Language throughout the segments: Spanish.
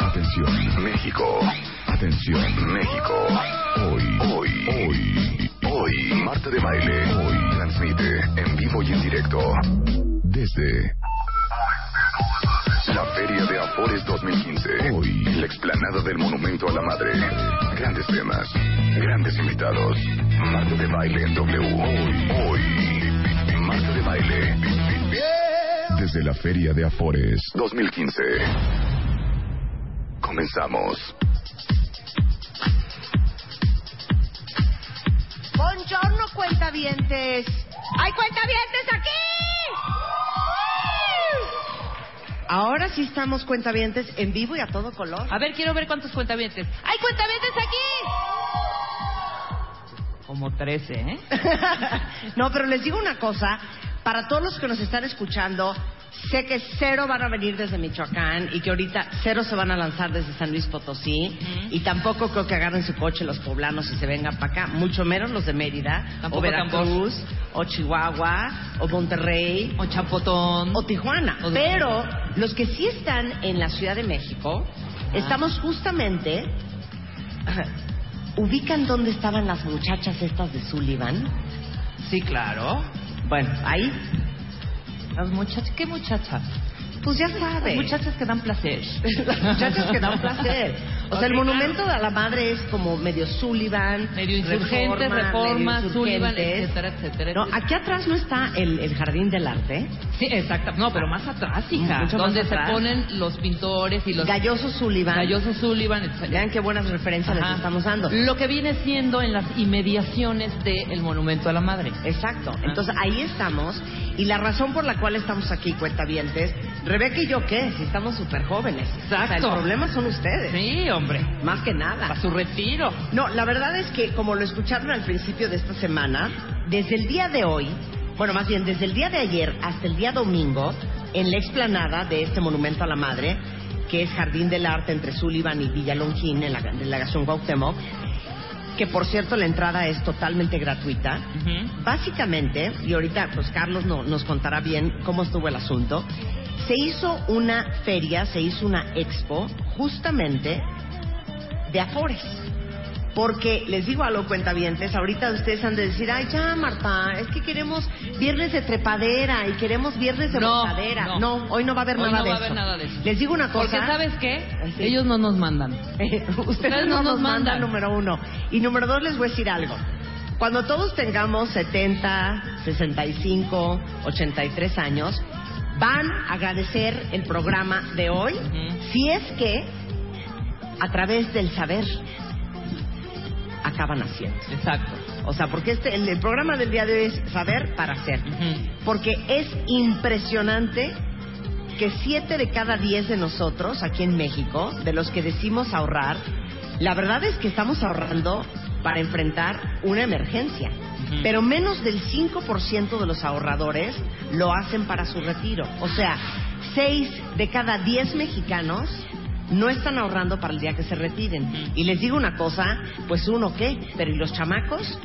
Atención, México. Atención, México. Hoy, hoy, hoy, hoy, Marta de Baile. Hoy transmite en vivo y en directo desde la Feria de Afores 2015. Hoy, la explanada del Monumento a la Madre. Grandes temas, grandes invitados. Marta de Baile en W. Hoy, hoy, Marta de Baile. Desde la Feria de Afores 2015. Comenzamos. Buongiorno, cuentavientes. ¡Hay cuentavientes aquí! Ahora sí estamos cuentavientes en vivo y a todo color. A ver, quiero ver cuántos cuentavientes. ¡Hay cuentavientes aquí! Como 13, ¿eh? no, pero les digo una cosa. Para todos los que nos están escuchando, sé que cero van a venir desde Michoacán y que ahorita cero se van a lanzar desde San Luis Potosí. Y tampoco creo que agarren su coche los poblanos y se vengan para acá. Mucho menos los de Mérida, Tampoco o Veracruz, o Chihuahua, o Monterrey, O Chapotón. o Tijuana. O- Pero los que sí están en la Ciudad de México, estamos justamente. ¿Ubican dónde estaban las muchachas estas de Sullivan? Sí, claro. Bueno, ahí, Las muchachas, ¿qué muchachas? pues ya saben. Muchachas que dan placer. Las muchachas que dan placer. O sea, el monumento a la madre es como medio Sullivan, Medio insurgentes, Reforma, reforma, medio Sullivan, Insurgentes. etcétera, etcétera. No, aquí atrás no está el, el jardín del arte. Sí, exacto. No, pero más atrás, hija. Mucho más donde atrás. se ponen los pintores y los... Galloso Sullivan. Galloso Sullivan, etcétera. Vean qué buenas referencias Ajá. les estamos dando. Lo que viene siendo en las inmediaciones del Monumento a la Madre. Exacto. Entonces ahí estamos. Y la razón por la cual estamos aquí, cuentavientes, Rebeca y yo, ¿qué? Si estamos súper jóvenes. O sea, el Exacto. problema son ustedes. Sí, hombre. Más que nada. Para su retiro. No, la verdad es que, como lo escucharon al principio de esta semana, desde el día de hoy, bueno, más bien desde el día de ayer hasta el día domingo, en la explanada de este monumento a la madre, que es Jardín del Arte entre Sullivan y Villalongín, en la delegación Cuauhtémoc, que por cierto la entrada es totalmente gratuita. Básicamente, y ahorita pues Carlos no- nos contará bien cómo estuvo el asunto, se hizo una feria, se hizo una expo justamente de Afores. Porque les digo a los cuentavientes, ahorita ustedes han de decir, ay ya Marta, es que queremos viernes de trepadera y queremos viernes de No, botadera. no. hoy no va a haber, Hoy nada, no de va a haber eso. nada de eso. Les digo una cosa. Porque ¿sabes qué? Sí. Ellos no nos mandan. Ustedes no nos mandan, número uno. Y número dos, les voy a decir algo. Cuando todos tengamos 70, 65, 83 años, van a agradecer el programa de hoy si es que a través del saber acaban haciendo. Exacto. O sea, porque este, el, el programa del día de hoy es saber para hacer. Porque es impresionante que siete de cada diez de nosotros aquí en México, de los que decimos ahorrar, la verdad es que estamos ahorrando para enfrentar una emergencia. Pero menos del 5% de los ahorradores lo hacen para su retiro. O sea, seis de cada diez mexicanos no están ahorrando para el día que se retiren. Y les digo una cosa, pues uno qué, pero ¿y los chamacos?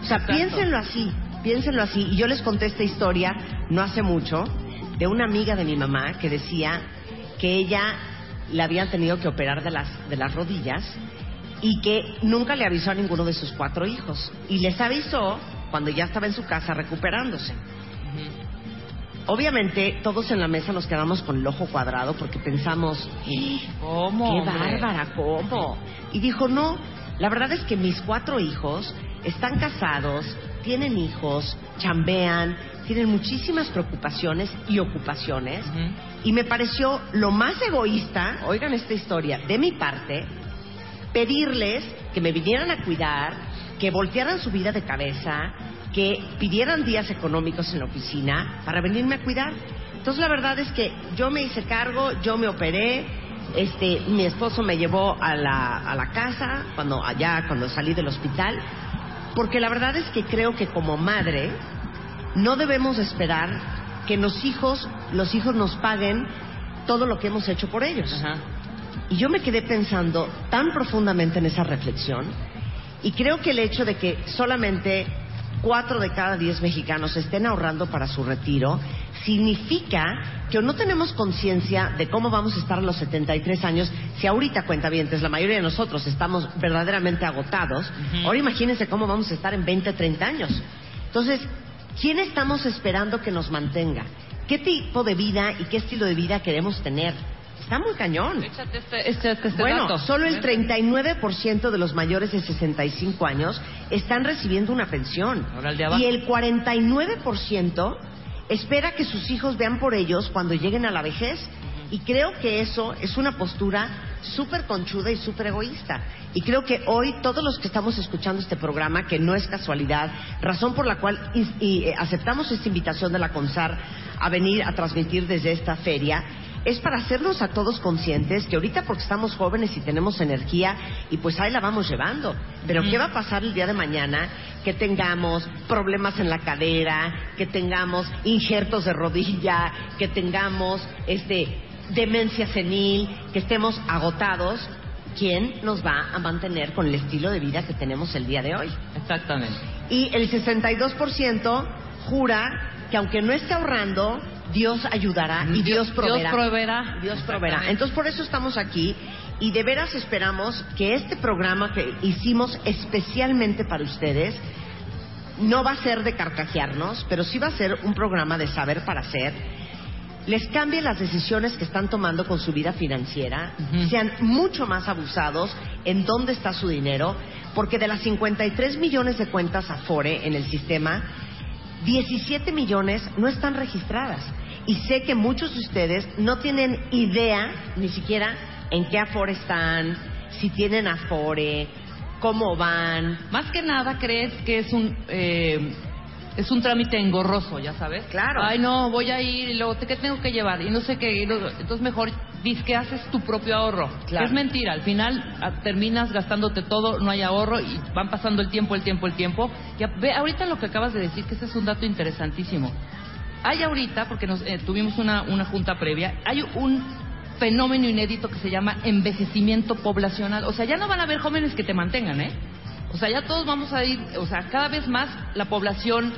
O sea, Exacto. piénsenlo así, piénsenlo así. Y yo les conté esta historia no hace mucho de una amiga de mi mamá que decía que ella le habían tenido que operar de las, de las rodillas y que nunca le avisó a ninguno de sus cuatro hijos. Y les avisó cuando ya estaba en su casa recuperándose. Obviamente, todos en la mesa nos quedamos con el ojo cuadrado porque pensamos, "Eh, ¿Cómo? ¡Qué bárbara! ¿Cómo? Y dijo, no, la verdad es que mis cuatro hijos están casados, tienen hijos, chambean, tienen muchísimas preocupaciones y ocupaciones. Y me pareció lo más egoísta, oigan esta historia, de mi parte, pedirles que me vinieran a cuidar, que voltearan su vida de cabeza, que pidieran días económicos en la oficina para venirme a cuidar. Entonces la verdad es que yo me hice cargo, yo me operé, este, mi esposo me llevó a la, a la casa cuando allá cuando salí del hospital, porque la verdad es que creo que como madre no debemos esperar que los hijos, los hijos nos paguen todo lo que hemos hecho por ellos. Ajá. Y yo me quedé pensando tan profundamente en esa reflexión y creo que el hecho de que solamente cuatro de cada diez mexicanos estén ahorrando para su retiro significa que no tenemos conciencia de cómo vamos a estar a los 73 años si ahorita cuenta bien, la mayoría de nosotros estamos verdaderamente agotados. Ahora imagínense cómo vamos a estar en 20, 30 años. Entonces, ¿quién estamos esperando que nos mantenga? ¿Qué tipo de vida y qué estilo de vida queremos tener? Está muy cañón. Échate este, este, este Bueno, dato. solo el 39% de los mayores de 65 años están recibiendo una pensión. Ahora el de abajo. Y el 49% espera que sus hijos vean por ellos cuando lleguen a la vejez. Y creo que eso es una postura súper conchuda y súper egoísta. Y creo que hoy todos los que estamos escuchando este programa, que no es casualidad, razón por la cual is- y, eh, aceptamos esta invitación de la CONSAR a venir a transmitir desde esta feria, es para hacernos a todos conscientes que ahorita porque estamos jóvenes y tenemos energía y pues ahí la vamos llevando. Pero ¿qué va a pasar el día de mañana que tengamos problemas en la cadera, que tengamos injertos de rodilla, que tengamos este demencia senil, que estemos agotados? ¿Quién nos va a mantener con el estilo de vida que tenemos el día de hoy? Exactamente. Y el 62% jura que aunque no esté ahorrando, Dios ayudará y Dios proveerá. Dios proveerá. Dios proveerá. Entonces por eso estamos aquí y de veras esperamos que este programa que hicimos especialmente para ustedes no va a ser de carcajearnos, pero sí va a ser un programa de saber para hacer. Les cambie las decisiones que están tomando con su vida financiera, sean mucho más abusados en dónde está su dinero, porque de las 53 millones de cuentas Afore en el sistema, 17 millones no están registradas. Y sé que muchos de ustedes no tienen idea ni siquiera en qué Afore están, si tienen Afore, cómo van. Más que nada crees que es un eh, es un trámite engorroso, ya sabes. Claro. Ay, no, voy a ir y luego, ¿qué tengo que llevar? Y no sé qué. luego- entonces mejor dices que haces tu propio ahorro. Claro. Es mentira. Al final ah, terminas gastándote todo, no hay ahorro y van pasando el tiempo, el tiempo, el tiempo. Y a- ve ahorita lo que acabas de decir, que ese es un dato interesantísimo. Hay ahorita, porque nos, eh, tuvimos una, una junta previa, hay un fenómeno inédito que se llama envejecimiento poblacional. O sea, ya no van a haber jóvenes que te mantengan, ¿eh? O sea, ya todos vamos a ir, o sea, cada vez más la población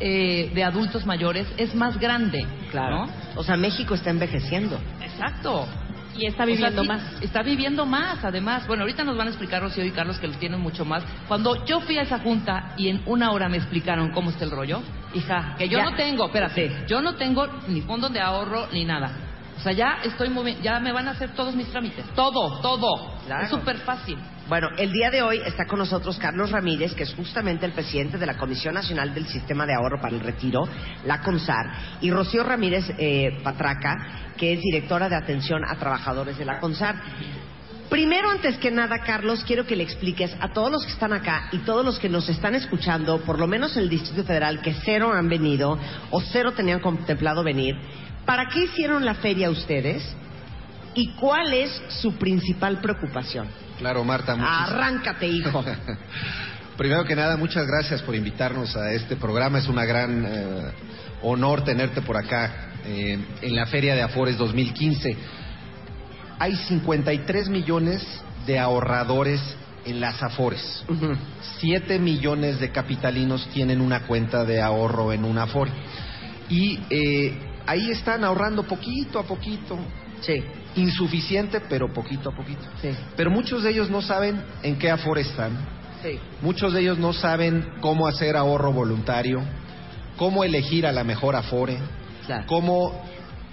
eh, de adultos mayores es más grande, ¿no? O sea, México está envejeciendo. Exacto. Y está O sea, viviendo sí, más. Está viviendo más, además. Bueno, ahorita nos van a explicar Rocío y Carlos que lo tienen mucho más. Cuando yo fui a esa junta y en una hora me explicaron cómo está el rollo, hija, que yo Ya. no tengo, espérate, Sí. yo no tengo ni fondo de ahorro ni nada. O sea, ya estoy movi- ya me van a hacer todos mis trámites. Todo, todo. Claro. Es súper fácil. Bueno, el día de hoy está con nosotros Carlos Ramírez, que es justamente el presidente de la Comisión Nacional del Sistema de Ahorro para el Retiro, la CONSAR, y Rocío Ramírez eh, Patraca, que es directora de atención a trabajadores de la CONSAR. Primero, antes que nada, Carlos, quiero que le expliques a todos los que están acá y todos los que nos están escuchando, por lo menos en el Distrito Federal, que cero han venido o cero tenían contemplado venir, ¿para qué hicieron la feria ustedes? ¿Y cuál es su principal preocupación? Claro, Marta. muchis- Arráncate, hijo. Primero que nada, muchas gracias por invitarnos a este programa. Es una gran eh, honor tenerte por acá eh, en la Feria de Afores 2015. Hay 53 millones de ahorradores en las Afores. Ujú. 7 millones de capitalinos tienen una cuenta de ahorro en una Afore. Y eh, ahí están ahorrando poquito a poquito. Sí, Insuficiente, pero poquito a poquito. sí, Pero muchos de ellos no saben en qué Afore están. sí. Muchos de ellos no saben cómo hacer ahorro voluntario, cómo elegir a la mejor Afore, Claro. cómo,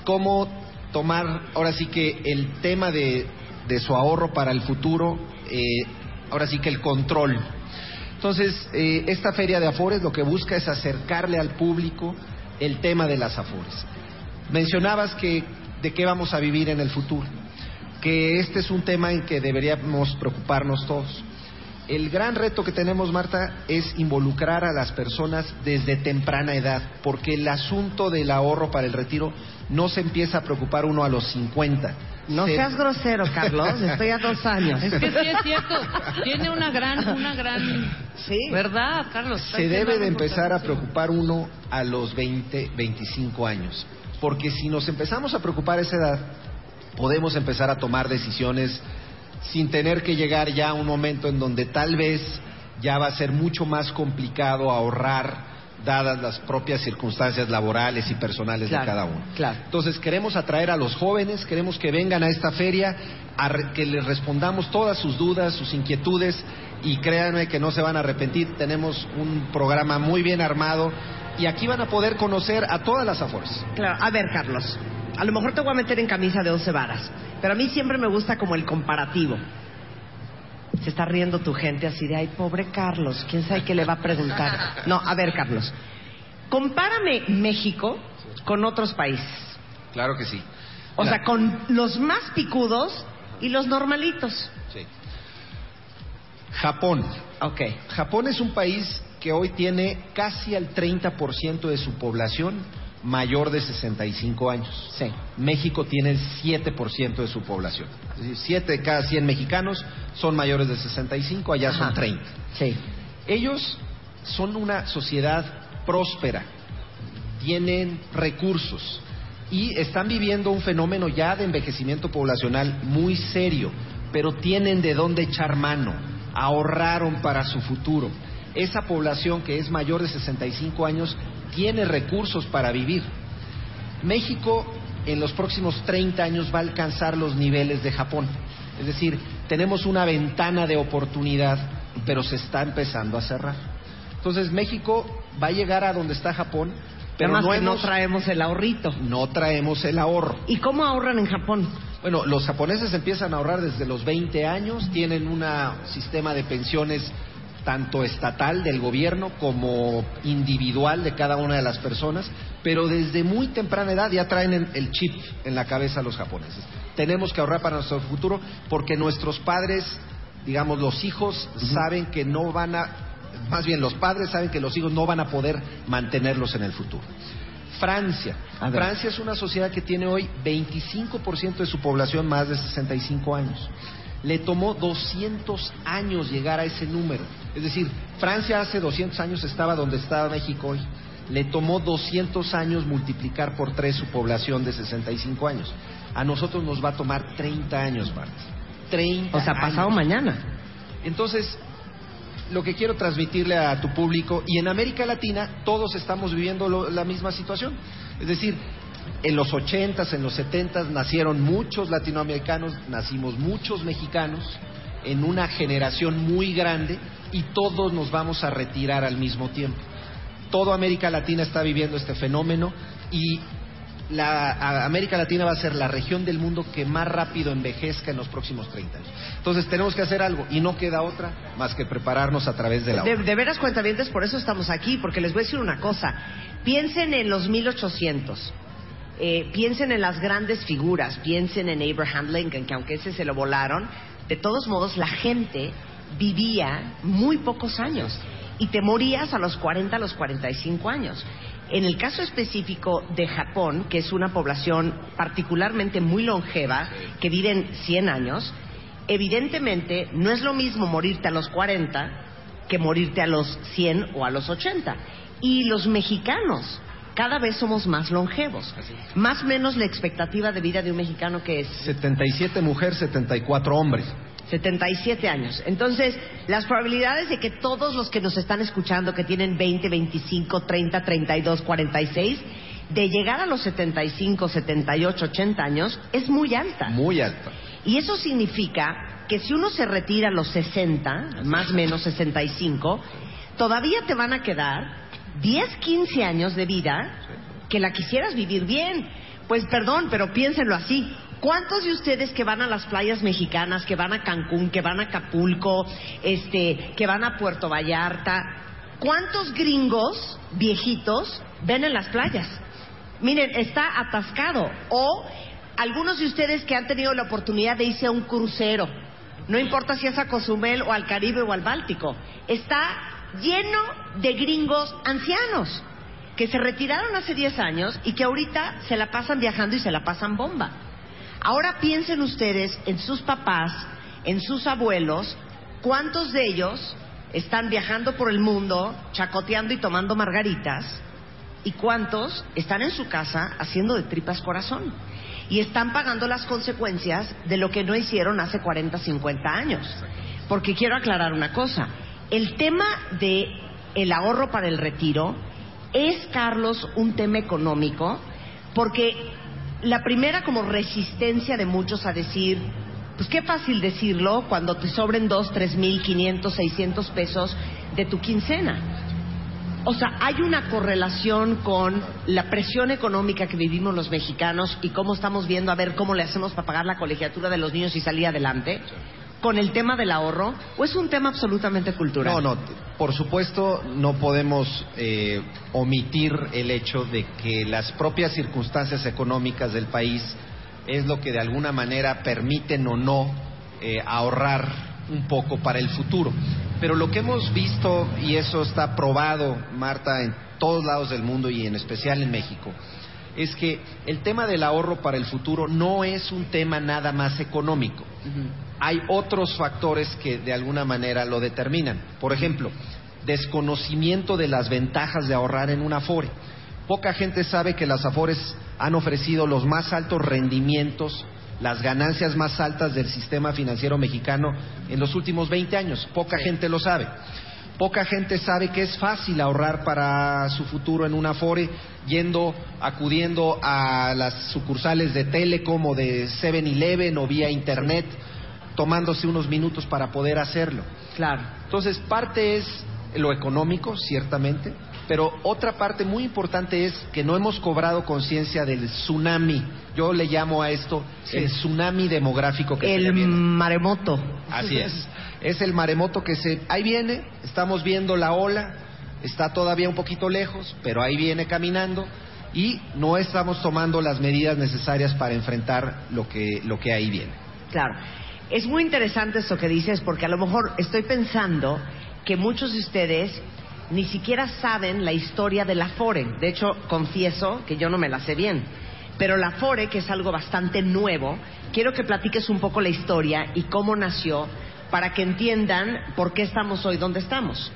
cómo tomar, ahora sí que el tema de, de su ahorro para el futuro, eh, ahora sí que el control. Entonces, eh, esta feria de Afores lo que busca es acercarle al público el tema de las Afores. Mencionabas que de qué vamos a vivir en el futuro, que este es un tema en que deberíamos preocuparnos todos. El gran reto que tenemos, Marta, es involucrar a las personas desde temprana edad, porque el asunto del ahorro para el retiro no se empieza a preocupar uno a los 50. No Se- seas grosero, Carlos. Estoy a dos años. Es que sí es cierto. Tiene una gran, una gran Sí. verdad, Carlos. Se debe de empezar a preocupar uno a los 20, 25 años. Porque si nos empezamos a preocupar a esa edad, podemos empezar a tomar decisiones sin tener que llegar ya a un momento en donde tal vez ya va a ser mucho más complicado ahorrar dadas las propias circunstancias laborales y personales Claro, de cada uno. claro. Entonces queremos atraer a los jóvenes, queremos que vengan a esta feria, a que les respondamos todas sus dudas, sus inquietudes y créanme que no se van a arrepentir. Tenemos un programa muy bien armado y aquí van a poder conocer a todas las afores. Claro, a ver, Carlos. A lo mejor te voy a meter en camisa de once varas, pero a mí siempre me gusta como el comparativo. Se está riendo tu gente así de, ay, pobre Carlos, quién sabe qué le va a preguntar. No, a ver, Carlos. Compárame México con otros países. Claro que sí. O sea, con los más picudos y los normalitos. sí. Japón. Ok. Japón es un país que hoy tiene casi el 30% de su población mayor de 65 años. Sí. México tiene el 7% de su población. Es decir, 7 de cada 100 mexicanos son mayores de 65, allá Ajá. son 30. Sí. Ellos son una sociedad próspera, tienen recursos y están viviendo un fenómeno ya de envejecimiento poblacional muy serio, pero tienen de dónde echar mano, ahorraron para su futuro. Esa población que es mayor de 65 años tiene recursos para vivir. México en los próximos 30 años va a alcanzar los niveles de Japón. Es decir, tenemos una ventana de oportunidad, pero se está empezando a cerrar. Entonces México va a llegar a donde está Japón, pero Además no, que no traemos el ahorrito. no traemos el ahorro. ¿Y cómo ahorran en Japón? Bueno, los japoneses empiezan a ahorrar desde los 20 años, tienen un sistema de pensiones tanto estatal del gobierno como individual de cada una de las personas, pero desde muy temprana edad ya traen el- chip en la cabeza los japoneses. Tenemos que ahorrar para nuestro futuro porque nuestros padres, digamos, los hijos saben que no van a, más bien los padres saben que los hijos no van a poder mantenerlos en el futuro. Francia. Francia es una sociedad que tiene hoy 25% de su población más de 65 años. Le tomó 200 años llegar a ese número. Es decir, Francia hace 200 años estaba donde está México hoy. Le tomó 200 años multiplicar por tres su población de 65 años. A nosotros nos va a tomar 30 años, Marta. 30 O sea, pasado mañana. Entonces, lo que quiero transmitirle a tu público, y en América Latina todos estamos viviendo lo- la misma situación. Es decir, en los 80s, en los 70s nacieron muchos latinoamericanos, nacimos muchos mexicanos, en una generación muy grande, y todos nos vamos a retirar al mismo tiempo. Toda América Latina está viviendo este fenómeno y la América Latina va a ser la región del mundo que más rápido envejezca en los próximos 30 años. Entonces tenemos que hacer algo y no queda otra más que prepararnos a través de la De, de veras, cuentavientes, por eso estamos aquí, porque les voy a decir una cosa. Piensen en los 1800. Eh, piensen en las grandes figuras. Piensen en Abraham Lincoln, que aunque ese se lo volaron, de todos modos la gente vivía muy pocos años. Y te morías a los 40, a los 45 años. En el caso específico de Japón, que es una población particularmente muy longeva, que viven 100 años, evidentemente no es lo mismo morirte a los 40 que morirte a los 100 o a los 80. Y los mexicanos cada vez somos más longevos. Más o menos la expectativa de vida de un mexicano que es 77 mujeres, 74 hombres. 77 años. Entonces, las probabilidades de que todos los que nos están escuchando, que tienen 20, 25, 30, 32, 46, de llegar a los 75, 78, 80 años, es muy alta. Muy alta. Y eso significa que si uno se retira a los 60, más o menos 65, todavía te van a quedar 10, 15 años de vida que la quisieras vivir bien. Pues perdón, pero piénsenlo así. ¿Cuántos de ustedes que van a las playas mexicanas, que van a Cancún, que van a Acapulco, este, que van a Puerto Vallarta, cuántos gringos viejitos ven en las playas? Miren, está atascado. O algunos de ustedes que han tenido la oportunidad de irse a un crucero no importa si es a Cozumel o al Caribe o al Báltico, está lleno de gringos ancianos que se retiraron hace 10 años y que ahorita se la pasan viajando y se la pasan bomba. Ahora piensen ustedes en sus papás, en sus abuelos, cuántos de ellos están viajando por el mundo, chacoteando y tomando margaritas, y cuántos están en su casa haciendo de tripas corazón y están pagando las consecuencias de lo que no hicieron hace 40, 50 años. Porque quiero aclarar una cosa, el tema de el ahorro para el retiro es, Carlos, un tema económico, porque la primera como resistencia de muchos a decir, pues qué fácil decirlo cuando te sobren dos, tres mil, quinientos, seiscientos pesos de tu quincena. O sea, hay una correlación con la presión económica que vivimos los mexicanos y cómo estamos viendo a ver cómo le hacemos para pagar la colegiatura de los niños y salir adelante con el tema del ahorro o es un tema absolutamente cultural? No, no, por supuesto no podemos eh, omitir el hecho de que las propias circunstancias económicas del país es lo que de alguna manera permiten o no eh, ahorrar un poco para el futuro. Pero lo que hemos visto, y eso está probado, Marta, en todos lados del mundo y en especial en México, es que el tema del ahorro para el futuro no es un tema nada más económico. Hay otros factores que de alguna manera lo determinan. Por ejemplo, desconocimiento de las ventajas de ahorrar en una Afore. Poca gente sabe que las Afores han ofrecido los más altos rendimientos las ganancias más altas del sistema financiero mexicano en los últimos 20 años. Poca gente lo sabe. Poca gente sabe que es fácil ahorrar para su futuro en una Afore yendo, acudiendo a las sucursales de Telecom o de 7-Eleven o vía Internet, tomándose unos minutos para poder hacerlo. Claro. Entonces, parte es lo económico, ciertamente, pero otra parte muy importante es que no hemos cobrado conciencia del tsunami. Yo le llamo a esto el tsunami demográfico que el se viene. maremoto. Así es. Es el maremoto que se ahí viene, estamos viendo la ola, está todavía un poquito lejos, pero ahí viene caminando y no estamos tomando las medidas necesarias para enfrentar lo que lo que ahí viene. Claro. Es muy interesante esto que dices porque a lo mejor estoy pensando que muchos de ustedes ni siquiera saben la historia de la FORE. De hecho, confieso que yo no me la sé bien. Pero la FORE, que es algo bastante nuevo, quiero que platiques un poco la historia y cómo nació para que entiendan por qué estamos hoy donde estamos.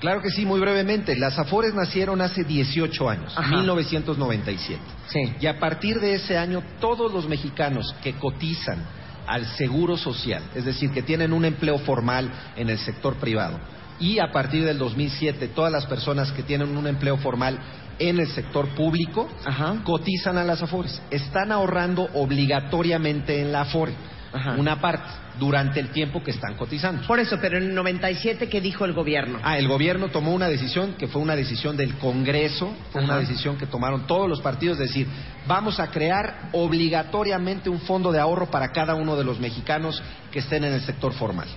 Claro que sí, muy brevemente. Las Afores nacieron hace 18 años, Ajá. 1997. Sí. Y a partir de ese año, todos los mexicanos que cotizan al seguro social, es decir, que tienen un empleo formal en el sector privado, y a partir del 2007, todas las personas que tienen un empleo formal en el sector público Ajá. cotizan a las Afores. Están ahorrando obligatoriamente en la Afore Ajá. una parte durante el tiempo que están cotizando. Por eso, pero en el 97, ¿qué dijo el gobierno? Ah, el gobierno tomó una decisión que fue una decisión del Congreso, fue una decisión que tomaron todos los partidos, es decir, vamos a crear obligatoriamente un fondo de ahorro para cada uno de los mexicanos que estén en el sector formal.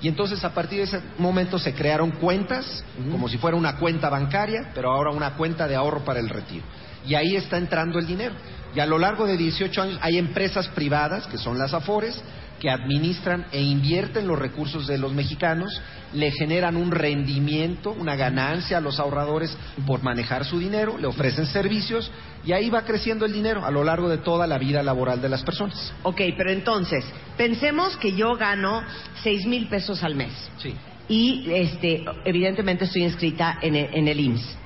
Y entonces a partir de ese momento se crearon cuentas, como si fuera una cuenta bancaria, pero ahora una cuenta de ahorro para el retiro. Y ahí está entrando el dinero. Y a lo largo de 18 años hay empresas privadas, que son las AFORES, que administran e invierten los recursos de los mexicanos, le generan un rendimiento, una ganancia a los ahorradores por manejar su dinero, le ofrecen servicios y ahí va creciendo el dinero a lo largo de toda la vida laboral de las personas. Ok, pero entonces, pensemos que yo gano seis mil pesos al mes. Sí. Y, este, evidentemente estoy inscrita en el, en el IMSS.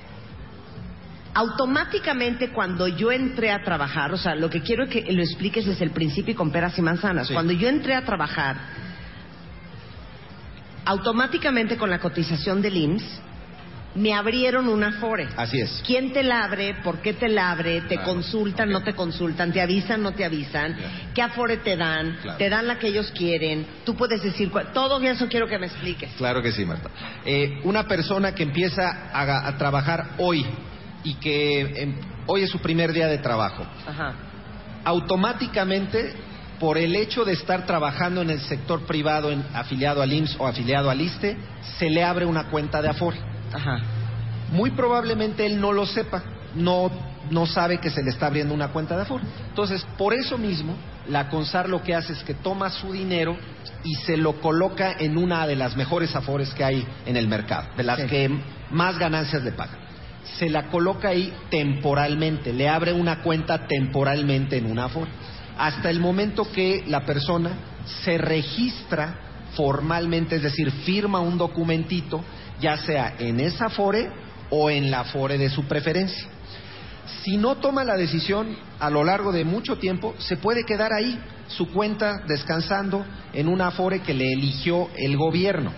Automáticamente cuando yo entré a trabajar, o sea, lo que quiero que lo expliques desde el principio y con peras y manzanas. Sí. Cuando yo entré a trabajar, automáticamente con la cotización del IMSS, me abrieron una FORE. Así es. ¿Quién te la abre? ¿Por qué te la abre? ¿Te Claro, consultan? ¿No te consultan? ¿Te avisan? ¿No te avisan? ¿Qué afore te dan? Claro. ¿Te dan la que ellos quieren? Tú puedes decir, todo eso quiero que me expliques. Claro que sí, Marta. Eh, una persona que empieza a, a trabajar hoy y que em, hoy es su primer día de trabajo, Ajá. automáticamente, por el hecho de estar trabajando en el sector privado, en- afiliado al IMSS o afiliado al ISTE, se le abre una cuenta de Afore. Ajá. Muy probablemente él no lo sepa, no, no sabe que se le está abriendo una cuenta de Afore. Entonces, por eso mismo, la CONSAR lo que hace es que toma su dinero y se lo coloca en una de las mejores afores que hay en el mercado, de las Sí. que más ganancias le pagan. Se la coloca ahí temporalmente, le abre una cuenta temporalmente en una afore, hasta el momento que la persona se registra formalmente, es decir, firma un documentito, ya sea en esa afore o en la afore de su preferencia. Si no toma la decisión a lo largo de mucho tiempo, se puede quedar ahí, su cuenta descansando en una afore que le eligió el gobierno.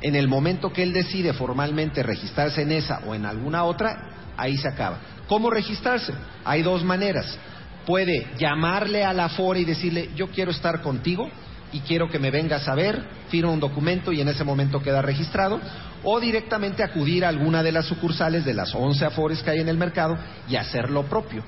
En el momento que él decide formalmente registrarse en esa o en alguna otra, ahí se acaba. ¿Cómo registrarse? Hay dos maneras. Puede llamarle a la y decirle, yo quiero estar contigo y quiero que me vengas a ver, firma un documento y en ese momento queda registrado, o directamente acudir a alguna de las sucursales de las 11 afores que hay en el mercado y hacer lo propio.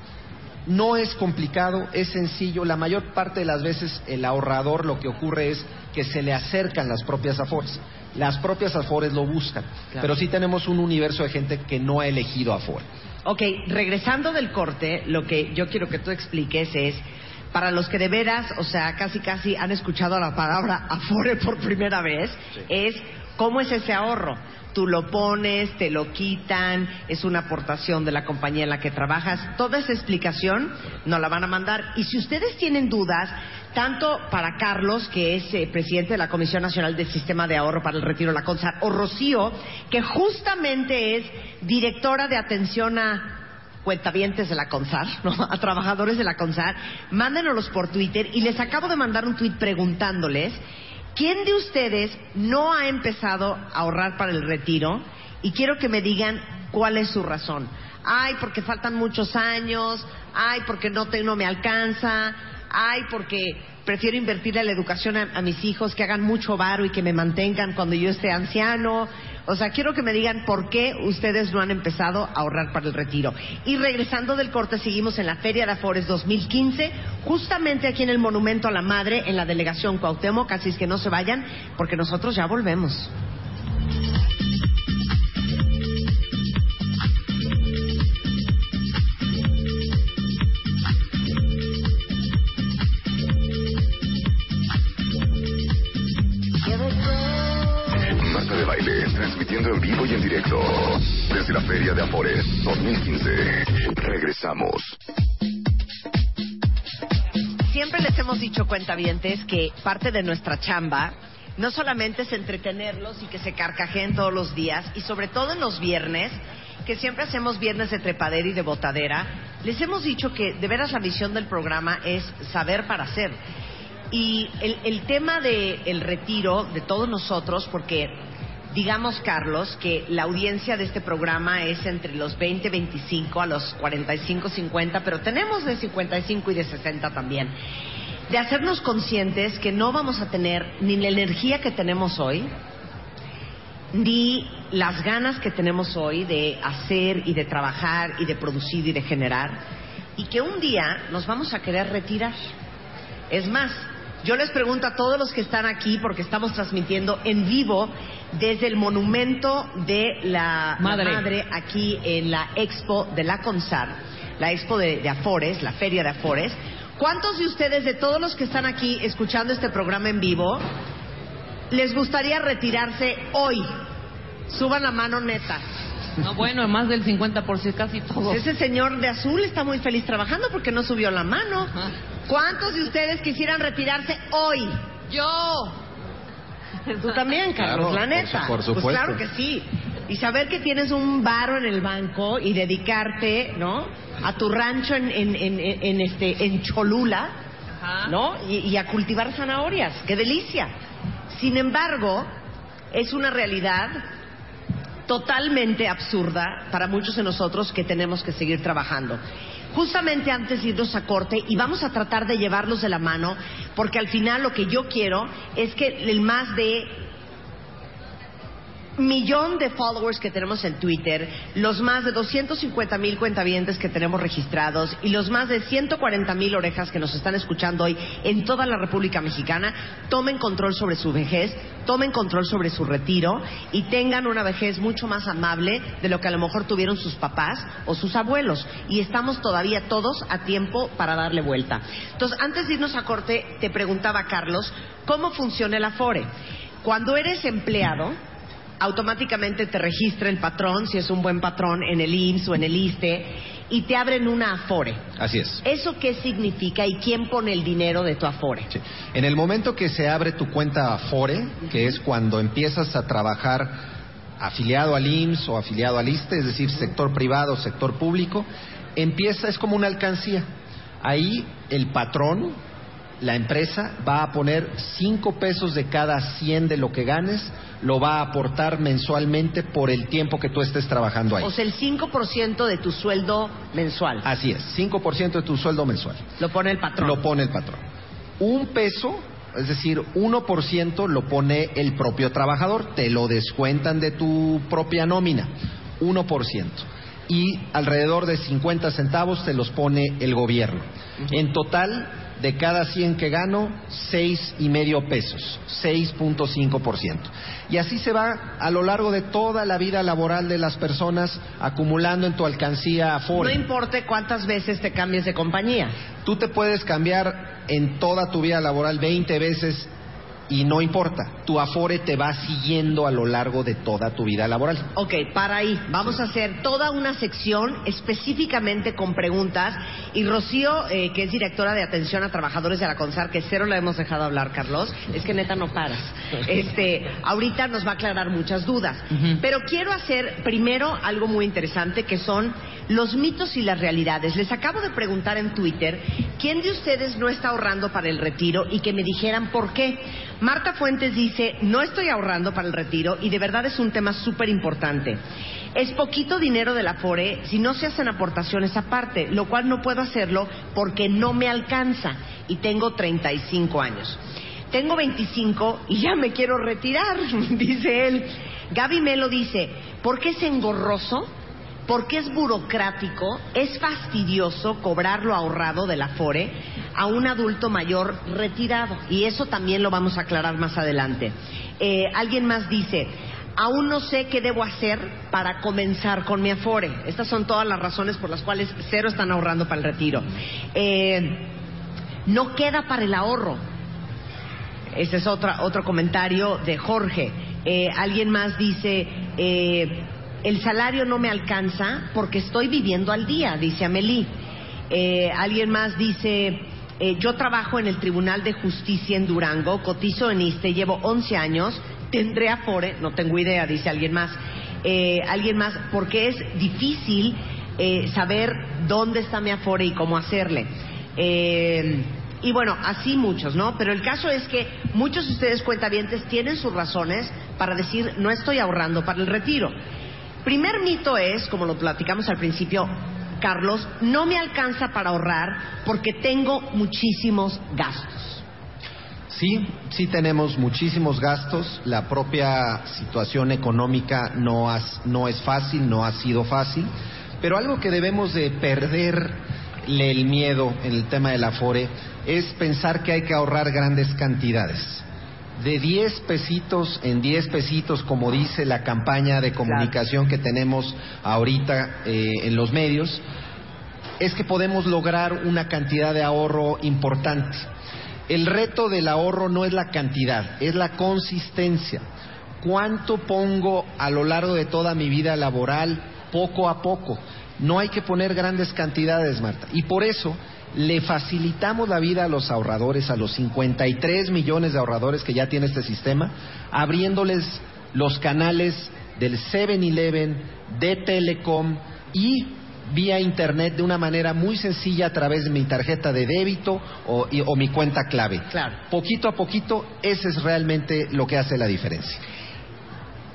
No es complicado, es sencillo. La mayor parte de las veces el ahorrador lo que ocurre es que se le acercan las propias afores. Las propias afores lo buscan. Claro. Pero sí tenemos un universo de gente que no ha elegido afore. Ok, regresando del corte, lo que yo quiero que tú expliques es, para los que de veras, o sea, casi casi han escuchado la palabra Afore por primera vez, es cómo es ese ahorro. Tú lo pones, te lo quitan, es una aportación de la compañía en la que trabajas. Toda esa explicación nos la van a mandar. Y si ustedes tienen dudas, tanto para Carlos, que es eh, presidente de la Comisión Nacional del Sistema de Ahorro para el Retiro, la CONSAR, o Rocío, que justamente es directora de atención a cuentavientes de la CONSAR, ¿no? a trabajadores de la CONSAR, mándenoslos por Twitter y les acabo de mandar un tweet preguntándoles quién de ustedes no ha empezado a ahorrar para el retiro y quiero que me digan cuál es su razón. Ay, porque faltan muchos años, ay, porque no, te, no me alcanza, ay, porque prefiero invertir en la educación a, a mis hijos, que hagan mucho varo y que me mantengan cuando yo esté anciano. O sea, quiero que me digan por qué ustedes no han empezado a ahorrar para el retiro. Y regresando del corte, seguimos en la Feria de Afores 2015, justamente aquí en el Monumento a la Madre, en la delegación Cuauhtémoc, así es que no se vayan, porque nosotros ya volvemos. Transmitiendo en vivo y en directo desde la Feria de Afores 2015. Regresamos. Siempre les hemos dicho, cuentavientes, que parte de nuestra chamba no solamente es entretenerlos y que se carcajeen todos los días, y sobre todo en los viernes, que siempre hacemos viernes de trepadera y de botadera, les hemos dicho que de veras la misión del programa es saber para hacer. Y el, el tema del retiro de todos nosotros, porque digamos, Carlos, que la audiencia de este programa es entre los 20, 25 a los 45, 50, pero tenemos de 55 y de 60 también. De hacernos conscientes que no vamos a tener ni la energía que tenemos hoy, ni las ganas que tenemos hoy de hacer y de trabajar y de producir y de generar, y que un día nos vamos a querer retirar. Es más, yo les pregunto a todos los que están aquí, porque estamos transmitiendo en vivo desde el monumento de la la Madre. madre, aquí en la expo de la CONSAR, la expo de, de Afores, la feria de Afores. ¿Cuántos de ustedes, de todos los que están aquí escuchando este programa en vivo, les gustaría retirarse hoy? Suban la mano neta. No, bueno, más del 50%, casi todo. Ese señor de azul está muy feliz trabajando porque no subió la mano. Ajá. ¿Cuántos de ustedes quisieran retirarse hoy? Yo. Tú también, Carlos, Claro, la por neta. por Pues supuesto. claro que sí. Y saber que tienes un varo en el banco y dedicarte, ¿no? A tu rancho en, en, en, en, este, en Cholula, Ajá. ¿no? Y, y a cultivar zanahorias. ¡Qué delicia! Sin embargo, es una realidad totalmente absurda para muchos de nosotros que tenemos que seguir trabajando. Justamente antes de irnos a corte, y vamos a tratar de llevarlos de la mano, porque al final lo que yo quiero es que el más de millón de followers que tenemos en Twitter, los más de 250 mil cuentavientes que tenemos registrados y los más de 140 mil orejas que nos están escuchando hoy en toda la República Mexicana, tomen control sobre su vejez, tomen control sobre su retiro y tengan una vejez mucho más amable de lo que a lo mejor tuvieron sus papás o sus abuelos. Y estamos todavía todos a tiempo para darle vuelta. Entonces, antes de irnos a corte, te preguntaba, Carlos, ¿cómo funciona el Afore? Cuando eres empleado, automáticamente te registra el patrón, si es un buen patrón, en el IMSS o en el ISTE, y te abren una Afore. Así es. ¿Eso qué significa y quién pone el dinero de tu Afore? Sí. En el momento que se abre tu cuenta Afore, que es cuando empiezas a trabajar afiliado al IMSS o afiliado al ISTE, es decir, sector privado, sector público, empieza, es como una alcancía. Ahí el patrón, la empresa, va a poner 5 pesos de cada 100 de lo que ganes, lo va a aportar mensualmente por el tiempo que tú estés trabajando ahí. O sea, el 5% de tu sueldo mensual. Así es, 5% de tu sueldo mensual. Lo pone el patrón. Lo pone el patrón. Un peso, es decir, 1% lo pone el propio trabajador, te lo descuentan de tu propia nómina, 1%. Y alrededor de 50 centavos te los pone el gobierno. En total, de cada 100 que gano, seis y medio pesos, 6.5%. Y así se va a lo largo de toda la vida laboral de las personas acumulando en tu alcancía Afore. No importa cuántas veces te cambies de compañía. Tú te puedes cambiar en toda tu vida laboral 20 veces y no importa, tu Afore te va siguiendo a lo largo de toda tu vida laboral. Ok, para ahí. Vamos a hacer toda una sección específicamente con preguntas. Y Rocío, eh, que es directora de atención a trabajadores de la CONSAR, que cero la hemos dejado hablar, Carlos, es que neta no paras. Este, ahorita nos va a aclarar muchas dudas. Pero quiero hacer primero algo muy interesante, que son los mitos y las realidades. Les acabo de preguntar en Twitter quién de ustedes no está ahorrando para el retiro y que me dijeran por qué. Marta Fuentes dice, no estoy ahorrando para el retiro y de verdad es un tema súper importante. Es poquito dinero de la FORE si no se hacen aportaciones aparte, lo cual no puedo hacerlo porque no me alcanza y tengo 35 años. Tengo 25 y ya me quiero retirar, dice él. Gaby Melo dice, ¿por qué es engorroso? Porque es burocrático, es fastidioso cobrar lo ahorrado del Afore a un adulto mayor retirado. Y eso también lo vamos a aclarar más adelante. Eh, alguien más dice, aún no sé qué debo hacer para comenzar con mi Afore. Estas son todas las razones por las cuales cero están ahorrando para el retiro. Eh, no queda para el ahorro. Ese es otra, otro comentario de Jorge. Eh, alguien más dice, el salario no me alcanza porque estoy viviendo al día, dice Amelie. Eh, alguien más dice, eh, yo trabajo en el Tribunal de Justicia en Durango, cotizo en ISTE, llevo 11 años, tendré Afore, no tengo idea, dice alguien más. Eh, alguien más, porque es difícil eh, saber dónde está mi Afore y cómo hacerle. Eh, y bueno, así muchos, ¿no? Pero el caso es que muchos de ustedes cuentavientes tienen sus razones para decir no estoy ahorrando para el retiro. Primer mito es, como lo platicamos al principio, Carlos, no me alcanza para ahorrar porque tengo muchísimos gastos. Sí, sí tenemos muchísimos gastos. La propia situación económica no, es fácil, no ha sido fácil. Pero algo que debemos de perderle el miedo en el tema del Afore es pensar que hay que ahorrar grandes cantidades. De 10 pesitos en 10 pesitos, como dice la campaña de comunicación que tenemos ahorita eh, en los medios, es que podemos lograr una cantidad de ahorro importante. El reto del ahorro no es la cantidad, es la consistencia. ¿Cuánto pongo a lo largo de toda mi vida laboral, poco a poco? No hay que poner grandes cantidades, Marta. Y por eso le facilitamos la vida a los ahorradores, a los 53 millones de ahorradores que ya tiene este sistema, abriéndoles los canales del 7-Eleven, de Telecom y vía internet de una manera muy sencilla a través de mi tarjeta de débito o, y- o mi cuenta clave. Claro. Poquito a poquito, ese es realmente lo que hace la diferencia.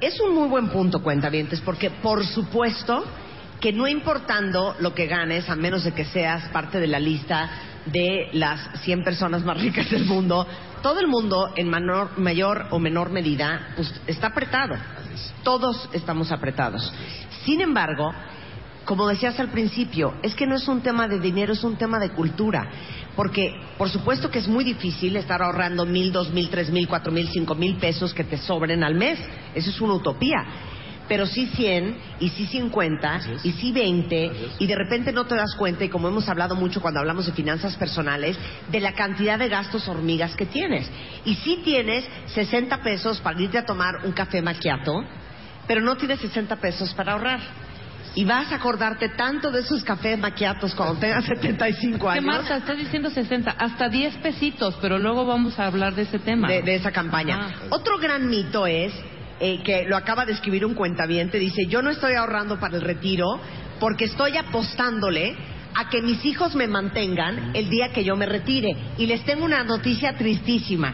Es un muy buen punto, cuentavientes, porque por supuesto que no importando lo que ganes, a menos de que seas parte de la lista de las 100 personas más ricas del mundo, todo el mundo en mayor o menor medida pues, está apretado. Todos estamos apretados. Sin embargo, como decías al principio, es que no es un tema de dinero, es un tema de cultura. Porque, por supuesto que es muy difícil estar ahorrando mil, dos mil, tres mil, cuatro mil, cinco mil pesos que te sobren al mes. Eso es una utopía. Pero sí 100, y sí 50, y sí 20, y de repente no te das cuenta, y como hemos hablado mucho cuando hablamos de finanzas personales, de la cantidad de gastos hormigas que tienes. Y sí tienes 60 pesos para irte a tomar un café maquiato, pero no tienes 60 pesos para ahorrar y vas a acordarte tanto de esos cafés maquiatos cuando tengas 75 años. ¿Qué Marta? Estás diciendo 60, hasta 10 pesitos, pero luego vamos a hablar de ese tema. De, esa campaña. Ah. Otro gran mito es, eh, que lo acaba de escribir un cuentaviente, dice, yo no estoy ahorrando para el retiro porque estoy apostándole a que mis hijos me mantengan el día que yo me retire. Y les tengo una noticia tristísima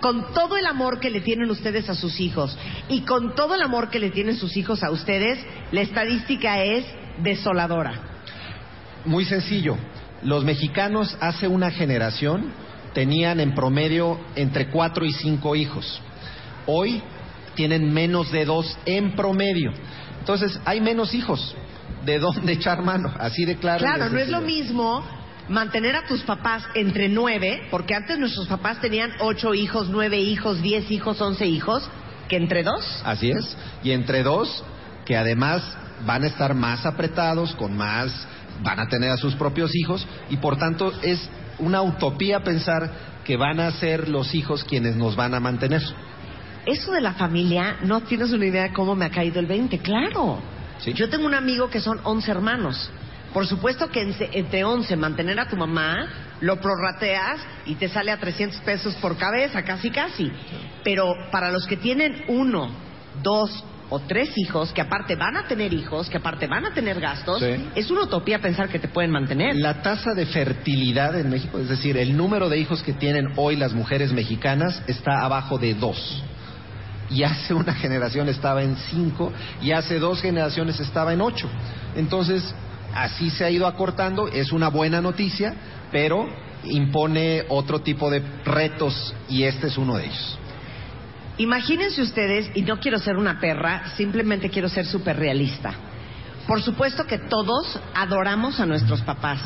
con todo el amor que le tienen ustedes a sus hijos y con todo el amor que le tienen sus hijos a ustedes, la estadística es desoladora. Muy sencillo. Los mexicanos hace una generación tenían en promedio entre cuatro y cinco hijos. Hoy tienen menos de dos en promedio. Entonces, hay menos hijos. ¿De dónde echar mano? Así de claro. Claro, no es lo mismo mantener a tus papás entre nueve, porque antes nuestros papás tenían ocho hijos, nueve hijos, diez hijos, once hijos, que entre dos. Así es. Y entre dos, que además van a estar más apretados, con más, van a tener a sus propios hijos, y por tanto es una utopía pensar que van a ser los hijos quienes nos van a mantener. Eso de la familia, no tienes una idea de cómo me ha caído el 20, claro. Yo tengo un amigo que son once hermanos. Por supuesto que entre 11 mantener a tu mamá, lo prorrateas y te sale a 300 pesos por cabeza, casi casi. Pero para los que tienen uno, dos o tres hijos, que aparte van a tener hijos, que aparte van a tener gastos, es una utopía pensar que te pueden mantener. La tasa de fertilidad en México, es decir, el número de hijos que tienen hoy las mujeres mexicanas está abajo de dos y hace una generación estaba en cinco y hace dos generaciones estaba en ocho. Entonces, así se ha ido acortando, es una buena noticia, pero impone otro tipo de retos y este es uno de ellos. Imagínense ustedes, y no quiero ser una perra, simplemente quiero ser súper realista. Por supuesto que todos adoramos a nuestros papás,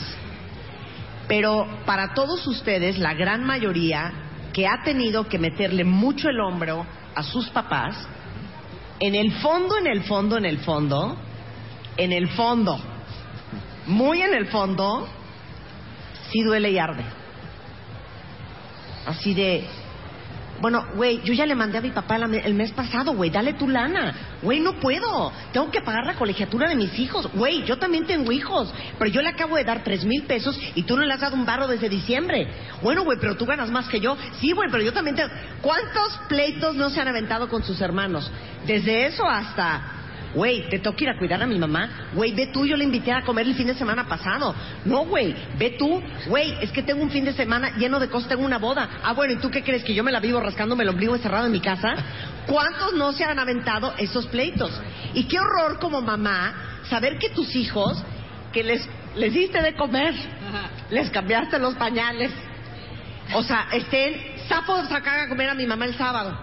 pero para todos ustedes, la gran mayoría que ha tenido que meterle mucho el hombro a sus papás, en el fondo, en el fondo, en el fondo, en el fondo, muy en el fondo, sí duele y arde. Así de, bueno, güey, yo ya le mandé a mi papá el mes pasado, güey, dale tu lana. Güey, no puedo. Tengo que pagar la colegiatura de mis hijos. Güey, yo también tengo hijos. Pero yo le acabo de dar tres mil pesos y tú no le has dado un barro desde diciembre. Bueno, güey, pero tú ganas más que yo. Sí, güey, pero yo también tengo... ¿Cuántos pleitos no se han aventado con sus hermanos? Desde eso hasta Güey, te tengo que ir a cuidar a mi mamá. Güey, ve tú, yo le invité a comer el fin de semana pasado. No, güey, ve tú. Güey, es que tengo un fin de semana lleno de cosas, tengo una boda. Ah, bueno, ¿y tú qué crees? ¿Que yo me la vivo rascándome el ombligo encerrado en mi casa? ¿Cuántos no se han aventado esos pleitos? Y qué horror como mamá saber que tus hijos, que les, les diste de comer, les cambiaste los pañales, o sea, estén sapo sacar a comer a mi mamá el sábado.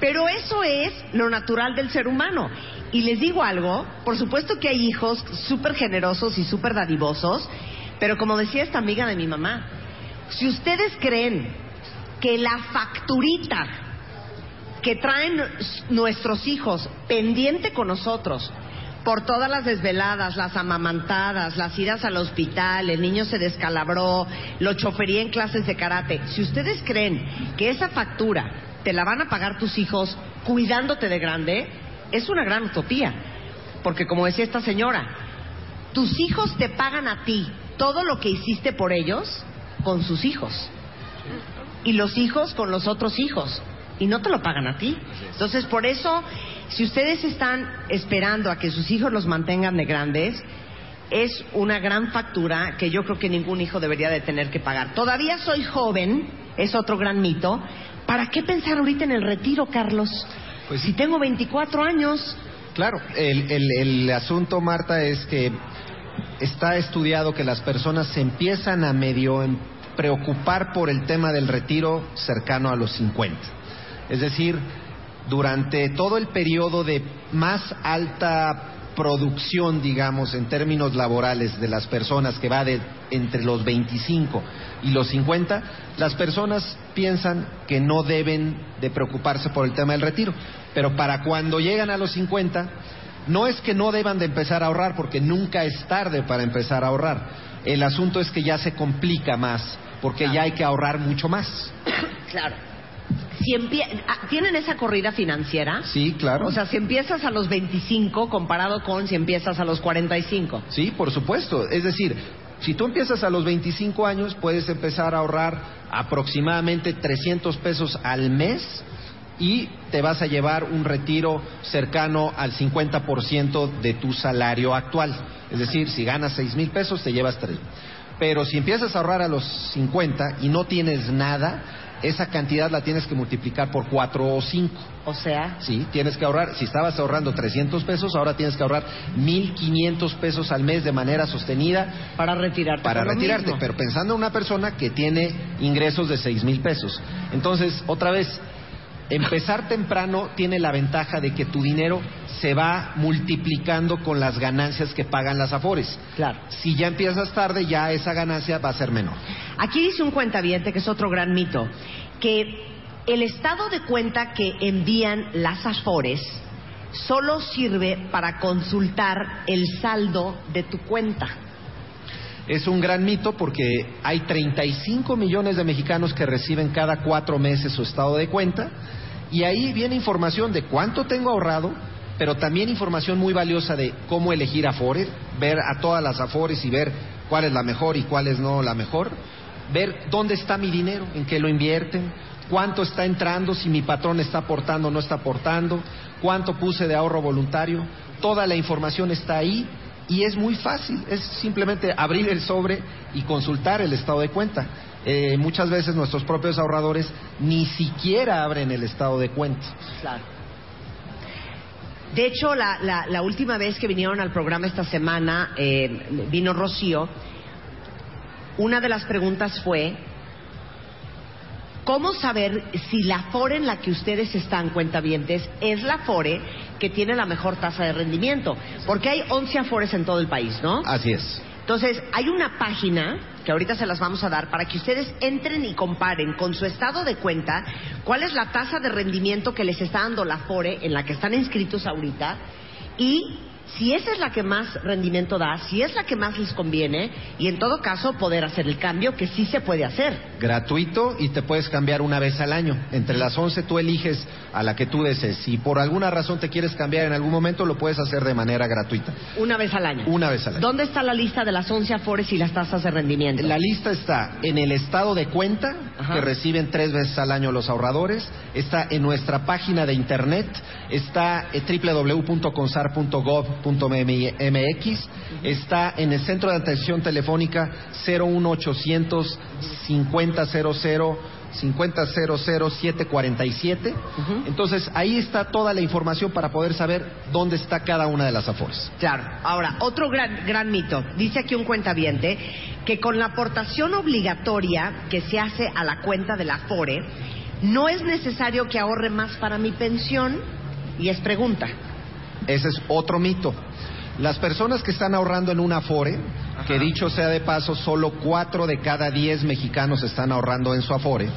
Pero eso es lo natural del ser humano. Y les digo algo, por supuesto que hay hijos súper generosos y súper dadivosos, pero como decía esta amiga de mi mamá, si ustedes creen que la facturita que traen nuestros hijos pendiente con nosotros por todas las desveladas, las amamantadas, las idas al hospital, el niño se descalabró, lo chofería en clases de karate, si ustedes creen que esa factura te la van a pagar tus hijos cuidándote de grande, es una gran utopía. Porque como decía esta señora, tus hijos te pagan a ti todo lo que hiciste por ellos con sus hijos. Y los hijos con los otros hijos. Y no te lo pagan a ti. Entonces, por eso, si ustedes están esperando a que sus hijos los mantengan de grandes, es una gran factura que yo creo que ningún hijo debería de tener que pagar. Todavía soy joven, es otro gran mito, ¿Para qué pensar ahorita en el retiro, Carlos? Pues si tengo 24 años. Claro, el, el, asunto, Marta, es que está estudiado que las personas se empiezan a medio preocupar por el tema del retiro cercano a los 50. Es decir, durante todo el periodo de más alta producción, digamos, en términos laborales de las personas que va de entre los 25 y los 50, las personas piensan que no deben de preocuparse por el tema del retiro. Pero para cuando llegan a los 50, no es que no deban de empezar a ahorrar, porque nunca es tarde para empezar a ahorrar. El asunto es que ya se complica más, porque ya hay que ahorrar mucho más. Claro. Si empie- ah, ¿Tienen esa corrida financiera? Sí, claro. O sea, si empiezas a los 25 comparado con si empiezas a los 45. Sí, por supuesto. Es decir, si tú empiezas a los 25 años, puedes empezar a ahorrar aproximadamente 300 pesos al mes y te vas a llevar un retiro cercano al 50% de tu salario actual. Es decir, si ganas 6 mil pesos, te llevas 3. Pero si empiezas a ahorrar a los 50 y no tienes nada, esa cantidad la tienes que multiplicar por 4 o 5. O sea, Sí, tienes que ahorrar, si estabas ahorrando 300 pesos, ahora tienes que ahorrar 1.500 pesos al mes de manera sostenida para retirarte. para retirarte, mismo. pero pensando en una persona que tiene ingresos de 6 mil pesos. Entonces, otra vez, empezar temprano tiene la ventaja de que tu dinero se va multiplicando con las ganancias que pagan las afores. Claro. Si ya empiezas tarde, ya esa ganancia va a ser menor. Aquí dice un cuentaviente, que es otro gran mito, que el estado de cuenta que envían las afores solo sirve para consultar el saldo de tu cuenta. Es un gran mito porque hay 35 millones de mexicanos que reciben cada cuatro meses su estado de cuenta. Y ahí viene información de cuánto tengo ahorrado, pero también información muy valiosa de cómo elegir Afore, ver a todas las Afores y ver cuál es la mejor y cuál es no la mejor, ver dónde está mi dinero, en qué lo invierten, cuánto está entrando, si mi patrón está aportando o no está aportando, cuánto puse de ahorro voluntario, toda la información está ahí y es muy fácil, es simplemente abrir el sobre y consultar el estado de cuenta. Eh, muchas veces nuestros propios ahorradores ni siquiera abren el estado de cuenta. Claro. De hecho, la, la- la última vez que vinieron al programa esta semana, eh, vino Rocío, una de las preguntas fue, ¿cómo saber si la FORE en la que ustedes están, cuentavientes, es la FORE que tiene la mejor tasa de rendimiento? Porque hay 11 AFORES en todo el país, ¿no? Así es. Entonces, hay una página que ahorita se las vamos a dar para que ustedes entren y comparen con su estado de cuenta cuál es la tasa de rendimiento que les está dando la FORE en la que están inscritos ahorita y si esa es la que más rendimiento da, si es la que más les conviene y en todo caso poder hacer el cambio que sí se puede hacer. Gratuito y te puedes cambiar una vez al año. Entre las 11 tú eliges a la que tú desees. Si por alguna razón te quieres cambiar en algún momento, lo puedes hacer de manera gratuita. Una vez al año. Una vez al año. ¿Dónde está la lista de las 11 AFORES y las tasas de rendimiento? La lista está en el estado de cuenta Ajá. que reciben tres veces al año los ahorradores, está en nuestra página de internet, está en www.consar.gov.mx, está en el centro de atención telefónica 01800 5000 500747. Ujú. Entonces ahí está toda la información para poder saber dónde está cada una de las afores. Claro. Ahora, otro gran, gran mito. Dice aquí un cuentaviente que con la aportación obligatoria que se hace a la cuenta de la FORE, no es necesario que ahorre más para mi pensión. Y es pregunta. Ese es otro mito. Las personas que están ahorrando en una Afore, que dicho sea de paso, solo cuatro de cada diez mexicanos están ahorrando en su Afore,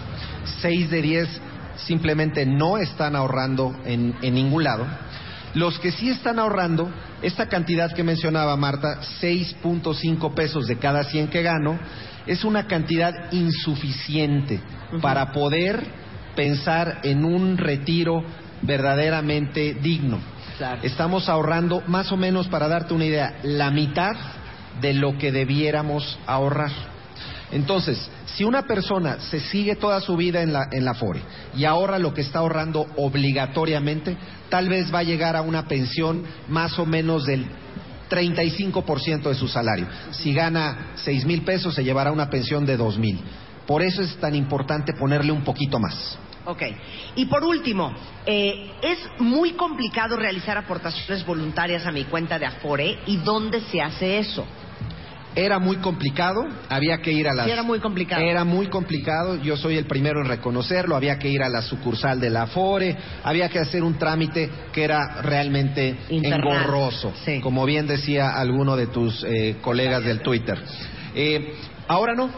seis de diez simplemente no están ahorrando en, en ningún lado. Los que sí están ahorrando, esta cantidad que mencionaba Marta, 6.5 pesos de cada 100 que gano, es una cantidad insuficiente para poder pensar en un retiro verdaderamente digno. Estamos ahorrando más o menos, para darte una idea, la mitad de lo que debiéramos ahorrar. Entonces, si una persona se sigue toda su vida en la, en la FORE y ahorra lo que está ahorrando obligatoriamente, tal vez va a llegar a una pensión más o menos del 35% de su salario. Si gana 6 mil pesos, se llevará una pensión de 2 mil. Por eso es tan importante ponerle un poquito más. Ok. Y por último, eh, es muy complicado realizar aportaciones voluntarias a mi cuenta de Afore. ¿Y dónde se hace eso? Era muy complicado, había que ir a las... Sí, era muy complicado. Era muy complicado, yo soy el primero en reconocerlo, había que ir a la sucursal de la Afore, había que hacer un trámite que era realmente engorroso, Sí. como bien decía alguno de tus eh, colegas del Twitter. Eh, ahora no,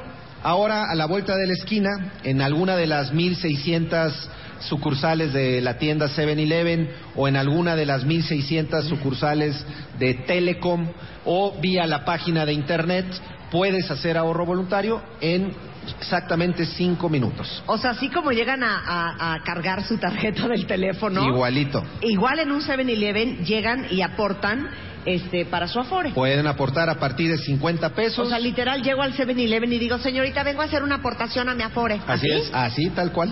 ahora a la vuelta de la esquina, en alguna de las 1600 sucursales de la tienda 7-Eleven o en alguna de las 1600 sucursales de Telecom o vía la página de internet, puedes hacer ahorro voluntario en exactamente cinco minutos. O sea, así como llegan a, a- a cargar su tarjeta del teléfono, Igualito. igual en un 7-Eleven llegan y aportan este para su afore. Pueden aportar a partir de 50 pesos. O sea, literal, llego al 7-Eleven y digo, señorita, vengo a hacer una aportación a mi afore. así es, así tal cual.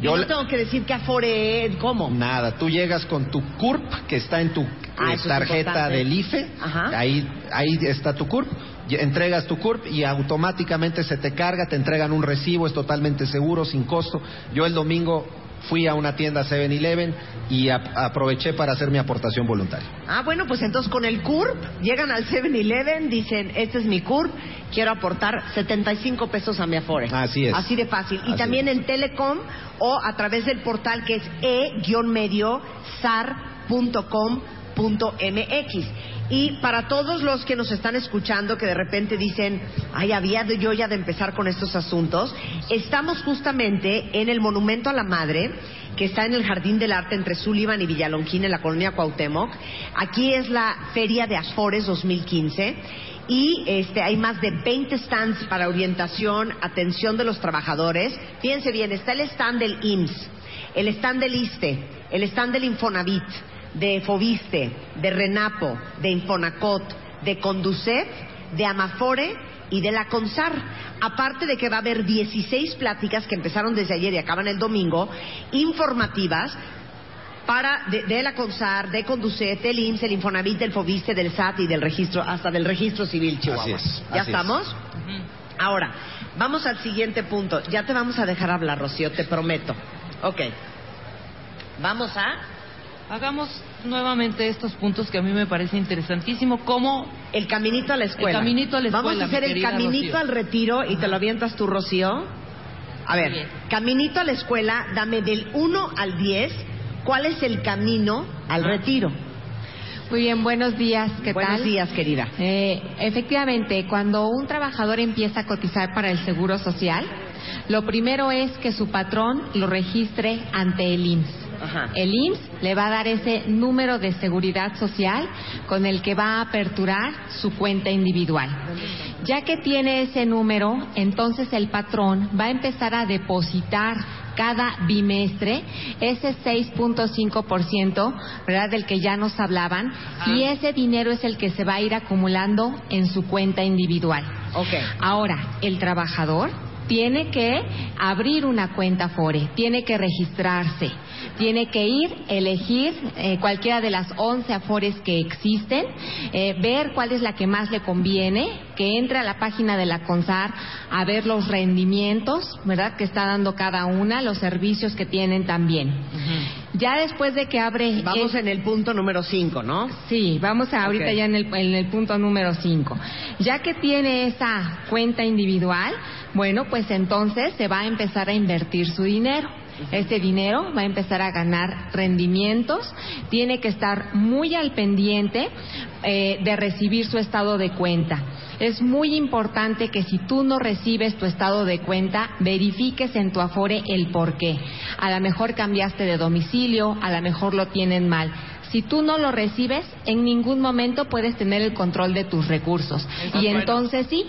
Yo Yo no tengo que decir que afore ¿cómo? Nada, tú llegas con tu CURP que está en tu Ah, eh, es tarjeta del IFE, Ajá. ahí ahí está tu CURP, entregas tu CURP y automáticamente se te carga, te entregan un recibo, es totalmente seguro, sin costo. Yo el domingo fui a una tienda 7-Eleven y ap- aproveché para hacer mi aportación voluntaria. Ah, bueno, pues entonces con el CURP llegan al 7-Eleven, dicen, este es mi CURP, quiero aportar 75 pesos a mi Afore. Así es. Así de fácil. Y también es. en Telecom o a través del portal que es e-medio-sar.com.mx. Y para todos los que nos están escuchando que de repente dicen, ay, había yo ya de empezar con estos asuntos, estamos justamente en el Monumento a la Madre, que está en el Jardín del Arte entre Sullivan y Villalonquín en la colonia Cuauhtémoc. Aquí es la Feria de Afores 2015 y este, hay más de 20 stands para orientación, atención de los trabajadores. Fíjense bien, está el stand del IMSS, el stand del ISTE, el stand del Infonavit, de Fobiste, de Renapo, de Infonacot, de Conducef, de Amafore y de la CONSAR. Aparte de que va a haber 16 pláticas que empezaron desde ayer y acaban el domingo, informativas para de, de la CONSAR, de Conducet, del IMSS, el Infonavit, del Fobiste, del SAT y del registro, hasta del registro civil Chihuahua. Así es, ¿Ya así es. estamos? Ahora, vamos al siguiente punto. Ya te vamos a dejar hablar, Rocío, te prometo. Ok. Vamos a Hagamos nuevamente estos puntos que a mí me parece interesantísimo, como el caminito a la escuela. El caminito a la Vamos a hacer el caminito Rocío. al retiro y te lo avientas tú, Rocío. A ver, bien. caminito a la escuela, dame del 1 al 10, ¿cuál es el camino al retiro? Muy bien, buenos días, ¿qué Buenos tal? días, querida. Eh, efectivamente, cuando un trabajador empieza a cotizar para el Seguro Social, lo primero es que su patrón lo registre ante el IMSS. Ajá. El IMSS le va a dar ese número de seguridad social con el que va a aperturar su cuenta individual. Ya que tiene ese número, entonces el patrón va a empezar a depositar cada bimestre ese 6.5%, ¿verdad? Del que ya nos hablaban, y ese dinero es el que se va a ir acumulando en su cuenta individual. Ahora, el trabajador tiene que abrir una cuenta FORE, tiene que registrarse, tiene que ir, elegir eh, cualquiera de las 11 afores que existen, eh, ver cuál es la que más le conviene, que entre a la página de la CONSAR a ver los rendimientos, ¿verdad?, que está dando cada una, los servicios que tienen también. Ya después de que abre... Vamos el- en el punto número 5, ¿no? Sí, vamos a ahorita ya en el, en el punto número 5. Ya que tiene esa cuenta individual, bueno, pues entonces se va a empezar a invertir su dinero. Ese dinero va a empezar a ganar rendimientos, tiene que estar muy al pendiente eh, de recibir su estado de cuenta. Es muy importante que si tú no recibes tu estado de cuenta, verifiques en tu Afore el por qué. A lo mejor cambiaste de domicilio, a lo mejor lo tienen mal. Si tú no lo recibes, en ningún momento puedes tener el control de tus recursos. y entonces sí,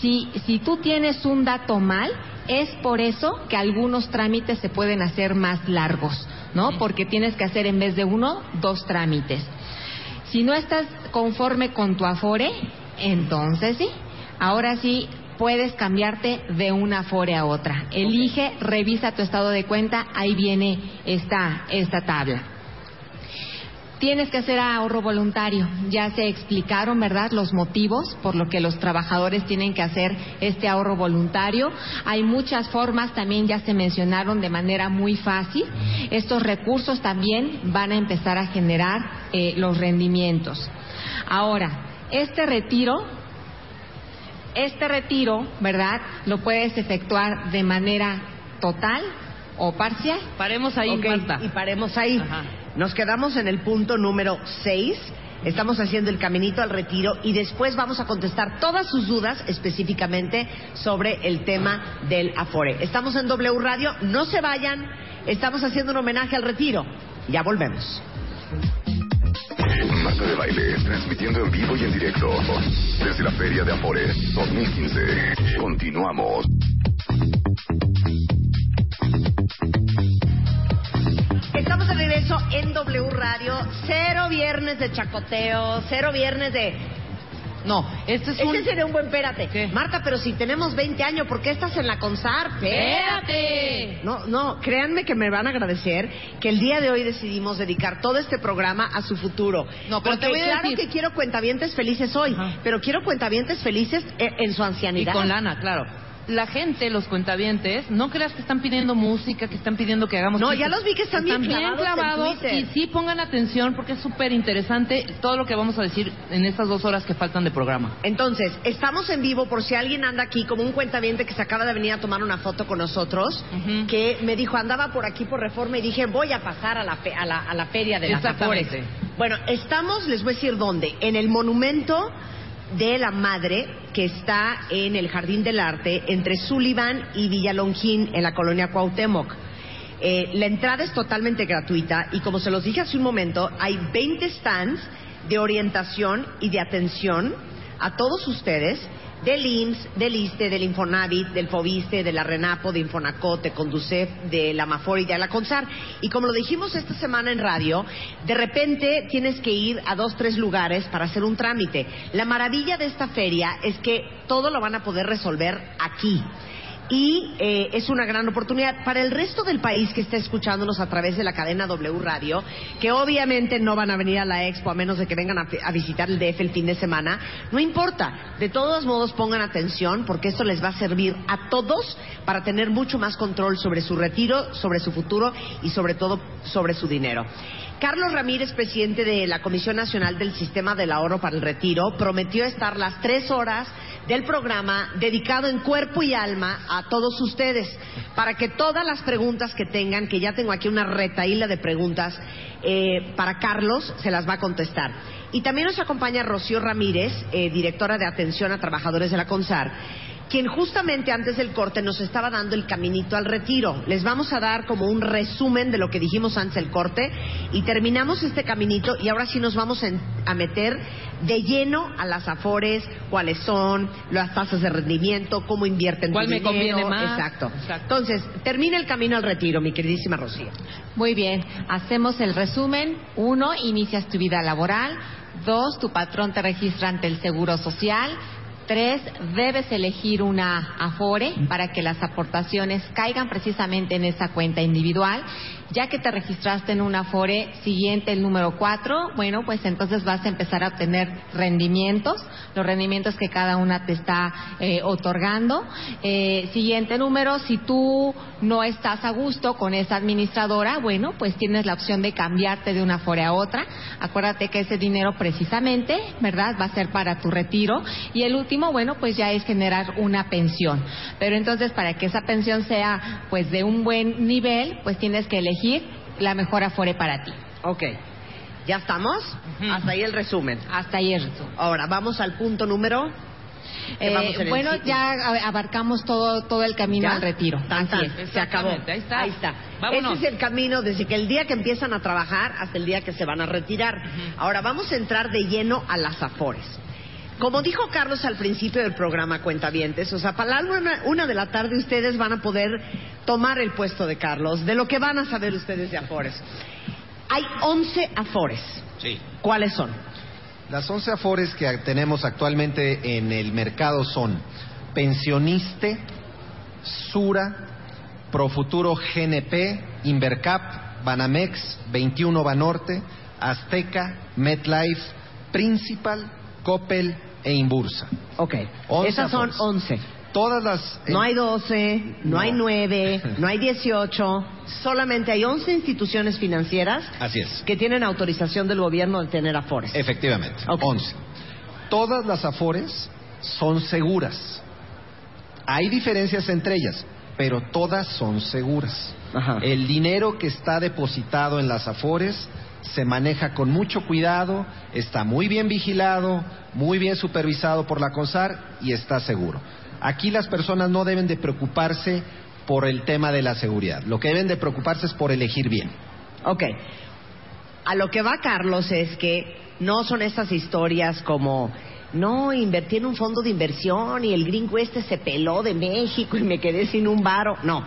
si, si tú tienes un dato mal, es por eso que algunos trámites se pueden hacer más largos, ¿no? Porque tienes que hacer en vez de uno, dos trámites. Si no estás conforme con tu Afore, entonces sí, ahora sí puedes cambiarte de una Afore a otra. Elige, revisa tu estado de cuenta, ahí viene esta, esta tabla. Tienes que hacer ahorro voluntario. Ya se explicaron, ¿verdad?, los motivos por lo que los trabajadores tienen que hacer este ahorro voluntario. Hay muchas formas, también ya se mencionaron de manera muy fácil. Estos recursos también van a empezar a generar eh, los rendimientos. Ahora, este retiro Este retiro, ¿verdad? Lo puedes efectuar de manera total o parcial. Paremos ahí, Ok, Marta. y paremos ahí. Ajá. Nos quedamos en el punto número 6. Estamos haciendo el caminito al retiro y después vamos a contestar todas sus dudas específicamente sobre el tema del Afore. Estamos en W Radio, no se vayan, estamos haciendo un homenaje al retiro. Ya volvemos. Marta de Baile, transmitiendo en vivo y en directo desde la Feria de Amores 2015. Continuamos. Regreso en W Radio. Cero viernes de chacoteo, cero viernes de... No, este es un... Ese sería un buen espérate. ¿Qué? Marta, pero si tenemos 20 años, ¿por qué estás en la CONSAR? ¡Espérate! No, no, créanme que me van a agradecer que el día de hoy decidimos dedicar todo este programa a su futuro. No, pero Porque te voy a claro decir- que quiero cuentavientes felices hoy, Ajá. pero quiero cuentavientes felices en, en su Y ancianidad. con lana, claro. La gente, los cuentavientes, no creas que están pidiendo música, que están pidiendo que hagamos... No, chistes. ya los vi que están bien clavados y sí pongan atención porque es súper interesante todo lo que vamos a decir en estas dos horas que faltan de programa. Entonces, estamos en vivo por si alguien anda aquí como un cuentaviente que se acaba de venir a tomar una foto con nosotros, que me dijo, andaba por aquí por Reforma y dije, voy a pasar a la, fe- a la, a la feria de las Afores. Bueno, estamos, les voy a decir dónde, en el monumento de la Madre que está en el Jardín del Arte entre Sullivan y Villalongín en la colonia Cuauhtémoc. Eh, la entrada es totalmente gratuita y como se los dije hace un momento, hay 20 stands de orientación y de atención a todos ustedes del IMSS, del ISTE, del Infonavit, del FOBISTE, de la RENAPO, de Infonacot, de Conducef, de la y de la CONSAR. Y como lo dijimos esta semana en radio, de repente tienes que ir a dos, tres lugares para hacer un trámite. La maravilla de esta feria es que todo lo van a poder resolver aquí y eh, es una gran oportunidad para el resto del país que está escuchándonos a través de la cadena W Radio, que obviamente no van a venir a la expo a menos de que vengan a, a visitar el DF el fin de semana. No importa, de todos modos pongan atención porque esto les va a servir a todos para tener mucho más control sobre su retiro, sobre su futuro y sobre todo sobre su dinero. Carlos Ramírez, presidente de la Comisión Nacional del Sistema del Ahorro para el Retiro, prometió estar las tres horas del programa dedicado en cuerpo y alma a todos ustedes, para que todas las preguntas que tengan, que ya tengo aquí una retaíla de preguntas eh, para Carlos, se las va a contestar. Y también nos acompaña Rocío Ramírez, eh, directora de Atención a Trabajadores de la CONSAR, quien justamente antes del corte nos estaba dando el caminito al retiro. Les vamos a dar como un resumen de lo que dijimos antes del corte y terminamos este caminito y ahora sí nos vamos a meter de lleno a las afores, cuáles son, las tasas de rendimiento, cómo invierten ¿Cuál tu me dinero. conviene más? Exacto. Exacto. Entonces, termina el camino al retiro, mi queridísima Rocío. Muy bien, hacemos el resumen. Uno, inicias tu vida laboral. Dos, tu patrón te registra ante el Seguro Social. Tres, debes elegir una Afore para que las aportaciones caigan precisamente en esa cuenta individual. Ya que te registraste en una Afore, siguiente el número cuatro, bueno, pues entonces vas a empezar a obtener rendimientos, los rendimientos que cada una te está eh, otorgando. Eh, siguiente número, si tú no estás a gusto con esa administradora, bueno, pues tienes la opción de cambiarte de una Afore a otra. Acuérdate que ese dinero precisamente, ¿verdad? Va a ser para tu retiro. Y el último, bueno, pues ya es generar una pensión. Pero entonces, para que esa pensión sea, pues, de un buen nivel, pues tienes que elegir la mejor Afore para ti. Ok. ¿Ya estamos? Hasta ahí el resumen. Hasta ahí el resumen. Ahora, vamos al punto número... Eh, bueno, ya abarcamos todo, todo el camino ¿Ya? al retiro. Tan, tan. Así es. Se acabó. Ahí está. Ahí está. Vámonos. Ese es el camino desde que el día que empiezan a trabajar hasta el día que se van a retirar. Ahora vamos a entrar de lleno a las afores. Como dijo Carlos al principio del programa Cuentavientes, o sea, para la una, una de la tarde ustedes van a poder tomar el puesto de Carlos, de lo que van a saber ustedes de afores. Hay 11 afores. Sí. ¿Cuáles son? Las 11 afores que tenemos actualmente en el mercado son Pensioniste, Sura, Profuturo GNP, Invercap, Banamex, 21 Banorte, Azteca, MetLife, Principal, Coppel e Inbursa. Ok. 11 Esas son afores. 11. Todas las... No hay 12, no, No. hay 9, no hay 18, solamente hay 11 instituciones financieras Así es. que tienen autorización del gobierno de tener afores. Efectivamente, Ok. 11. Todas las afores son seguras. Hay diferencias entre ellas, pero todas son seguras. Ajá. El dinero que está depositado en las Afores se maneja con mucho cuidado, está muy bien vigilado, muy bien supervisado por la CONSAR y está seguro. Aquí las personas no deben de preocuparse por el tema de la seguridad. Lo que deben de preocuparse es por elegir bien. Ok. A lo que va Carlos es que no son estas historias como, no, invertí en un fondo de inversión y el gringo este se peló de México y me quedé sin un varo. No,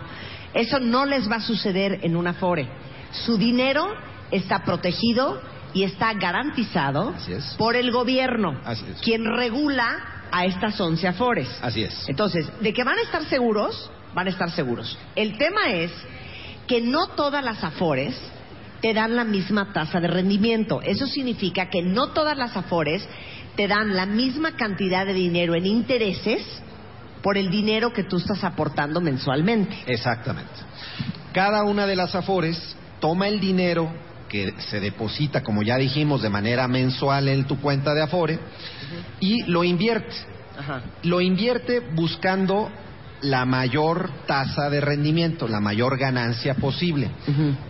eso no les va a suceder en un Afore. Su dinero está protegido y está garantizado es. por el gobierno, Así es. quien regula a estas 11 Afores. Así es. Entonces, de que van a estar seguros, van a estar seguros. El tema es que no todas las afores te dan la misma tasa de rendimiento. Eso significa que no todas las afores te dan la misma cantidad de dinero en intereses por el dinero que tú estás aportando mensualmente. Exactamente. Cada una de las Afores toma el dinero que se deposita, como ya dijimos, de manera mensual en tu cuenta de Afore y lo invierte. Ajá. Lo invierte buscando la mayor tasa de rendimiento, la mayor ganancia posible.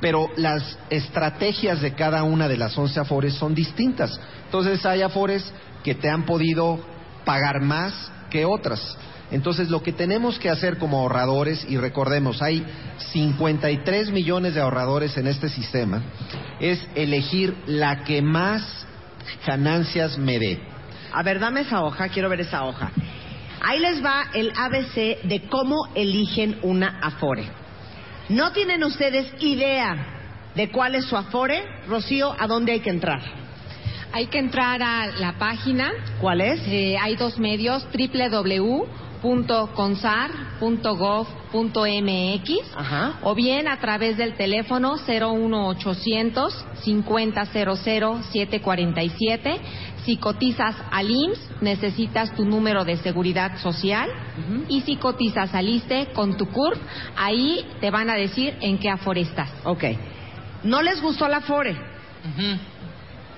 Pero las estrategias de cada una de las 11 Afores son distintas. Entonces hay Afores que te han podido pagar más que otras. Entonces lo que tenemos que hacer como ahorradores, y recordemos, hay 53 millones de ahorradores en este sistema, es elegir la que más ganancias me dé. A ver, dame esa hoja, quiero ver esa hoja. Ahí les va el ABC de cómo eligen una Afore. ¿No tienen ustedes idea de cuál es su Afore? Rocío, ¿a dónde hay que entrar? Hay que entrar a la página. ¿Cuál es? Eh, hay dos medios, www.consar.gov.mx Ajá. o bien a través del teléfono 01800 5000 747. Si cotizas al IMSS, necesitas tu número de seguridad social. Y si cotizas al ISTE con tu CURP, ahí te van a decir en qué afore estás. Ok. ¿No les gustó la Afore?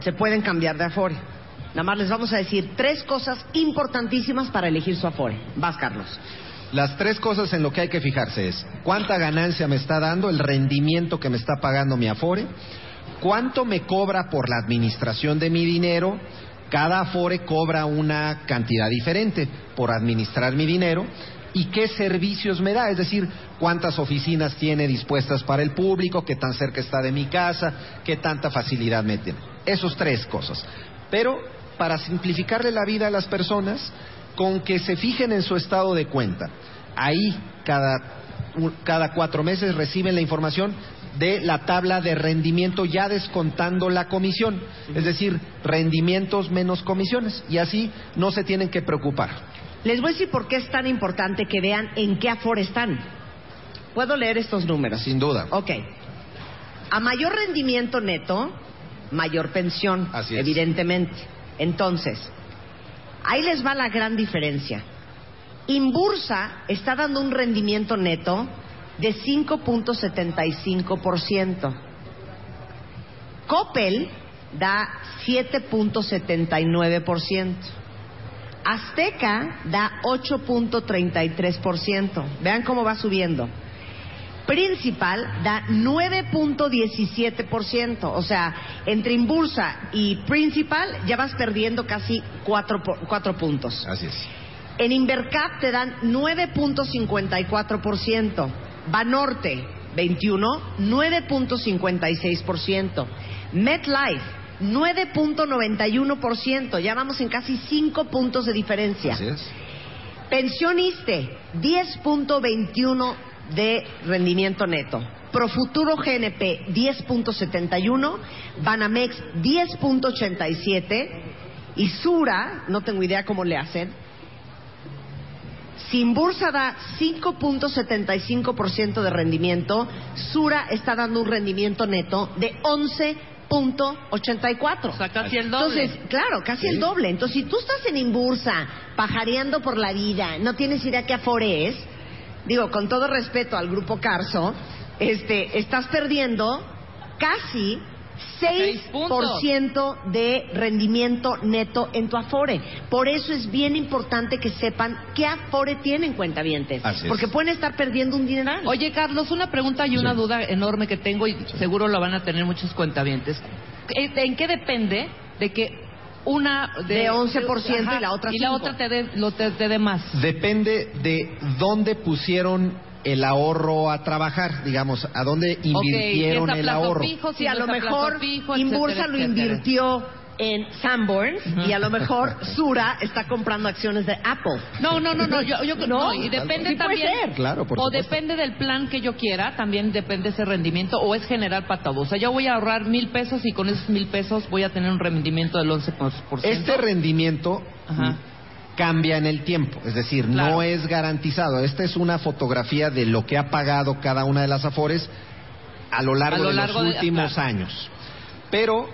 Se pueden cambiar de Afore. Nada más les vamos a decir tres cosas importantísimas para elegir su Afore. Vas, Carlos. Las tres cosas en lo que hay que fijarse es cuánta ganancia me está dando, el rendimiento que me está pagando mi Afore, cuánto me cobra por la administración de mi dinero, cada Afore cobra una cantidad diferente por administrar mi dinero y qué servicios me da, es decir, cuántas oficinas tiene dispuestas para el público, qué tan cerca está de mi casa, qué tanta facilidad me tiene. Esos tres cosas. Pero para simplificarle la vida a las personas, con que se fijen en su estado de cuenta. Ahí cada, cada cuatro meses reciben la información de la tabla de rendimiento ya descontando la comisión, es decir, rendimientos menos comisiones, y así no se tienen que preocupar. Les voy a decir por qué es tan importante que vean en qué Afore están. ¿Puedo leer estos números? Sin duda. Ok. A mayor rendimiento neto, mayor pensión, Así es. evidentemente. Entonces, ahí les va la gran diferencia. Inbursa está dando un rendimiento neto de 5.75%. Coppel da 7.79%. Azteca da 8.33%. Vean cómo va subiendo. Principal da 9.17%. O sea, entre Inbursa y Principal ya vas perdiendo casi 4, puntos. Así es. En Invercap te dan 9.54%. Banorte, 21, 9.56%. MetLife, 9.91%. Ya vamos en casi 5 puntos de diferencia. Así es. Pensioniste, 10.21 de rendimiento neto. Profuturo GNP, 10.71. Banamex, 10.87. Y Sura, no tengo idea cómo le hacen. Si Bursa da 5.75% de rendimiento, Sura está dando un rendimiento neto de 11.84. O sea, casi el doble. Entonces, claro, casi Sí. el doble. Entonces, si tú estás en Imbursa, pajareando por la vida, no tienes idea qué Afore es, digo, con todo respeto al grupo Carso, este, estás perdiendo casi Seis puntos. 6% de rendimiento neto en tu Afore. Por eso es bien importante que sepan qué Afore tienen cuentavientes. Así es. Porque pueden estar perdiendo un dineral. Oye, Carlos, una pregunta y una duda enorme que tengo y seguro lo van a tener muchos cuentavientes. ¿En qué depende de que una De 11% y la otra y la 5? otra te dé lo te, te dé más? Depende de dónde pusieron el ahorro a trabajar, digamos, a dónde invirtieron Ok, si es a el ahorro. fijo, si Sí, a lo mejor fijo, Inbursa etcétera, lo etcétera. En Sanborns y a lo mejor Sura está comprando acciones de Apple. No, no, no, no, yo, yo No, no, y depende sí puede también, ser. Claro, por o supuesto. depende del plan que yo quiera, también depende ese rendimiento, o es general para todo. O sea, yo voy a ahorrar mil pesos y con esos mil pesos voy a tener un rendimiento del 11%. Este rendimiento Ajá. cambia en el tiempo, es decir, Claro. no es garantizado. Esta es una fotografía de lo que ha pagado cada una de las Afores a lo largo, A lo de los de- últimos claro. años. Pero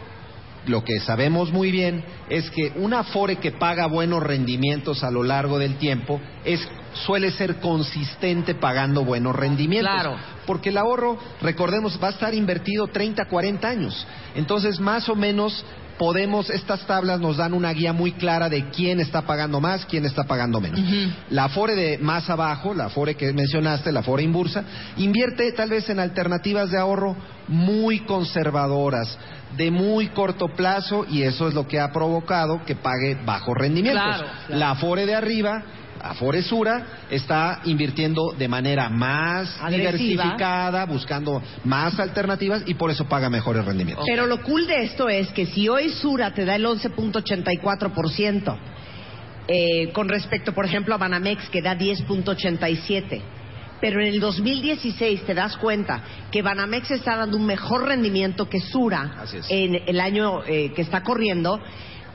lo que sabemos muy bien es que un Afore que paga buenos rendimientos a lo largo del tiempo es suele ser consistente pagando buenos rendimientos. Claro. Porque el ahorro, recordemos, va a estar invertido 30, 40 años. Entonces, más o menos podemos, estas tablas nos dan una guía muy clara de quién está pagando más, quién está pagando menos. La Afore de más abajo, la Afore que mencionaste, la Afore Inbursa, invierte tal vez en alternativas de ahorro muy conservadoras, de muy corto plazo, y eso es lo que ha provocado que pague bajos rendimientos. Claro, claro. La Afore de arriba, Afore Sura, está invirtiendo de manera más Agresiva. diversificada, buscando más alternativas y por eso paga mejores rendimientos. Pero lo cool de esto es que si hoy Sura te da el 11.84%, eh, con respecto, por ejemplo, a Banamex que da 10.87%, pero en el 2016 te das cuenta que Banamex está dando un mejor rendimiento que Sura en el año eh, que está corriendo,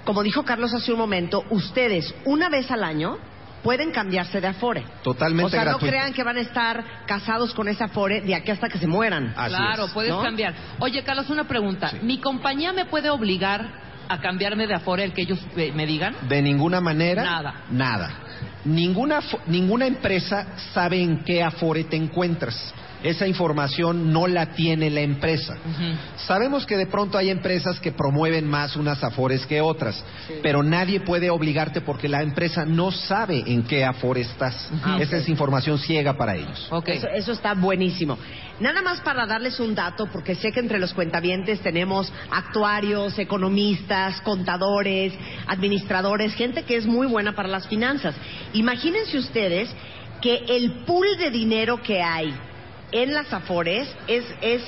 como dijo Carlos hace un momento, ustedes una vez al año pueden cambiarse de Afore. Totalmente o sea, gratuito. no crean que van a estar casados con esa Afore de aquí hasta que se mueran. Así claro, es. puedes ¿no? cambiar. Oye, Carlos, una pregunta. Sí. ¿Mi compañía me puede obligar a cambiarme de Afore el que ellos eh, me digan? De ninguna manera. Nada. Nada. Ninguna, ninguna empresa sabe en qué Afore te encuentras. Esa información no la tiene la empresa. Sabemos que de pronto hay empresas que promueven más unas afores que otras, pero nadie puede obligarte porque la empresa no sabe en qué afore estás. Ah, Esa es información ciega para ellos. Ok. Eso, eso está buenísimo. Nada más para darles un dato, porque sé que entre los cuentavientes tenemos actuarios, economistas, contadores, administradores, gente que es muy buena para las finanzas. Imagínense ustedes que el pool de dinero que hay en las Afores es, es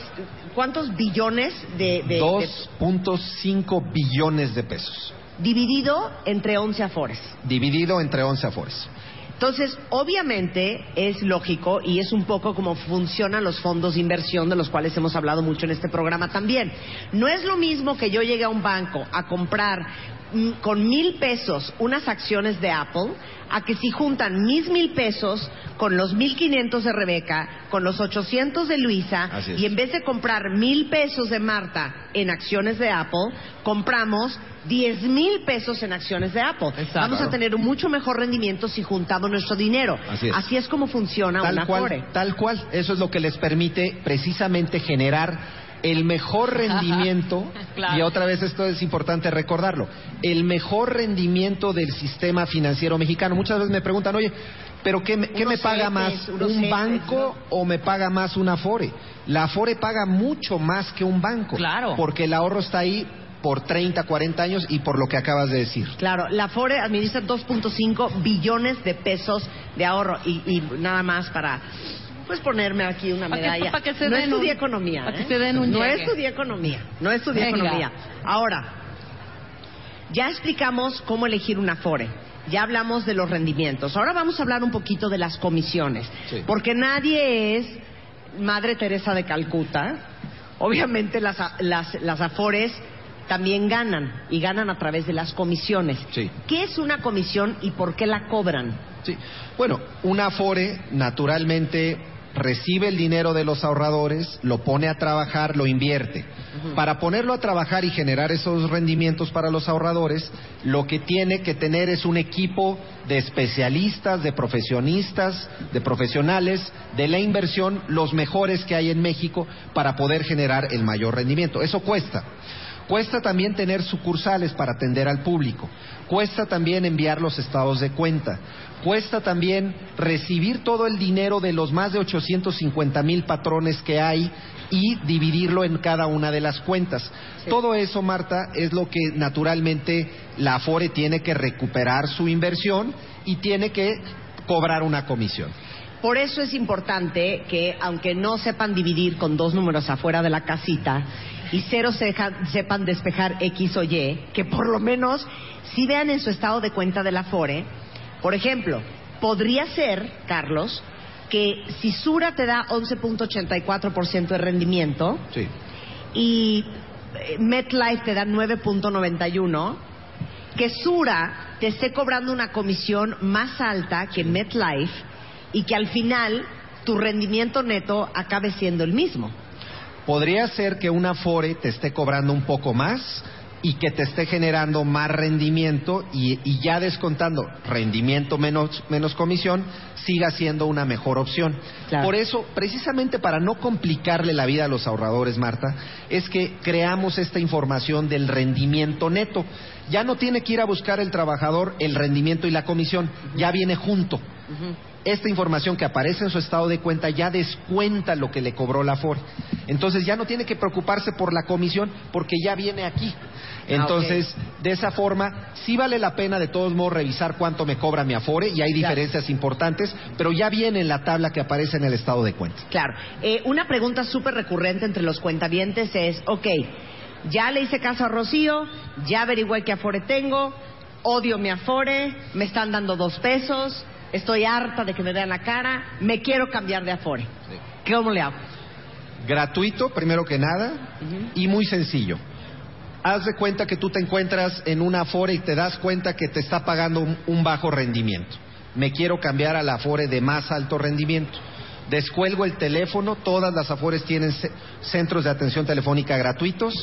¿cuántos billones de, de- de- 2.5 billones de pesos, dividido entre 11 Afores? dividido entre 11 afores. Entonces, obviamente es lógico y es un poco como funcionan los fondos de inversión de los cuales hemos hablado mucho en este programa también. No es lo mismo que yo llegue a un banco a comprar con mil pesos unas acciones de Apple a que si juntan mis mil pesos con los mil quinientos de Rebeca, con los ochocientos de Luisa Así es. y en vez de comprar mil pesos de Marta en acciones de Apple, compramos diez mil pesos en acciones de Apple. Exacto. Vamos a tener un mucho mejor rendimiento si juntamos nuestro dinero. Así es. como funciona una Tal cual, Afore. tal cual. Eso es lo que les permite precisamente generar el mejor rendimiento. Claro. Y otra vez esto es importante recordarlo. El mejor rendimiento del sistema financiero mexicano. Muchas veces me preguntan, oye, ¿pero qué, me- qué Unos me paga más? ¿Un banco o me paga más una Afore? La Afore paga mucho más que un banco. Claro. Porque el ahorro está ahí por 30, 40 años y por lo que acabas de decir. Claro, la Afore administra 2.5 billones de pesos de ahorro y, y nada más para pues ponerme aquí una Pa' que- medalla. pa' que se no den estudié un- economía. pa' que ¿eh? se den un no llegue. estudié economía. No estudié Venga. economía. Ahora, ya explicamos cómo elegir una Afore. Ya hablamos de los rendimientos. Ahora vamos a hablar un poquito de las comisiones. Sí. Porque nadie es Madre Teresa de Calcuta. Obviamente las, a- las, las Afores también ganan y ganan a través de las comisiones. Sí. ¿Qué es una comisión y por qué la cobran? Sí. Bueno, una Afore naturalmente recibe el dinero de los ahorradores, lo pone a trabajar, lo invierte. Para ponerlo a trabajar y generar esos rendimientos para los ahorradores, lo que tiene que tener es un equipo de especialistas, de profesionistas, de profesionales de la inversión, los mejores que hay en México para poder generar el mayor rendimiento. Eso cuesta. Cuesta también tener sucursales para atender al público. Cuesta también enviar los estados de cuenta. Cuesta también recibir todo el dinero de los más de 850 mil patrones que hay y dividirlo en cada una de las cuentas. Todo eso, Marta, es lo que naturalmente la Afore tiene que recuperar su inversión y tiene que cobrar una comisión. Por eso es importante que, aunque no sepan dividir con dos números afuera de la casita y cero sepan despejar X o Y, que por lo menos si vean en su estado de cuenta de la FORE, por ejemplo, podría ser, Carlos, que si Sura te da 11.84% de rendimiento Sí. y eh, MetLife te da 9.91, que Sura te esté cobrando una comisión más alta que MetLife y que al final tu rendimiento neto acabe siendo el mismo. Podría ser que una Afore te esté cobrando un poco más y que te esté generando más rendimiento y, y ya descontando rendimiento menos, menos comisión, siga siendo una mejor opción. Claro. Por eso, precisamente para no complicarle la vida a los ahorradores, Marta, es que creamos esta información del rendimiento neto. Ya no tiene que ir a buscar el trabajador el rendimiento y la comisión, ya viene junto. Esta información que aparece en su estado de cuenta ya descuenta lo que le cobró la Afore. Entonces ya no tiene que preocuparse por la comisión porque ya viene aquí. Entonces, de esa forma, sí vale la pena de todos modos revisar cuánto me cobra mi Afore y hay diferencias importantes, pero ya viene en la tabla que aparece en el estado de cuenta. Claro. Eh, una pregunta súper recurrente entre los cuentavientes es, ok, ya le hice caso a Rocío, ya averigüé qué Afore tengo, odio mi Afore, me están dando dos pesos, estoy harta de que me vean la cara, me quiero cambiar de Afore. ¿Cómo le hago? Gratuito, primero que nada, y muy sencillo. Haz de cuenta que tú te encuentras en una Afore y te das cuenta que te está pagando un, un bajo rendimiento. Me quiero cambiar a la Afore de más alto rendimiento. Descuelgo el teléfono, todas las Afores tienen ce- centros de atención telefónica gratuitos.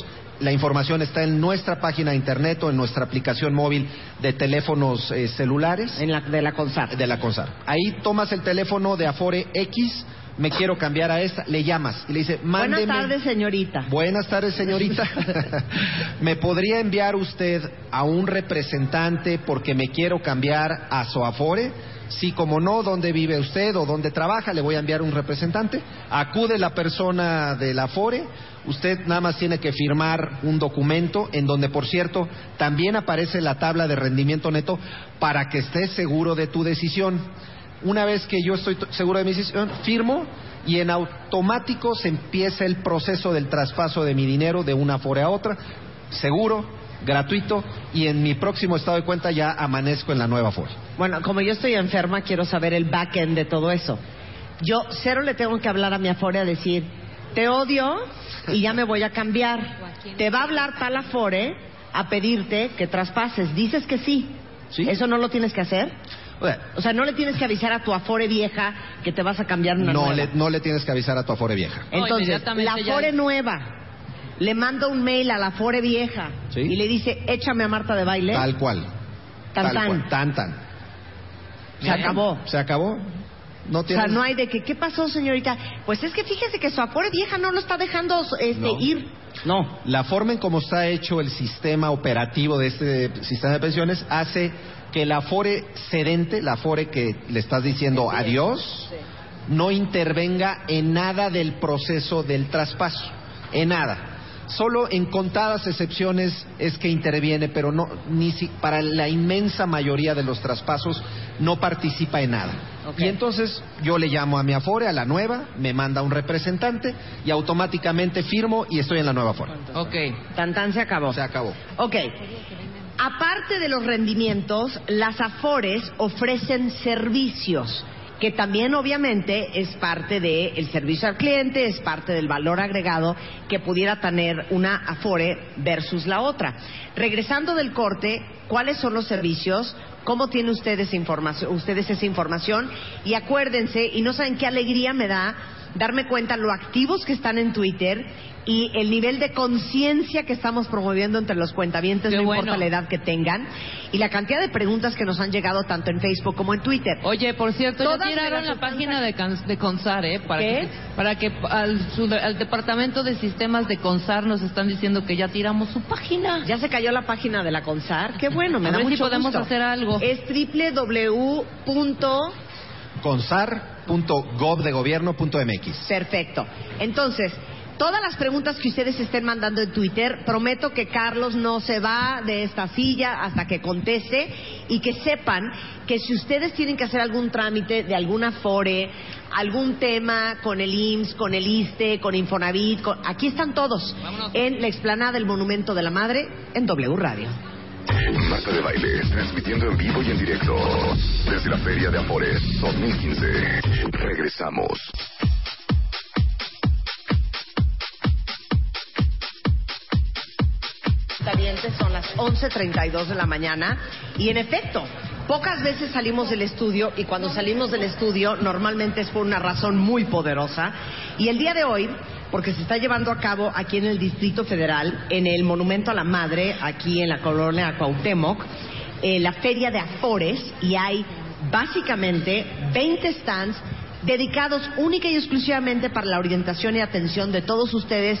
La información está en nuestra página de internet o en nuestra aplicación móvil de teléfonos eh, celulares En la, de la CONSAR. de la CONSAR. Ahí tomas el teléfono de Afore X, me quiero cambiar a esta, le llamas y le dice, mándeme. Buenas tardes, señorita. Buenas tardes, señorita. ¿Me podría enviar usted a un representante porque me quiero cambiar a su Afore? Sí, como no, ¿dónde vive usted o dónde trabaja? Le voy a enviar un representante. Acude la persona del Afore. Usted nada más tiene que firmar un documento en donde, por cierto, también aparece la tabla de rendimiento neto para que estés seguro de tu decisión. Una vez que yo estoy seguro de mi decisión, firmo y en automático se empieza el proceso del traspaso de mi dinero de una Afore a otra, seguro, gratuito y en mi próximo estado de cuenta ya amanezco en la nueva Afore. Bueno, como yo estoy enferma, quiero saber el back-end de todo eso. Yo cero le tengo que hablar a mi Afore a decir, te odio y ya me voy a cambiar. Te va a hablar tal Afore a pedirte que traspases. Dices que sí. Sí. ¿Eso no lo tienes que hacer? O sea, no le tienes que avisar a tu Afore vieja que te vas a cambiar una no nueva. le, no le tienes que avisar a tu Afore vieja. Entonces, la ya- Afore nueva le manda un mail a la Afore vieja Sí. y le dice, échame a Marta de baile. Tal cual. Tan, tal tan. cual. Tan tan. Se acabó. Se acabó. No O sea, no hay de que, ¿qué pasó, señorita? Pues es que fíjese que su Afore vieja no lo está dejando este, No. ir. No. La forma en cómo está hecho el sistema operativo de este sistema de pensiones hace que la Afore cedente, la Afore que le estás diciendo adiós, no intervenga en nada del proceso del traspaso, en nada. Solo en contadas excepciones es que interviene, pero no ni si, para la inmensa mayoría de los traspasos no participa en nada. Y entonces yo le llamo a mi Afore, a la nueva, me manda un representante y automáticamente firmo y estoy en la nueva Afore. Ok. Tan tan se acabó. Se acabó. Ok. Aparte de los rendimientos, las Afores ofrecen servicios. Que también obviamente es parte del servicio al cliente, es parte del valor agregado que pudiera tener una Afore versus la otra. Regresando del corte, ¿cuáles son los servicios? ¿Cómo tienen ustedes, información, ustedes esa información? Y acuérdense, y no saben qué alegría me da darme cuenta lo activos que están en Twitter y el nivel de conciencia que estamos promoviendo entre los cuentavientes, Qué no bueno. importa la edad que tengan, y la cantidad de preguntas que nos han llegado tanto en Facebook como en Twitter. Oye, por cierto, ya Todas me tiraron la página de, Can- de CONSAR, ¿eh? Para ¿Qué? que, para que al, su- al departamento de sistemas de CONSAR nos están diciendo que ya tiramos su página. Ya se cayó la página de la CONSAR. Qué bueno, me A da ver si mucho podemos gusto. hacer algo. Es www. consar.govdegobierno.mx. Perfecto. Entonces, todas las preguntas que ustedes estén mandando en Twitter, prometo que Carlos no se va de esta silla hasta que conteste y que sepan que si ustedes tienen que hacer algún trámite de alguna fore, algún tema con el IMSS, con el ISTE, con Infonavit, con- aquí están todos Vámonos. en la explanada del Monumento de la Madre en W Radio. Marta de Baile, transmitiendo en vivo y en directo desde la Feria de Amores 2015. Regresamos. Calientes son las 11.32 de la mañana. Y en efecto, pocas veces salimos del estudio y cuando salimos del estudio normalmente es por una razón muy poderosa. Y el día de hoy, porque se está llevando a cabo aquí en el Distrito Federal, en el Monumento a la Madre, aquí en la colonia Cuauhtémoc, eh, la Feria de Afores y hay básicamente 20 stands dedicados única y exclusivamente para la orientación y atención de todos ustedes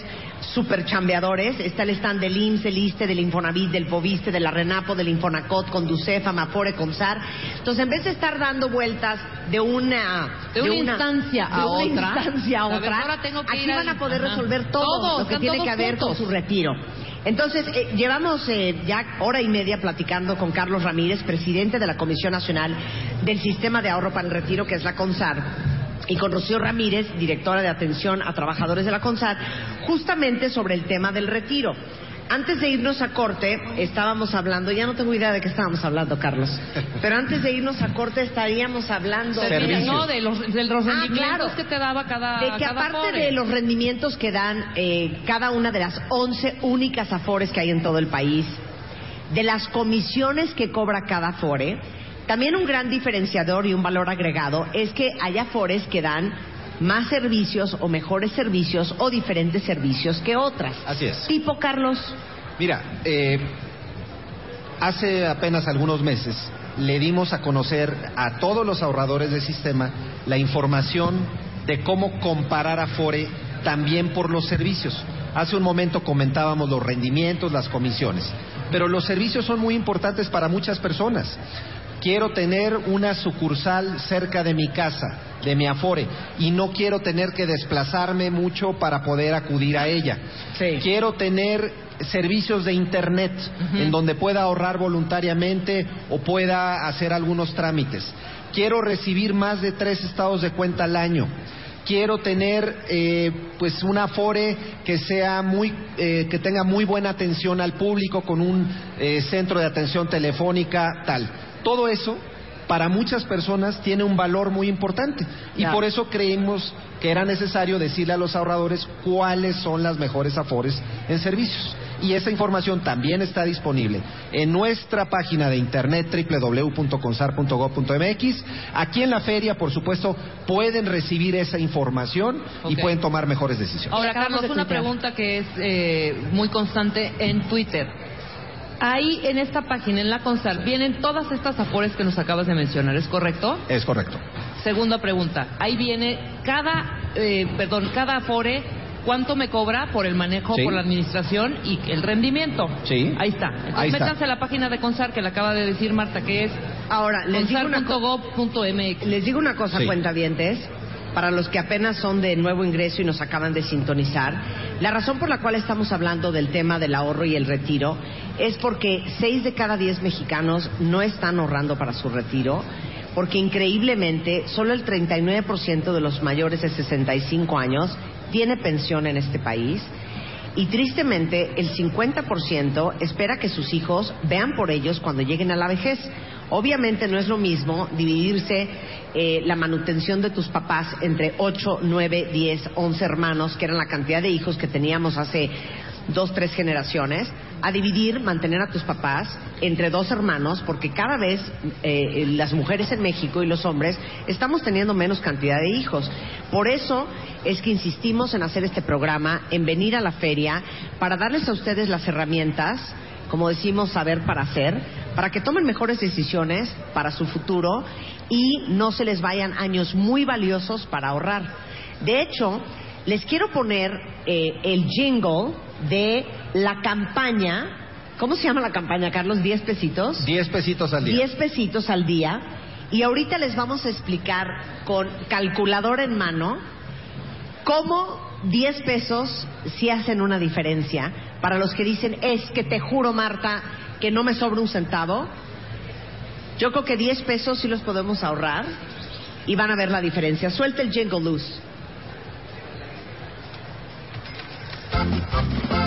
super chambeadores. Está el stand del IMSS, del ISTE, del Infonavit, del Fobiste, de la RENAPO, del Infonacot, Conducef, Amafore, Consar. Entonces, en vez de estar dando vueltas de una... De una instancia a de una otra. instancia a A ver, otra, ahora tengo que aquí ir van al- a poder Ajá. resolver todo Todo, lo que tiene todos que ver con su retiro. Entonces, eh, llevamos eh, ya hora y media platicando con Carlos Ramírez, presidente de la Comisión Nacional del Sistema de Ahorro para el Retiro, que es la CONSAR, y con Rocío Ramírez, directora de atención a trabajadores de la CONSAR, justamente sobre el tema del retiro. Antes de irnos a corte, estábamos hablando, ya no tengo idea de qué estábamos hablando, Carlos, pero antes de irnos a corte estaríamos hablando Servicios. No, de los, de los Ah, rendimientos claro. que te daba cada de que cada aparte de los rendimientos que dan eh, cada una de las 11 únicas afores que hay en todo el país, de las comisiones que cobra cada afore, también un gran diferenciador y un valor agregado es que hay afores que dan más servicios o mejores servicios o diferentes servicios que otras. Así es. Tipo, Carlos, Mira, eh, hace apenas algunos meses le dimos a conocer a todos los ahorradores del sistema la información de cómo comparar Afore también por los servicios. Hace un momento comentábamos los rendimientos, las comisiones, pero los servicios son muy importantes para muchas personas. Quiero tener una sucursal cerca de mi casa, de mi Afore, y no quiero tener que desplazarme mucho para poder acudir a ella. Sí. Quiero tener servicios de internet en donde pueda ahorrar voluntariamente o pueda hacer algunos trámites. Quiero recibir más de tres estados de cuenta al año. Quiero tener eh, pues una Afore que sea muy eh, que tenga muy buena atención al público con un eh, centro de atención telefónica tal. Todo eso para muchas personas tiene un valor muy importante y Claro. por eso creímos que era necesario decirle a los ahorradores cuáles son las mejores afores en servicios. Y esa información también está disponible en nuestra página de internet www.consar.gov.mx. Aquí en la feria, por supuesto, pueden recibir esa información y pueden tomar mejores decisiones. Ahora, Carlos, una pregunta que es eh, muy constante en Twitter. Ahí en esta página, en la CONSAR, vienen todas estas afores que nos acabas de mencionar, ¿es correcto? Es correcto. Segunda pregunta. Ahí viene cada, eh, perdón, cada afore, cuánto me cobra por el manejo, Sí. por la administración y el rendimiento. Sí. Ahí está. Entonces, Ahí está. métanse a la página de CONSAR que le acaba de decir Marta, que es ahora les digo una. Les digo una cosa, Sí. cuentavientes, para los que apenas son de nuevo ingreso y nos acaban de sintonizar, la razón por la cual estamos hablando del tema del ahorro y el retiro es porque seis de cada diez mexicanos no están ahorrando para su retiro, porque increíblemente solo el 39% de los mayores de 65 años tiene pensión en este país. Y tristemente, el 50% espera que sus hijos vean por ellos cuando lleguen a la vejez. Obviamente no es lo mismo dividirse eh, la manutención de tus papás entre 8, 9, 10, 11 hermanos, que eran la cantidad de hijos que teníamos hace dos, tres generaciones, a dividir, mantener a tus papás entre dos hermanos, porque cada vez eh, las mujeres en México y los hombres estamos teniendo menos cantidad de hijos. Por eso es que insistimos en hacer este programa, en venir a la feria, para darles a ustedes las herramientas, como decimos, saber para hacer, para que tomen mejores decisiones para su futuro y no se les vayan años muy valiosos para ahorrar. De hecho, les quiero poner eh, el jingle de la campaña. ¿Cómo se llama la campaña, Carlos? ¿Diez pesitos? Diez pesitos al día. Diez pesitos al día. Y ahorita les vamos a explicar con calculador en mano cómo diez pesos sí hacen una diferencia. Para los que dicen, es que te juro, Marta, que no me sobra un centavo. Yo creo que diez pesos sí los podemos ahorrar y van a ver la diferencia. Suelta el jingle loose.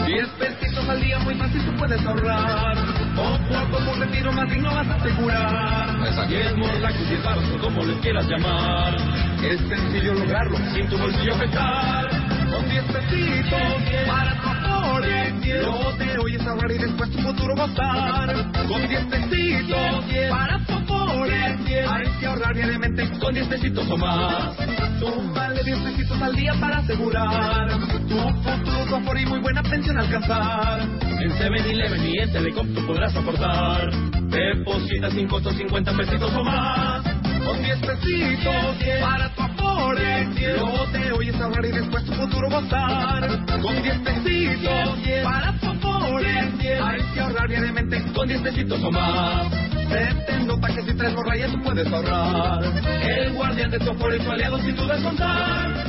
Diez pesitos al día, muy fácil tú puedes ahorrar. Poco a poco un retiro más digno vas a asegurar. Diez morlacos, diez baros, o como les quieras llamar. Es sencillo lograrlo, sin tu bolsillo pesar. Con diez pesitos para tu afore. Lo de hoy es ahorrar y después tu futuro gozar. Con diez pesitos para tu afore. Hay que ahorrar diariamente con diez pesitos o más. Tómale diez pesitos al día para asegurar tu futuro, tu afore y muy buena pensión alcanzar. En 7-Eleven y en Telecom tú podrás aportar. Deposita sin costo 50 pesitos o más. Con 10 pesitos para tu afore. Lo de hoy es ahorrar y después tu futuro gozar. Con 10 pesitos para tu afore. Hay que ahorrar diariamente con 10 pesitos o más. Vete nota que si tres borrayas tú puedes ahorrar. El guardián de tu afore y tu aliado sin duda contar.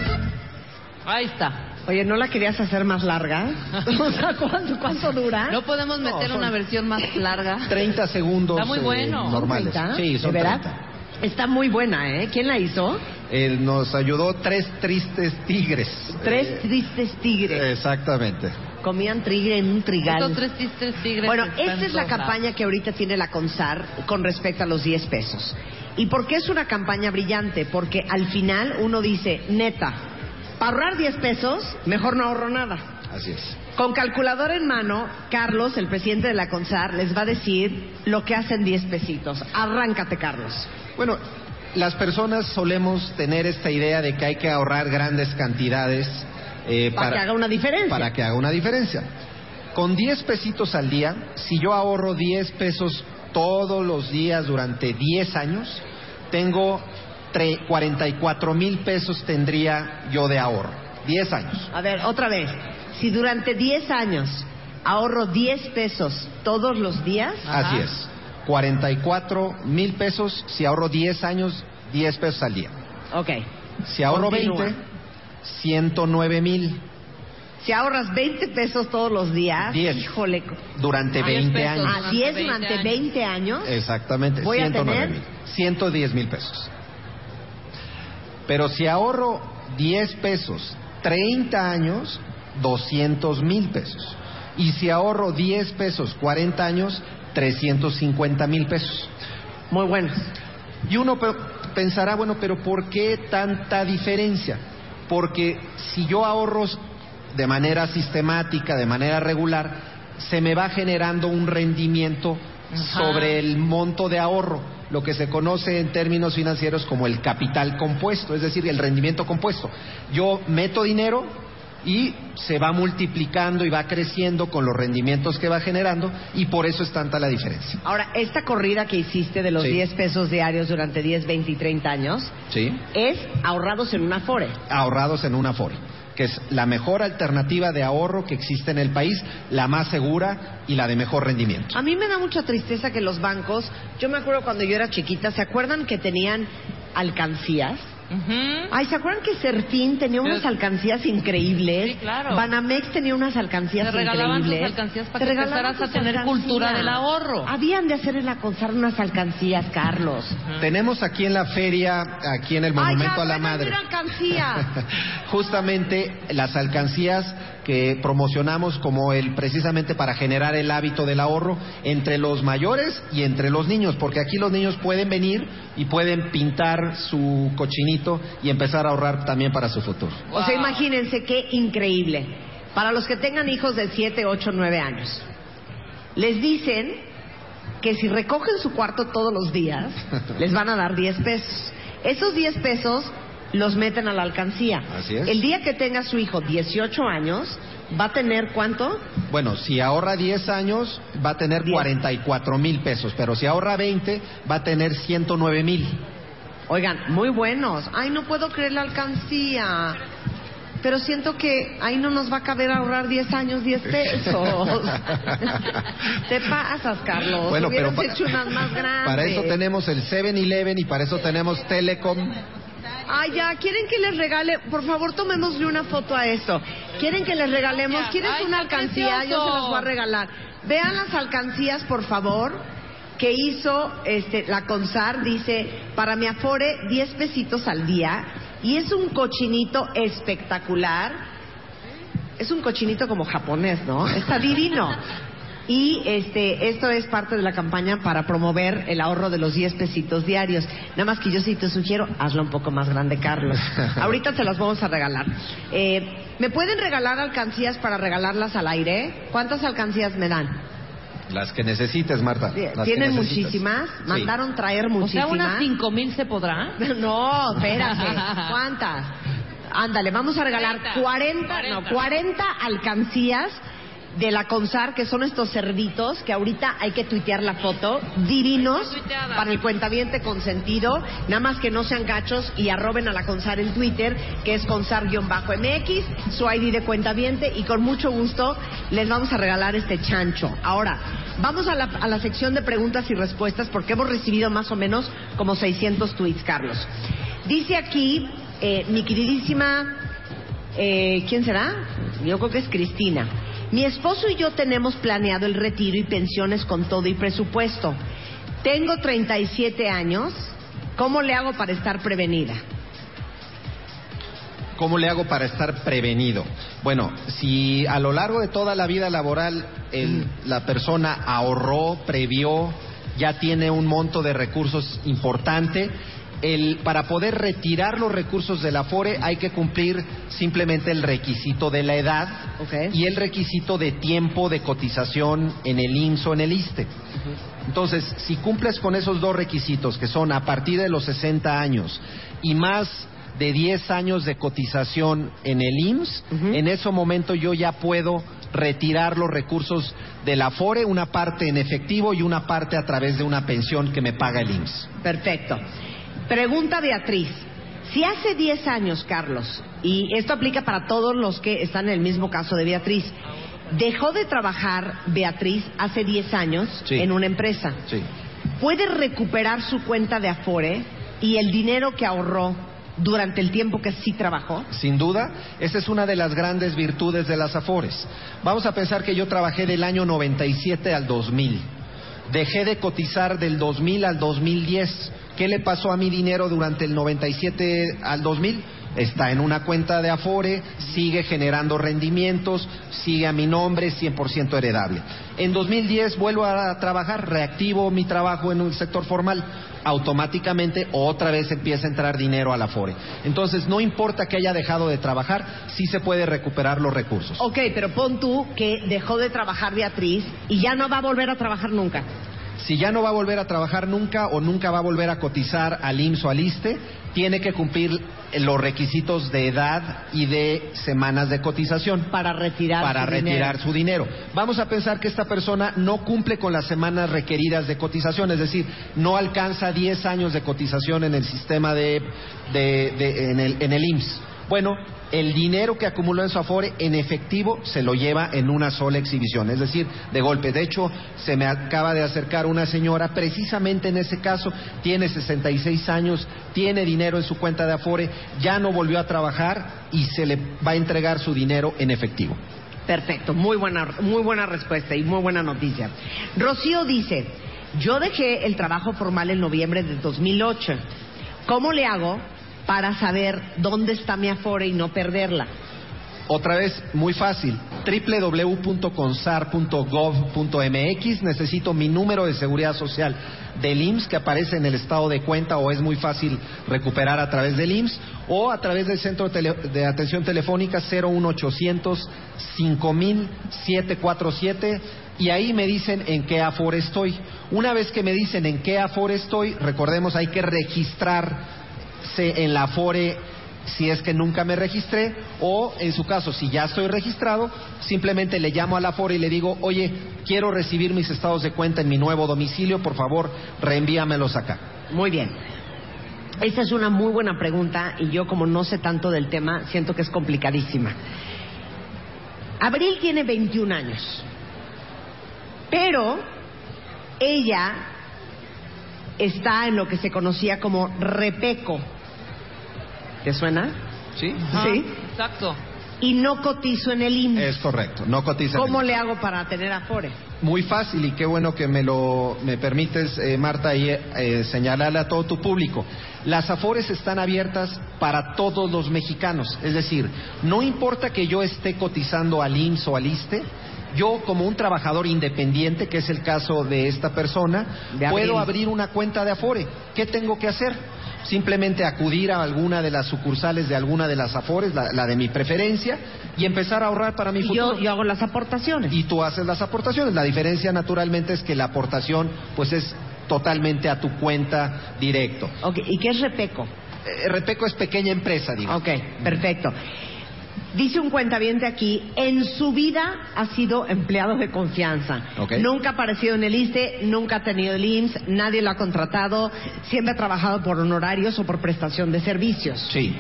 Ahí está. Oye, ¿no la querías hacer más larga? o sea, ¿cuánto, cuánto dura? No podemos meter son- una versión más larga. 30 segundos Está muy eh, bueno. normales. ¿Treinta? Sí, son ¿De verdad? 30. Está muy buena, ¿eh? ¿Quién la hizo? Eh, nos ayudó tres tristes tigres. Tres Eh, tristes tigres. Exactamente. Comían tigre en un trigal. Estos tres tristes tigres. Bueno, esta es la campaña que ahorita tiene la CONSAR con respecto a los 10 pesos. ¿Y por qué es una campaña brillante? Porque al final uno dice, neta, para ahorrar 10 pesos, mejor no ahorro nada. Así es. Con calculadora en mano, Carlos, el presidente de la CONSAR, les va a decir lo que hacen 10 pesitos. Arráncate, Carlos. Bueno, las personas solemos tener esta idea de que hay que ahorrar grandes cantidades eh, Para que haga una diferencia. Para que haga una diferencia. Con 10 pesitos al día, si yo ahorro 10 pesos todos los días durante 10 años, tengo tre- 44 mil pesos tendría yo de ahorro. 10 años. A ver, otra vez. Si durante 10 años ahorro 10 pesos todos los días, Ajá. Así es. 44 mil pesos si ahorro 10 años, 10 pesos al día. ok. Si ahorro Continúa. 20, 109 mil Si ahorras 20 pesos todos los días, Diez. híjole. durante Ah, 20 pesos. años. A 10 20 durante años. 20 años. Exactamente, Voy a 109 tener- mil. 110 mil pesos. Pero si ahorro 10 pesos 30 años, 200 mil pesos. Y si ahorro 10 pesos 40 años, 350 mil pesos. Muy bueno. Y uno pe- pensará, bueno, pero ¿por qué tanta diferencia? Porque si yo ahorro de manera sistemática, de manera regular, se me va generando un rendimiento Ajá. sobre el monto de ahorro, lo que se conoce en términos financieros como el capital compuesto, es decir, el rendimiento compuesto. Yo meto dinero y se va multiplicando y va creciendo con los rendimientos que va generando y por eso es tanta la diferencia. Ahora, esta corrida que hiciste de los Sí. 10 pesos diarios durante 10, 20 y 30 años ¿Sí? es ahorrados en una Afore. ahorrados en una Afore, que es la mejor alternativa de ahorro que existe en el país, la más segura y la de mejor rendimiento. A mí me da mucha tristeza que los bancos, yo me acuerdo cuando yo era chiquita, ¿se acuerdan que tenían alcancías? Ujú. Ay, ¿se acuerdan que Sertín tenía unas alcancías increíbles? Sí, claro. Banamex tenía unas alcancías Te regalaban tus increíbles. alcancías para Te que regalaban empezaras a tener alcancías. cultura del ahorro. Habían de hacer en la CONSAR unas alcancías, Carlos. Tenemos aquí en la feria, aquí en el Monumento Ay, ya, a la Madre, mira alcancía. justamente las alcancías que promocionamos como el precisamente para generar el hábito del ahorro entre los mayores y entre los niños, porque aquí los niños pueden venir y pueden pintar su cochinito y empezar a ahorrar también para su futuro. O sea, imagínense qué increíble. Para los que tengan hijos de 7, 8, 9 años, les dicen que si recogen su cuarto todos los días, les van a dar 10 pesos. Esos 10 pesos los meten a la alcancía. Así es. El día que tenga su hijo 18 años, va a tener cuánto? Bueno, si ahorra 10 años va a tener 44 mil pesos, pero si ahorra 20 va a tener 109 mil. Oigan, muy buenos. Ay, no puedo creer la alcancía. Pero siento que ahí no nos va a caber ahorrar 10 años, 10 pesos. Te pasas, Carlos. Bueno, pero Hubieras pa- hecho unas más grandes. para eso tenemos el 7-Eleven y para eso tenemos Telecom. Ay, ya, ¿quieren que les regale? Por favor, tomémosle una foto a esto. ¿Quieren que les regalemos? ¿Quieren Ay, una alcancía? Yo se las voy a regalar. Vean las alcancías, por favor, que hizo este, la CONSAR. Dice, para mi afore, 10 pesitos al día. Y es un cochinito espectacular. Es un cochinito como japonés, ¿no? Está divino. Y este, esto es parte de la campaña para promover el ahorro de los 10 pesitos diarios. Nada más que yo sí te sugiero, hazlo un poco más grande, Carlos. Ahorita se las vamos a regalar. Eh, ¿Me pueden regalar alcancías para regalarlas al aire? ¿Cuántas alcancías me dan? Las que necesites, Marta. ¿Tienen muchísimas? Sí. ¿Mandaron traer O muchísimas? sea, unas cinco mil se podrá. No, espérate. ¿Cuántas? Ándale, vamos a regalar 30, 40, no, 40 alcancías de la CONSAR, que son estos cerditos, que ahorita hay que tuitear la foto, divinos, para el cuentaviente consentido, nada más que no sean gachos y arroben a la CONSAR en Twitter, que es CONSAR-MX, su ID de cuentaviente, y con mucho gusto les vamos a regalar este chancho. Ahora, vamos a la, a la sección de preguntas y respuestas, porque hemos recibido más o menos como 600 tweets, Carlos. Dice aquí, eh, mi queridísima eh, ¿Quién será? Yo creo que es Cristina. Mi esposo y yo tenemos planeado el retiro y pensiones con todo y presupuesto. Tengo 37 años. ¿Cómo le hago para estar prevenida? ¿Cómo le hago para estar prevenido? Bueno, si a lo largo de toda la vida laboral el- la persona ahorró, previó, ya tiene un monto de recursos importante, el, para poder retirar los recursos del Afore hay que cumplir simplemente el requisito de la edad y el requisito de tiempo de cotización en el IMSS o en el ISTE. Entonces, si cumples con esos dos requisitos, que son a partir de los 60 años y más de 10 años de cotización en el IMSS, en ese momento yo ya puedo retirar los recursos del Afore, una parte en efectivo y una parte a través de una pensión que me paga el IMSS. Perfecto. Pregunta Beatriz. Si hace 10 años, Carlos, y esto aplica para todos los que están en el mismo caso de Beatriz, dejó de trabajar Beatriz hace 10 años Sí. en una empresa, Sí. ¿puede recuperar su cuenta de Afore y el dinero que ahorró durante el tiempo que sí trabajó? Sin duda, esa es una de las grandes virtudes de las Afores. Vamos a pensar que yo trabajé del año 97 al 2000. Dejé de cotizar del 2000 al 2010. ¿Qué le pasó a mi dinero durante el 97 al 2000? Está en una cuenta de Afore, sigue generando rendimientos, sigue a mi nombre, 100% heredable. En 2010 vuelvo a trabajar, reactivo mi trabajo en un sector formal, automáticamente otra vez empieza a entrar dinero al Afore. Entonces, no importa que haya dejado de trabajar, sí se puede recuperar los recursos. Ok, pero pon tú que dejó de trabajar Beatriz y ya no va a volver a trabajar nunca. Si ya no va a volver a trabajar nunca o nunca va a volver a cotizar al IMSS o al ISTE, tiene que cumplir los requisitos de edad y de semanas de cotización Para retirar para su retirar dinero. su dinero. Vamos a pensar que esta persona no cumple con las semanas requeridas de cotización, es decir, no alcanza 10 años de cotización en el sistema de, de- de- en, el, en el IMSS. Bueno, el dinero que acumuló en su Afore en efectivo se lo lleva en una sola exhibición, es decir, de golpe. De hecho, se me acaba de acercar una señora, precisamente en ese caso, tiene 66 años, tiene dinero en su cuenta de Afore, ya no volvió a trabajar y se le va a entregar su dinero en efectivo. Perfecto, muy buena, muy buena respuesta y muy buena noticia. Rocío dice, yo dejé el trabajo formal en noviembre de 2008. ¿Cómo le hago para saber dónde está mi afore y no perderla? Otra vez, muy fácil, www.consar.gov.mx. Necesito mi número de seguridad social del IMSS que aparece en el estado de cuenta o es muy fácil recuperar a través del IMSS o a través del centro de atención telefónica 01800 5747 y ahí me dicen en qué afore estoy. Una vez que me dicen en qué afore estoy, recordemos hay que en la afore si es que nunca me registré o en su caso si ya estoy registrado simplemente le llamo a la Afore y le digo oye quiero recibir mis estados de cuenta en mi nuevo domicilio por favor reenvíamelos acá muy bien. Esa es una muy buena pregunta y yo como no sé tanto del tema siento que es complicadísima. Abril tiene 21 años pero ella está en lo que se conocía como repeco. ¿Te suena? Sí. sí. Exacto. Y no cotizo en el IMSS. Es correcto, no cotizo. ¿Cómo le hago para tener Afore? Muy fácil y qué bueno que me lo me permites, eh, Marta, y eh, señalarle a todo tu público. Las Afores están abiertas para todos los mexicanos, es decir, no importa que yo esté cotizando al IMSS o al ISTE, yo como un trabajador independiente, que es el caso de esta persona, puedo abrir una cuenta de Afore. ¿Qué tengo que hacer? Simplemente acudir a alguna de las sucursales de alguna de las Afores, la, de mi preferencia, y empezar a ahorrar para mi futuro. Yo, yo, hago las aportaciones. Y tú haces las aportaciones. La diferencia, naturalmente, es que la aportación, pues, es totalmente a tu cuenta directo. Okay. ¿Y qué es Repeco? Eh, Repeco es pequeña empresa, digo. Ok, perfecto. Dice un cuentaviente aquí, en su vida ha sido empleado de confianza. Nunca ha aparecido en el ISTE, nunca ha tenido el IMSS, nadie lo ha contratado, siempre ha trabajado por honorarios o por prestación de servicios. Sí.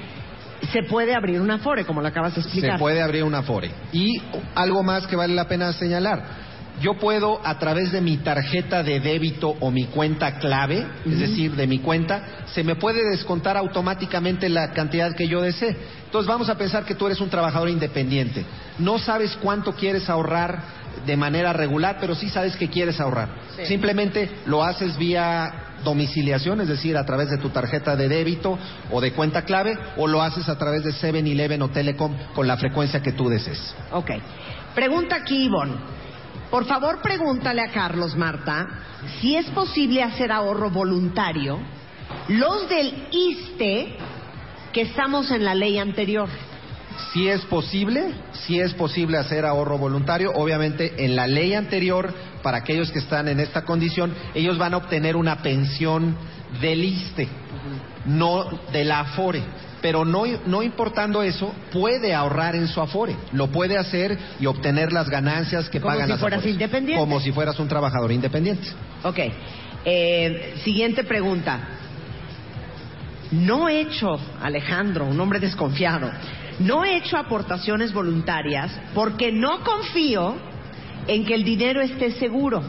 Se puede abrir una FORE, como lo acabas de explicar. Se puede abrir una FORE. Y algo más que vale la pena señalar yo puedo a través de mi tarjeta de débito o mi cuenta clave, es decir, de mi cuenta, se me puede descontar automáticamente la cantidad que yo desee. Entonces vamos a pensar que tú eres un trabajador independiente. No sabes cuánto quieres ahorrar de manera regular, pero sí sabes que quieres ahorrar. Simplemente lo haces vía domiciliación, es decir, a través de tu tarjeta de débito o de cuenta clave, o lo haces a través de 7-Eleven o Telecom con la frecuencia que tú desees. Ok. Pregunta aquí, Ivonne. Por favor, pregúntale a Carlos, Marta, si es posible hacer ahorro voluntario. Los del ISTE, que estamos en la ley anterior. Si es posible, si es posible hacer ahorro voluntario. Obviamente, en la ley anterior, para aquellos que están en esta condición, ellos van a obtener una pensión del ISTE, no de la AFORE pero no, no importando eso, puede ahorrar en su afore. Lo puede hacer y obtener las ganancias que pagan las Como si fueras independiente. Como si fueras un trabajador independiente. Ok. Eh, siguiente pregunta. No he hecho, Alejandro, un hombre desconfiado, no he hecho aportaciones voluntarias porque no confío en que el dinero esté seguro.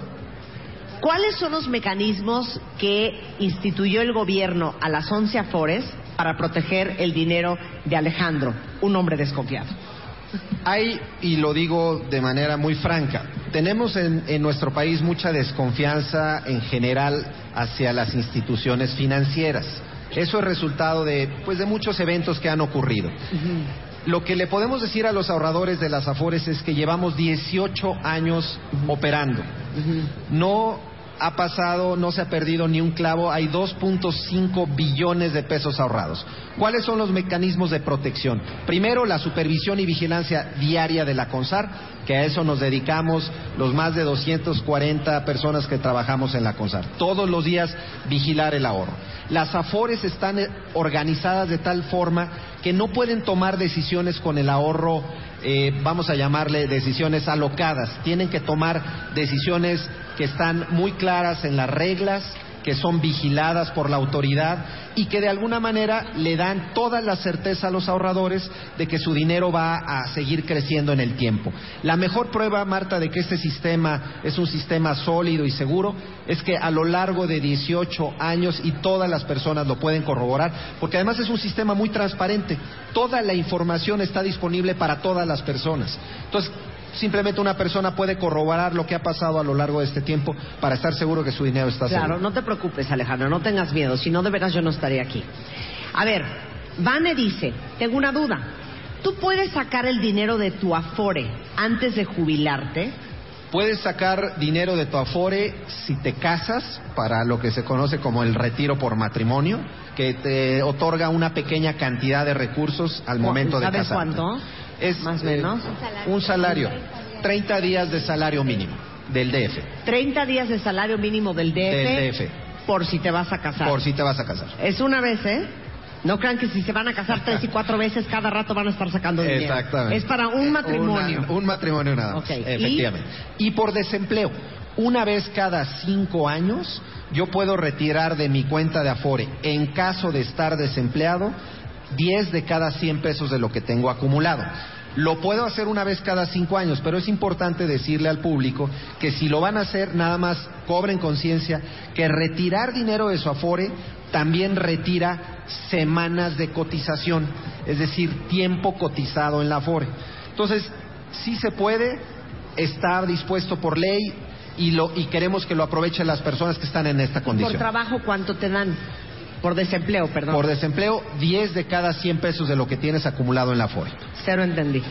¿Cuáles son los mecanismos que instituyó el gobierno a las 11 Afores para proteger el dinero de Alejandro, un hombre desconfiado? Hay, y lo digo de manera muy franca, tenemos en, nuestro país mucha desconfianza en general hacia las instituciones financieras. Eso es resultado de, pues, de muchos eventos que han ocurrido. Lo que le podemos decir a los ahorradores de las Afores es que llevamos 18 años operando. No ha pasado, no se ha perdido ni un clavo, hay 2.5 billones de pesos ahorrados. ¿Cuáles son los mecanismos de protección? Primero, la supervisión y vigilancia diaria de la CONSAR, que a eso nos dedicamos los más de 240 personas que trabajamos en la CONSAR. Todos los días vigilar el ahorro. Las AFORES están eh, organizadas de tal forma que no pueden tomar decisiones con el ahorro, eh, vamos a llamarle decisiones alocadas. Tienen que tomar decisiones que están muy claras en las reglas, que son vigiladas por la autoridad y que de alguna manera le dan toda la certeza a los ahorradores de que su dinero va a seguir creciendo en el tiempo. La mejor prueba, Marta, de que este sistema es un sistema sólido y seguro es que a lo largo de 18 años y todas las personas lo pueden corroborar, porque además es un sistema muy transparente. Toda la información está disponible para todas las personas. Entonces, simplemente una persona puede corroborar lo que ha pasado a lo largo de este tiempo para estar seguro que su dinero está seguro. Claro, no te preocupes, Alejandro, no tengas miedo. Si no, de veras yo no estaría aquí. A ver, Vane dice, tengo una duda. ¿Tú puedes sacar el dinero de tu Afore antes de jubilarte? Puedes sacar dinero de tu Afore si te casas para lo que se conoce como el retiro por matrimonio, que te otorga una pequeña cantidad de recursos al momento de ¿Sabes casarte. cuánto? Es Más o eh, menos. un salario, 30 días de salario mínimo del DF, 30 días de salario mínimo del DF, Del DF. por si te vas a casar. por si te vas a casar. Es una vez, ¿eh? No crean que si se van a casar tres y cuatro veces cada rato van a estar sacando dinero. Exactamente. Es para un matrimonio. Una- un matrimonio nada más. Ok, ¿y? Efectivamente. Y? por desempleo. Una vez cada cinco años, yo puedo retirar de mi cuenta de Afore, en caso de estar desempleado, 10 de cada 100 pesos de lo que tengo acumulado. Lo puedo hacer una vez cada cinco años, pero es importante decirle al público que si lo van a hacer, nada más cobren conciencia que retirar dinero de su Afore también retira semanas de cotización, es decir, tiempo cotizado en la Afore. Entonces, sí se puede, está dispuesto por ley y, lo, y queremos que lo aprovechen las personas que están en esta Por condición. trabajo, ¿cuánto te dan? Por desempleo, perdón. Por desempleo, 10 de cada 100 pesos de lo que tienes acumulado en la Afore. Cero entendí.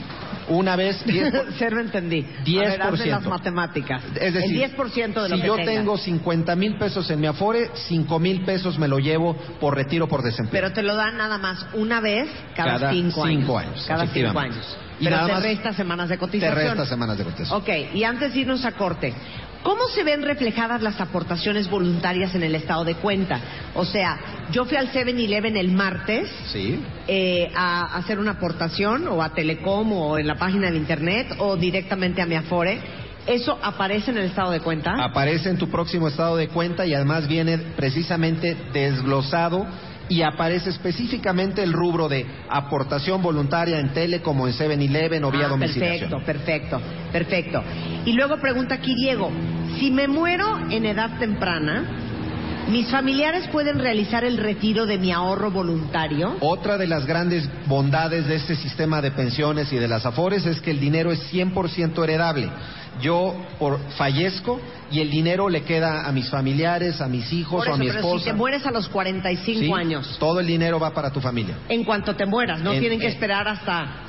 Una vez, 10 por- Cero entendí. 10%. A ver, hazme las matemáticas. Es decir, el 10% de lo si que yo tengas. tengo 50 mil pesos en mi Afore, 5 mil pesos me lo llevo por retiro por desempleo. Pero te lo dan nada más una vez cada, Cada cinco, cinco años. años, Cada cinco años. Y Pero nada te resta semanas de Te cotización. resta semanas de cotización. Ok, y antes de irnos a corte, ¿cómo se ven reflejadas las aportaciones voluntarias en el estado de cuenta? O sea, yo fui al 7-Eleven el martes Sí. eh, a hacer una aportación, o a Telecom, o en la página de internet, o directamente a mi Afore. ¿Eso aparece en el estado de cuenta? Aparece en tu próximo estado de cuenta y además viene precisamente desglosado y aparece específicamente el rubro de aportación voluntaria en tele como en 7-Eleven o vía Ah, domiciliación. Perfecto, perfecto, perfecto. Y luego pregunta aquí Diego, si me muero en edad temprana, ¿mis familiares pueden realizar el retiro de mi ahorro voluntario? Otra de las grandes bondades de este sistema de pensiones y de las afores es que el dinero es 100% heredable. Yo por, fallezco y el dinero le queda a mis familiares, a mis hijos o a mi pero esposa. si te mueres a los 45 Sí, años, Todo el dinero va para tu familia. en cuanto te mueras, no En- tienen que en- esperar hasta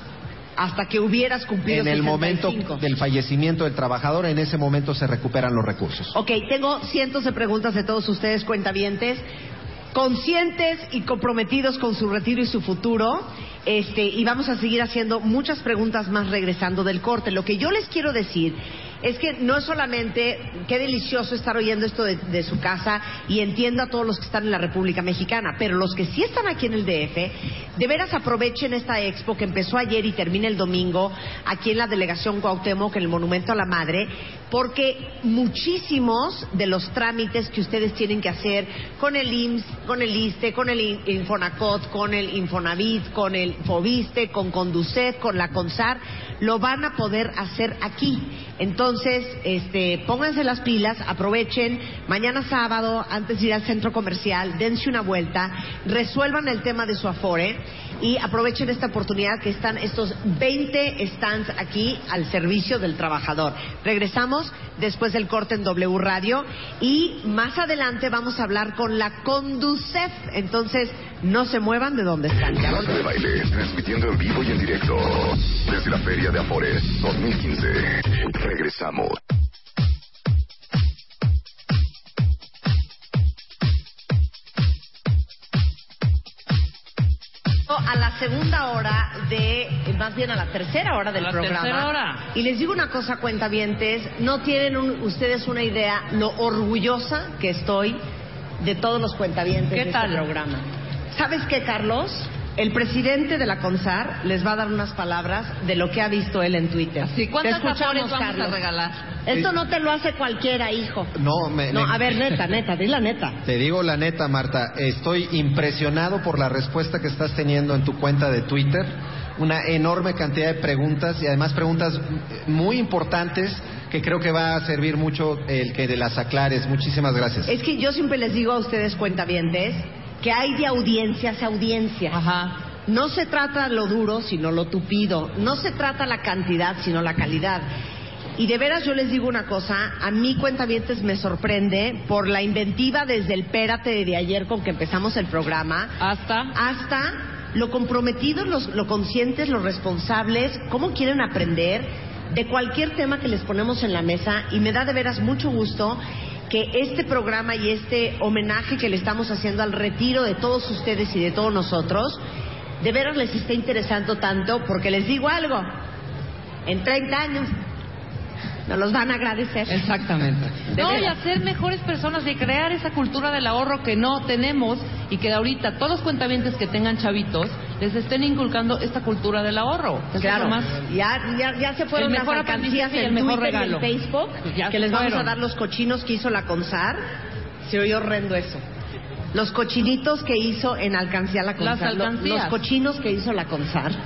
hasta que hubieras cumplido En el 65. momento del fallecimiento del trabajador, en ese momento se recuperan los recursos. Ok, tengo cientos de preguntas de todos ustedes, cuentavientes, conscientes y comprometidos con su retiro y su futuro. Este, y vamos a seguir haciendo muchas preguntas más regresando del corte. Lo que yo les quiero decir es que no solamente qué delicioso estar oyendo esto de, su casa y entiendo a todos los que están en la República Mexicana, pero los que sí están aquí en el DF, de veras aprovechen esta expo que empezó ayer y termina el domingo aquí en la delegación Cuauhtémoc, en el Monumento a la Madre, porque muchísimos de los trámites que ustedes tienen que hacer con el IMSS, con el ISTE, con el In- Infonacot, con el Infonavit, con el Fobiste, con Conducet, con la CONSAR, lo van a poder hacer aquí. Entonces, este, pónganse las pilas, aprovechen, mañana sábado, antes de ir al centro comercial, dense una vuelta, resuelvan el tema de su afore y aprovechen esta oportunidad que están estos 20 stands aquí al servicio del trabajador. Regresamos después del corte en W Radio y más adelante vamos a hablar con la Conducef. Entonces, no se muevan de donde están. Marta de. Baile, transmitiendo en vivo y en directo desde la Feria de Afores 2015. Regresamos. a la segunda hora de, más bien a la tercera hora del la programa. tercera hora. Y les digo una cosa, cuentavientes, no tienen un- ustedes una idea lo orgullosa que estoy de todos los cuentavientes ¿Qué de tal? este programa. ¿Sabes qué, Carlos? El presidente de la CONSAR les va a dar unas palabras de lo que ha visto él en Twitter. Sí, ¿cuántas vamos Carlos. a regalar? Esto no te lo hace cualquiera, hijo. No, me, No, me- a ver, neta, neta, di la neta. Te digo la neta, Marta, estoy impresionado por la respuesta que estás teniendo en tu cuenta de Twitter. Una enorme cantidad de preguntas y además preguntas muy importantes que creo que va a servir mucho el que de las aclares. Muchísimas gracias. Es que yo siempre les digo a ustedes, cuentavientes, que hay de audiencia hacia audiencia. Ajá. No se trata lo duro, sino lo tupido. No se trata la cantidad, sino la calidad. Y de veras yo les digo una cosa, a mí cuentavientes me sorprende por la inventiva desde el pérate de ayer con que empezamos el programa Hasta. hasta lo comprometidos, los, lo conscientes, los responsables, cómo quieren aprender de cualquier tema que les ponemos en la mesa y me da de veras mucho gusto que este programa y este homenaje que le estamos haciendo al retiro de todos ustedes y de todos nosotros, de veras les esté interesando tanto porque les digo algo, en 30 años nos los van a agradecer. Exactamente. De no, y hacer mejores personas y crear esa cultura del ahorro que no tenemos y que ahorita todos los cuentavientes que tengan chavitos les estén inculcando esta cultura del ahorro. Claro, más. ya, ya, ya se fueron las alcancías en el mejor Twitter y en. Facebook, Ya que les vamos a dar los cochinos que hizo la CONSAR. Se oye horrendo eso. Los cochinitos que hizo en Alcancía la CONSAR. Los cochinos que hizo la CONSAR.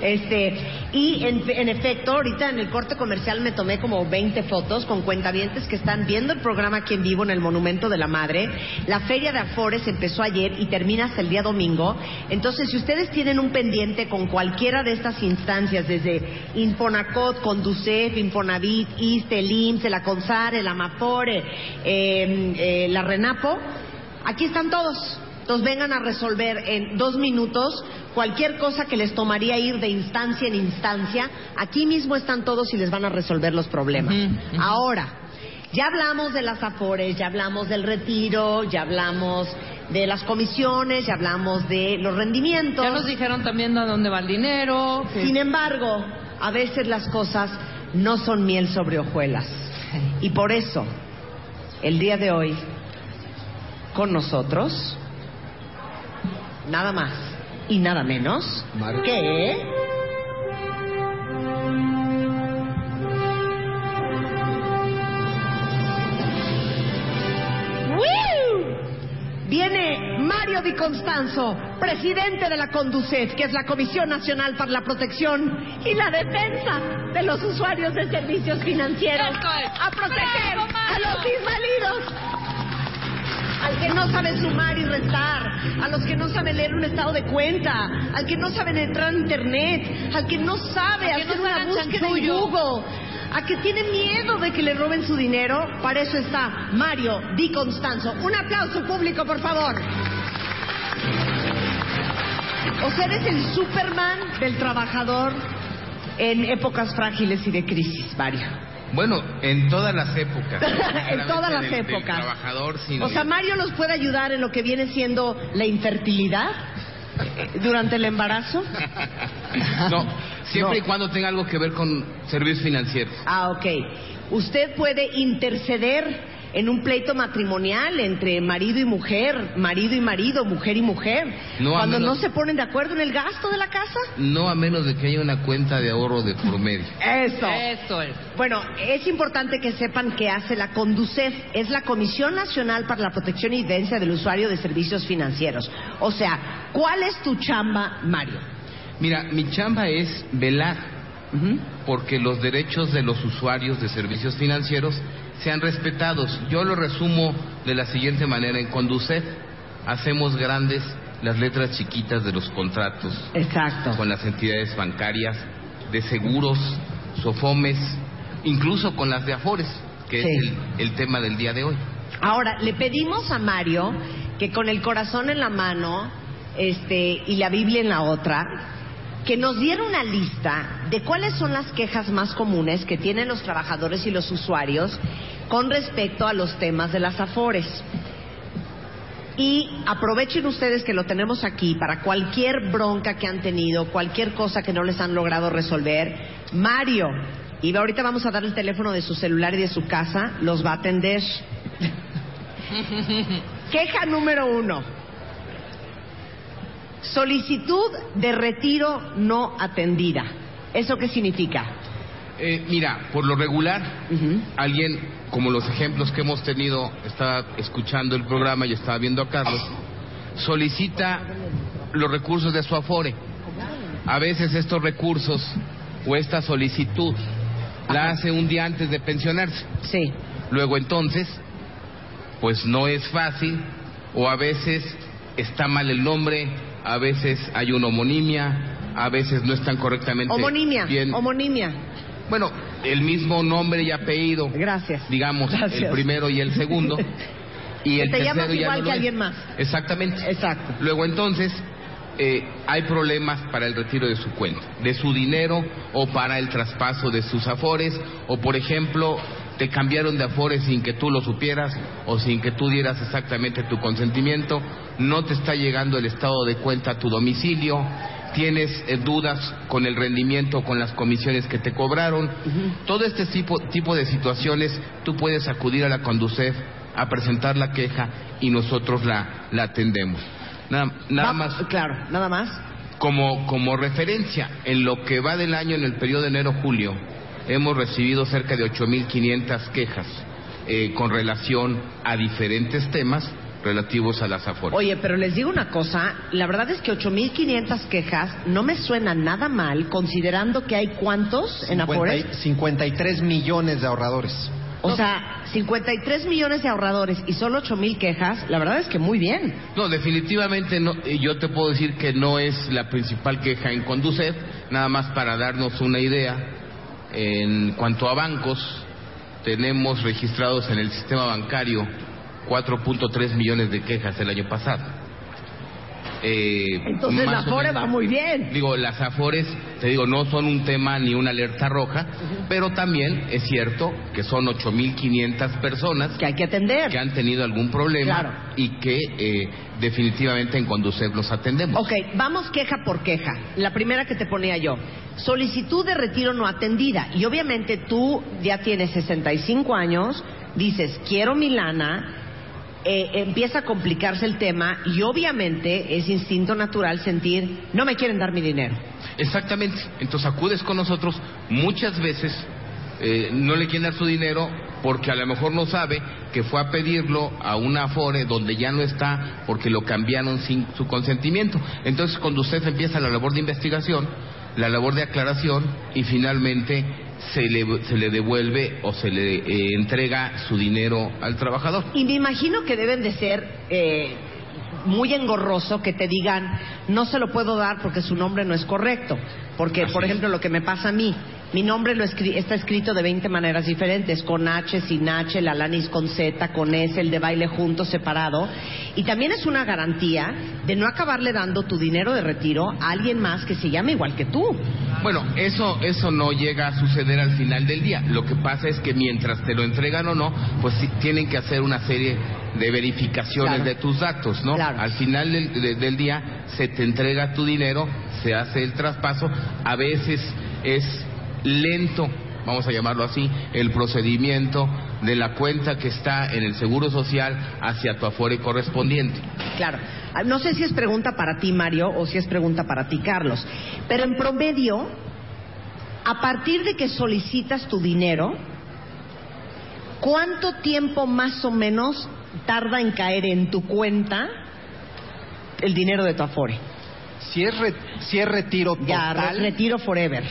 Este, y en, en efecto, ahorita en el corte comercial me tomé como 20 fotos con cuentavientes que están viendo el programa aquí en vivo en el Monumento de la Madre. La Feria de Afores empezó ayer y termina hasta el día domingo. Entonces, si ustedes tienen un pendiente con cualquiera de estas instancias, desde Infonacot, Conducef, Infonavit, ISTE, el IMSS, la CONSAR, el Amafore, eh, eh, la RENAPO, aquí están todos. Entonces vengan a resolver en dos minutos cualquier cosa que les tomaría ir de instancia en instancia. Aquí mismo están todos y les van a resolver los problemas. Ahora, ya hablamos de las afores, ya hablamos del retiro, ya hablamos de las comisiones, ya hablamos de los rendimientos. Ya nos dijeron también a dónde va el dinero. Sin embargo, a veces las cosas no son miel sobre hojuelas. Y por eso, el día de hoy, con nosotros, nada más. Y nada menos Mario. que... ¡Woo! Viene Mario Di Constanzo, presidente de la CONDUCET, que es la Comisión Nacional para la Protección y la Defensa de los Usuarios de Servicios Financieros, a proteger ¡Bravo, a los inválidos, al que no sabe sumar y restar, a los que no saben leer un estado de cuenta, al que no saben entrar a Internet, al que no sabe Al que no hacer una búsqueda en. Google, a que tiene miedo de que le roben su dinero, para eso está Mario Di Constanzo. Un aplauso público, por favor. O sea, eres el Superman del trabajador en épocas frágiles y de crisis, Mario. Bueno, en todas las épocas. En todas las del- del épocas. trabajador, sino O sea, Mario nos puede ayudar en lo que viene siendo la infertilidad durante el embarazo. No, siempre No. y cuando tenga algo que ver con servicios financieros. Ah, ok. Usted puede interceder en un pleito matrimonial entre marido y mujer, marido y marido, mujer y mujer, No, cuando menos- no se ponen de acuerdo en el gasto de la casa. No a menos de que haya una cuenta de ahorro de por medio. Eso. Eso es. Bueno, es importante que sepan que hace la CONDUCEF, es la Comisión Nacional para la Protección y Defensa del Usuario de Servicios Financieros. O sea, ¿cuál es tu chamba, Mario? Mira, mi chamba es velar porque los derechos de los usuarios de servicios financieros sean respetados. Yo lo resumo de la siguiente manera. En Conducef hacemos grandes las letras chiquitas de los contratos Exacto. con las entidades bancarias, de seguros, sofomes, incluso con las de Afores, que Sí. es el, el tema del día de hoy. Ahora, le pedimos a Mario que con el corazón en la mano este, y la Biblia en la otra, que nos diera una lista de cuáles son las quejas más comunes que tienen los trabajadores y los usuarios con respecto a los temas de las afores. Y aprovechen ustedes que lo tenemos aquí para cualquier bronca que han tenido, cualquier cosa que no les han logrado resolver. Mario, y ahorita vamos a dar el teléfono de su celular y de su casa, los va a atender. Queja número uno. Solicitud de retiro no atendida. ¿Eso qué significa? Eh, mira, por lo regular, alguien, como los ejemplos que hemos tenido, estaba escuchando el programa y estaba viendo a Carlos, solicita los recursos de su Afore. A veces estos recursos o esta solicitud la hace un día antes de pensionarse. Sí. Luego entonces, pues no es fácil o a veces está mal el nombre, a veces hay una homonimia, a veces no están correctamente Homonimia. bien. Homonimia. Bueno, el mismo nombre y apellido, Gracias. digamos, Gracias. el primero y el segundo. Y el te llamas tercero ya igual no que alguien más. Exactamente. Exacto. Luego entonces, eh, hay problemas para el retiro de su cuenta, de su dinero o para el traspaso de sus afores o, por ejemplo, te cambiaron de afores sin que tú lo supieras o sin que tú dieras exactamente tu consentimiento, no te está llegando el estado de cuenta a tu domicilio, tienes eh, dudas con el rendimiento, con las comisiones que te cobraron. Todo este tipo, tipo de situaciones tú puedes acudir a la Conducef a presentar la queja y nosotros la, la atendemos. Nada, nada más. Claro, nada más. Como, como referencia, en lo que va del año, en el periodo de enero-julio, hemos recibido cerca de 8.500 quejas eh, con relación a diferentes temas relativos a las afores. Oye, pero les digo una cosa, la verdad es que 8.500 quejas no me suena nada mal, considerando que hay cuántos en afores. 53 millones de ahorradores. O sea, 53 millones de ahorradores y solo 8 mil quejas, la verdad es que muy bien. No, definitivamente no, yo te puedo decir que no es la principal queja en Conducef, nada más para darnos una idea. En cuanto a bancos, tenemos registrados en el sistema bancario 4.3 millones de quejas el año pasado. Eh, Entonces la Afore va muy bien. Digo, las Afores, te digo, no son un tema ni una alerta roja, pero también es cierto que son 8.500 personas que hay que atender, que han tenido algún problema y que eh, definitivamente en Conducef los atendemos. Ok, vamos queja por queja. La primera que te ponía yo, solicitud de retiro no atendida. Y obviamente tú ya tienes 65 años, dices, quiero mi lana, eh, empieza a complicarse el tema y obviamente es instinto natural sentir, no me quieren dar mi dinero. Exactamente. Entonces acudes con nosotros muchas veces, eh, no le quieren dar su dinero porque a lo mejor no sabe que fue a pedirlo a una Afore donde ya no está porque lo cambiaron sin su consentimiento. Entonces cuando usted empieza la labor de investigación, la labor de aclaración y finalmente se le, se le devuelve o se le eh, entrega su dinero al trabajador. Y me imagino que deben de ser eh, muy engorroso que te digan, no se lo puedo dar porque su nombre no es correcto. Porque, por ejemplo, lo que me pasa a mí, mi nombre lo está escrito de 20 maneras diferentes, con H, sin H, la lanis con Z, con S, el de baile junto, separado. Y también es una garantía de no acabarle dando tu dinero de retiro a alguien más que se llame igual que tú. Bueno, eso, eso no llega a suceder al final del día. Lo que pasa es que mientras te lo entregan o no, pues sí, tienen que hacer una serie de verificaciones de tus datos, ¿no? Al final del, del día se te entrega tu dinero, se hace el traspaso, a veces es lento, vamos a llamarlo así, el procedimiento de la cuenta que está en el Seguro Social hacia tu afore correspondiente. Claro. Ah, no sé si es pregunta para ti, Mario, o si es pregunta para ti, Carlos, pero en promedio, a partir de que solicitas tu dinero, ¿cuánto tiempo más o menos tarda en caer en tu cuenta el dinero de tu afore? Si es, si es retiro total... Ya, retiro forever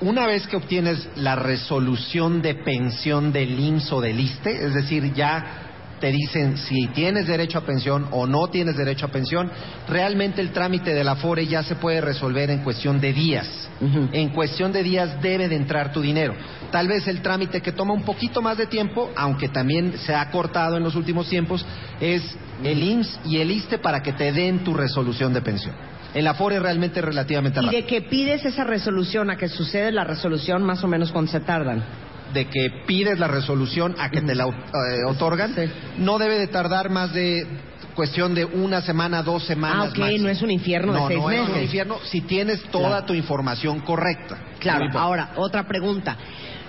una vez que obtienes la resolución de pensión del IMSS o del ISTE, es decir, ya te dicen si tienes derecho a pensión o no tienes derecho a pensión, realmente el trámite de la FORE ya se puede resolver en cuestión de días. En cuestión de días debe de entrar tu dinero. Tal vez el trámite que toma un poquito más de tiempo, aunque también se ha cortado en los últimos tiempos, es el IMSS y el ISTE para que te den tu resolución de pensión. El realmente es relativamente rápido. ¿Y de que pides esa resolución a que sucede la resolución, más o menos cuánto se tardan? De que pides la resolución a que te la eh, otorgan, no debe de tardar más de cuestión de una semana, dos semanas. Ah, ok, no es un infierno de seis no meses. No es un infierno si tienes toda tu información correcta. Claro, ahora, otra pregunta.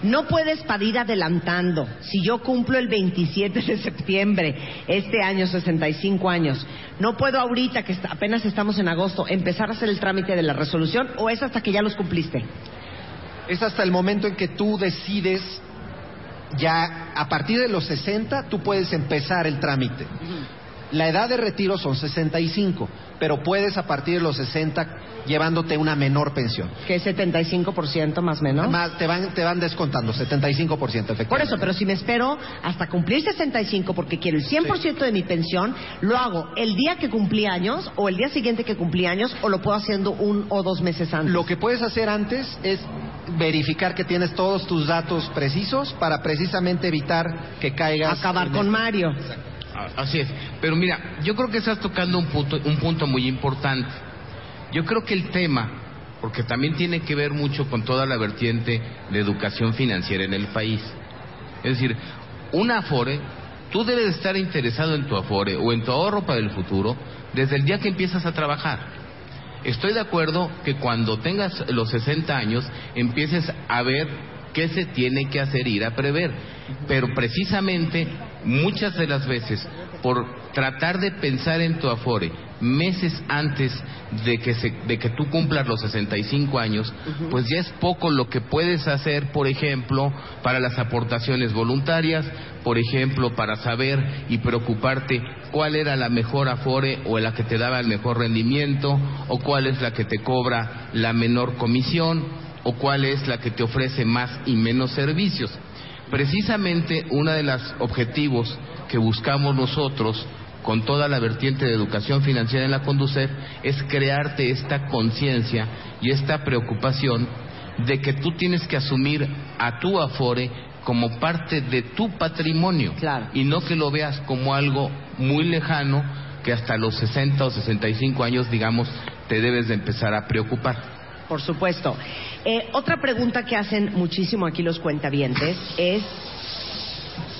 No puedes ir adelantando. Si yo cumplo el 27 de septiembre, este año, 65 años, no puedo ahorita, que apenas estamos en agosto, empezar a hacer el trámite de la resolución o es hasta que ya los cumpliste? Es hasta el momento en que tú decides ya a partir de los 60 tú puedes empezar el trámite. La edad de retiro son 65, pero puedes a partir de los 60 llevándote una menor pensión. ¿Qué 75% más o menos? Más, te, van, te van descontando, 75% efectivamente. Por eso, pero si me espero hasta cumplir 65 porque quiero el 100% de mi pensión, lo hago el día que cumplí años o el día siguiente que cumplí años o lo puedo haciendo un o dos meses antes. Lo que puedes hacer antes es verificar que tienes todos tus datos precisos para precisamente evitar que caigas. Acabar con Mario. Así es. Pero mira, yo creo que estás tocando un punto, un punto muy importante. Yo creo que el tema, porque también tiene que ver mucho con toda la vertiente de educación financiera en el país. Es decir, un Afore, tú debes estar interesado en tu Afore o en tu ahorro para el futuro desde el día que empiezas a trabajar. Estoy de acuerdo que cuando tengas los 60 años empieces a ver qué se tiene que hacer, ir a prever. Pero precisamente muchas de las veces, por tratar de pensar en tu afore meses antes de que, se, de que tú cumplas los 65 años, pues ya es poco lo que puedes hacer, por ejemplo, para las aportaciones voluntarias, por ejemplo, para saber y preocuparte cuál era la mejor afore o la que te daba el mejor rendimiento, o cuál es la que te cobra la menor comisión, o cuál es la que te ofrece más y menos servicios. Precisamente uno de los objetivos que buscamos nosotros con toda la vertiente de educación financiera en la Conducef es crearte esta conciencia y esta preocupación de que tú tienes que asumir a tu Afore como parte de tu patrimonio y no que lo veas como algo muy lejano que hasta los 60 o 65 años, digamos, te debes de empezar a preocupar. Por supuesto. Eh, otra pregunta que hacen muchísimo aquí los cuentavientes es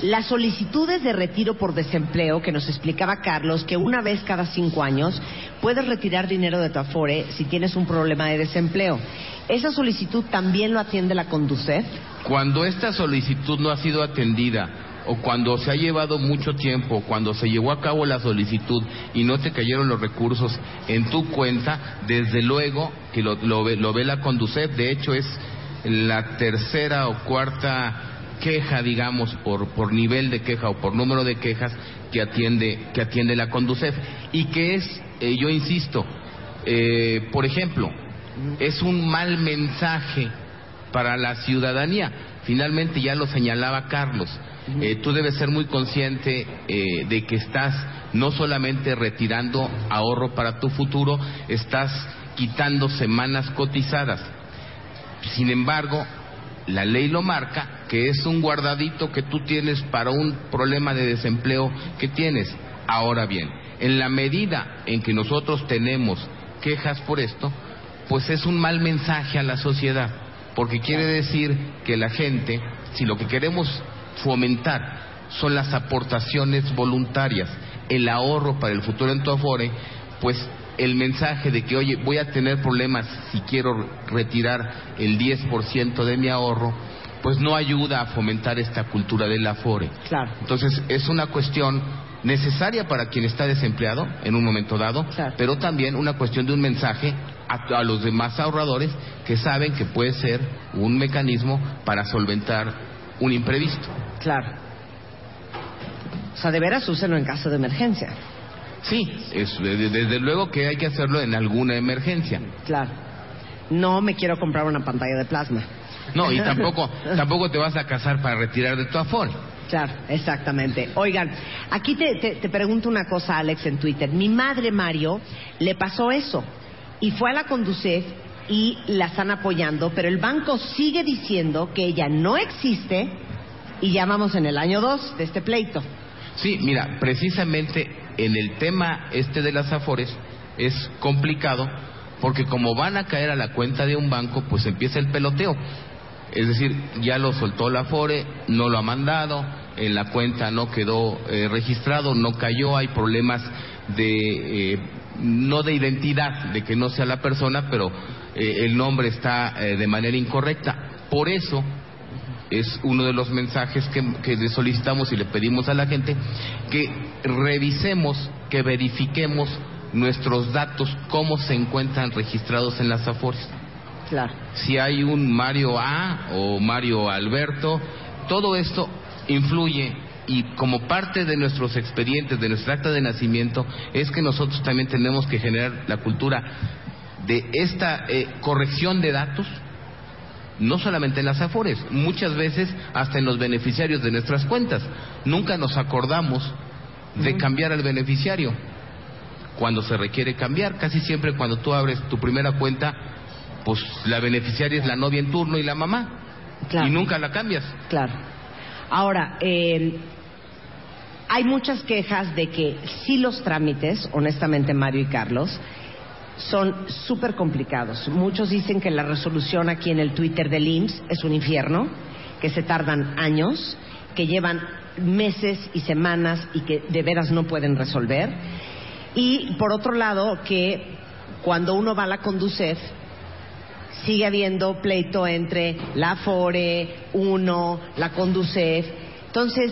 las solicitudes de retiro por desempleo que nos explicaba Carlos, que una vez cada cinco años puedes retirar dinero de tu Afore si tienes un problema de desempleo. ¿Esa solicitud también lo atiende la Conducef? Cuando esta solicitud no ha sido atendida o cuando se ha llevado mucho tiempo, cuando se llevó a cabo la solicitud y no te cayeron los recursos en tu cuenta, desde luego que lo, ve, lo ve la Conducef. De hecho, es la tercera o cuarta queja, digamos, por, por nivel de queja o por número de quejas que atiende, que atiende la Conducef. Y que es, eh, yo insisto, eh, por ejemplo, es un mal mensaje para la ciudadanía. Finalmente ya lo señalaba Carlos. Eh, tú debes ser muy consciente de que estás no solamente retirando ahorro para tu futuro, estás quitando semanas cotizadas. Sin embargo, la ley lo marca, que es un guardadito que tú tienes para un problema de desempleo que tienes. Ahora bien, en la medida en que nosotros tenemos quejas por esto, pues es un mal mensaje a la sociedad, porque quiere decir que la gente, si lo que queremos fomentar son las aportaciones voluntarias, el ahorro para el futuro en tu Afore, pues el mensaje de que, oye, voy a tener problemas si quiero retirar el 10% de mi ahorro, pues no ayuda a fomentar esta cultura del afore. Claro. Entonces, es una cuestión necesaria para quien está desempleado en un momento dado, pero también una cuestión de un mensaje a, a, los demás ahorradores que saben que puede ser un mecanismo para solventar un imprevisto. Claro. O sea, de veras úsenlo en caso de emergencia. Sí, es, desde luego que hay que hacerlo en alguna emergencia. Claro. No me quiero comprar una pantalla de plasma. No, y tampoco, tampoco te vas a casar para retirar de tu afore. Claro, exactamente. Oigan, aquí te, te, pregunto una cosa, Alex, en Twitter. Mi madre, Mario, le pasó eso y fue a la Conducef y la están apoyando, pero el banco sigue diciendo que ella no existe y ya vamos en el año 2 de este pleito. Sí, mira, precisamente en el tema este de las afores es complicado porque como van a caer a la cuenta de un banco, pues empieza el peloteo. Es decir, ya lo soltó la Afore, no lo ha mandado, en la cuenta no quedó eh, registrado, no cayó, hay problemas de eh, no de identidad, de que no sea la persona, pero eh, el nombre está de manera incorrecta. Por eso es uno de los mensajes que, que, le solicitamos y le pedimos a la gente que revisemos, que verifiquemos nuestros datos, cómo se encuentran registrados en las AFORES. Claro. Si hay un Mario A o Mario Alberto, todo esto influye y como parte de nuestros expedientes, de nuestra acta de nacimiento, es que nosotros también tenemos que generar la cultura de esta eh, corrección de datos no solamente en las afores, muchas veces hasta en los beneficiarios de nuestras cuentas. Nunca nos acordamos de cambiar al beneficiario cuando se requiere cambiar. Casi siempre cuando tú abres tu primera cuenta, pues la beneficiaria es la novia en turno y la mamá. Y nunca la cambias. Claro. Ahora, eh, hay muchas quejas de que sí los trámites, honestamente Mario y Carlos, son súper complicados. Muchos dicen que la resolución aquí en el Twitter del IMSS es un infierno, que se tardan años, que llevan meses y semanas y que de veras no pueden resolver. Y por otro lado, que cuando uno va a la Conducef, sigue habiendo pleito entre la Afore, uno, la Conducef. Entonces,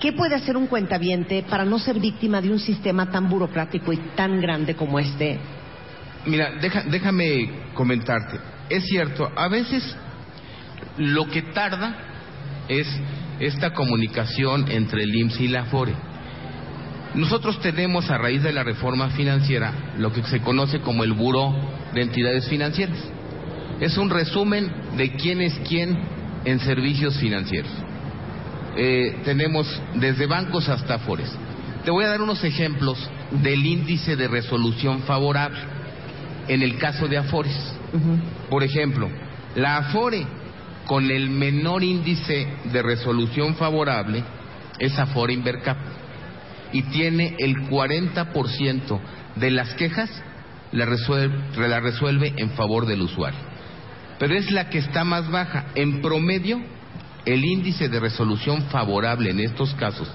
¿qué puede hacer un cuentaviente para no ser víctima de un sistema tan burocrático y tan grande como este? Mira, déjame comentarte. Es cierto, a veces lo que tarda es esta comunicación entre el IMSS y la Afore. Nosotros tenemos a raíz de la reforma financiera lo que se conoce como el Buró de Entidades Financieras. Es un resumen de quién es quién en servicios financieros. Eh, tenemos desde bancos hasta Afores. Te voy a dar unos ejemplos del índice de resolución favorable en el caso de Afores. Por ejemplo, la Afore con el menor índice de resolución favorable es Afore Invercap y tiene el 40% de las quejas la resuelve, la resuelve en favor del usuario. Pero es la que está más baja. En promedio, el índice de resolución favorable en estos casos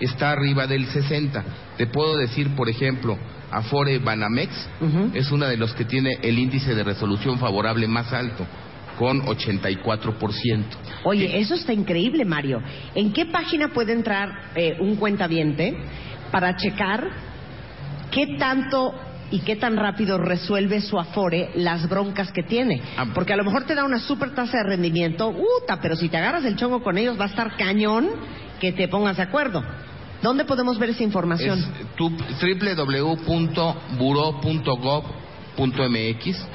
está arriba del 60. Te puedo decir, por ejemplo, Afore Banamex es una de los que tiene el índice de resolución favorable más alto con 84%. Oye, eso está increíble, Mario. ¿En qué página puede entrar eh, un cuentaviente para checar qué tanto y qué tan rápido resuelve su Afore las broncas que tiene. Ah. Porque a lo mejor te da una super tasa de rendimiento, uta, pero si te agarras el chongo con ellos va a estar cañón que te pongas de acuerdo. ¿Dónde podemos ver esa información? Es www.buro.gov.mx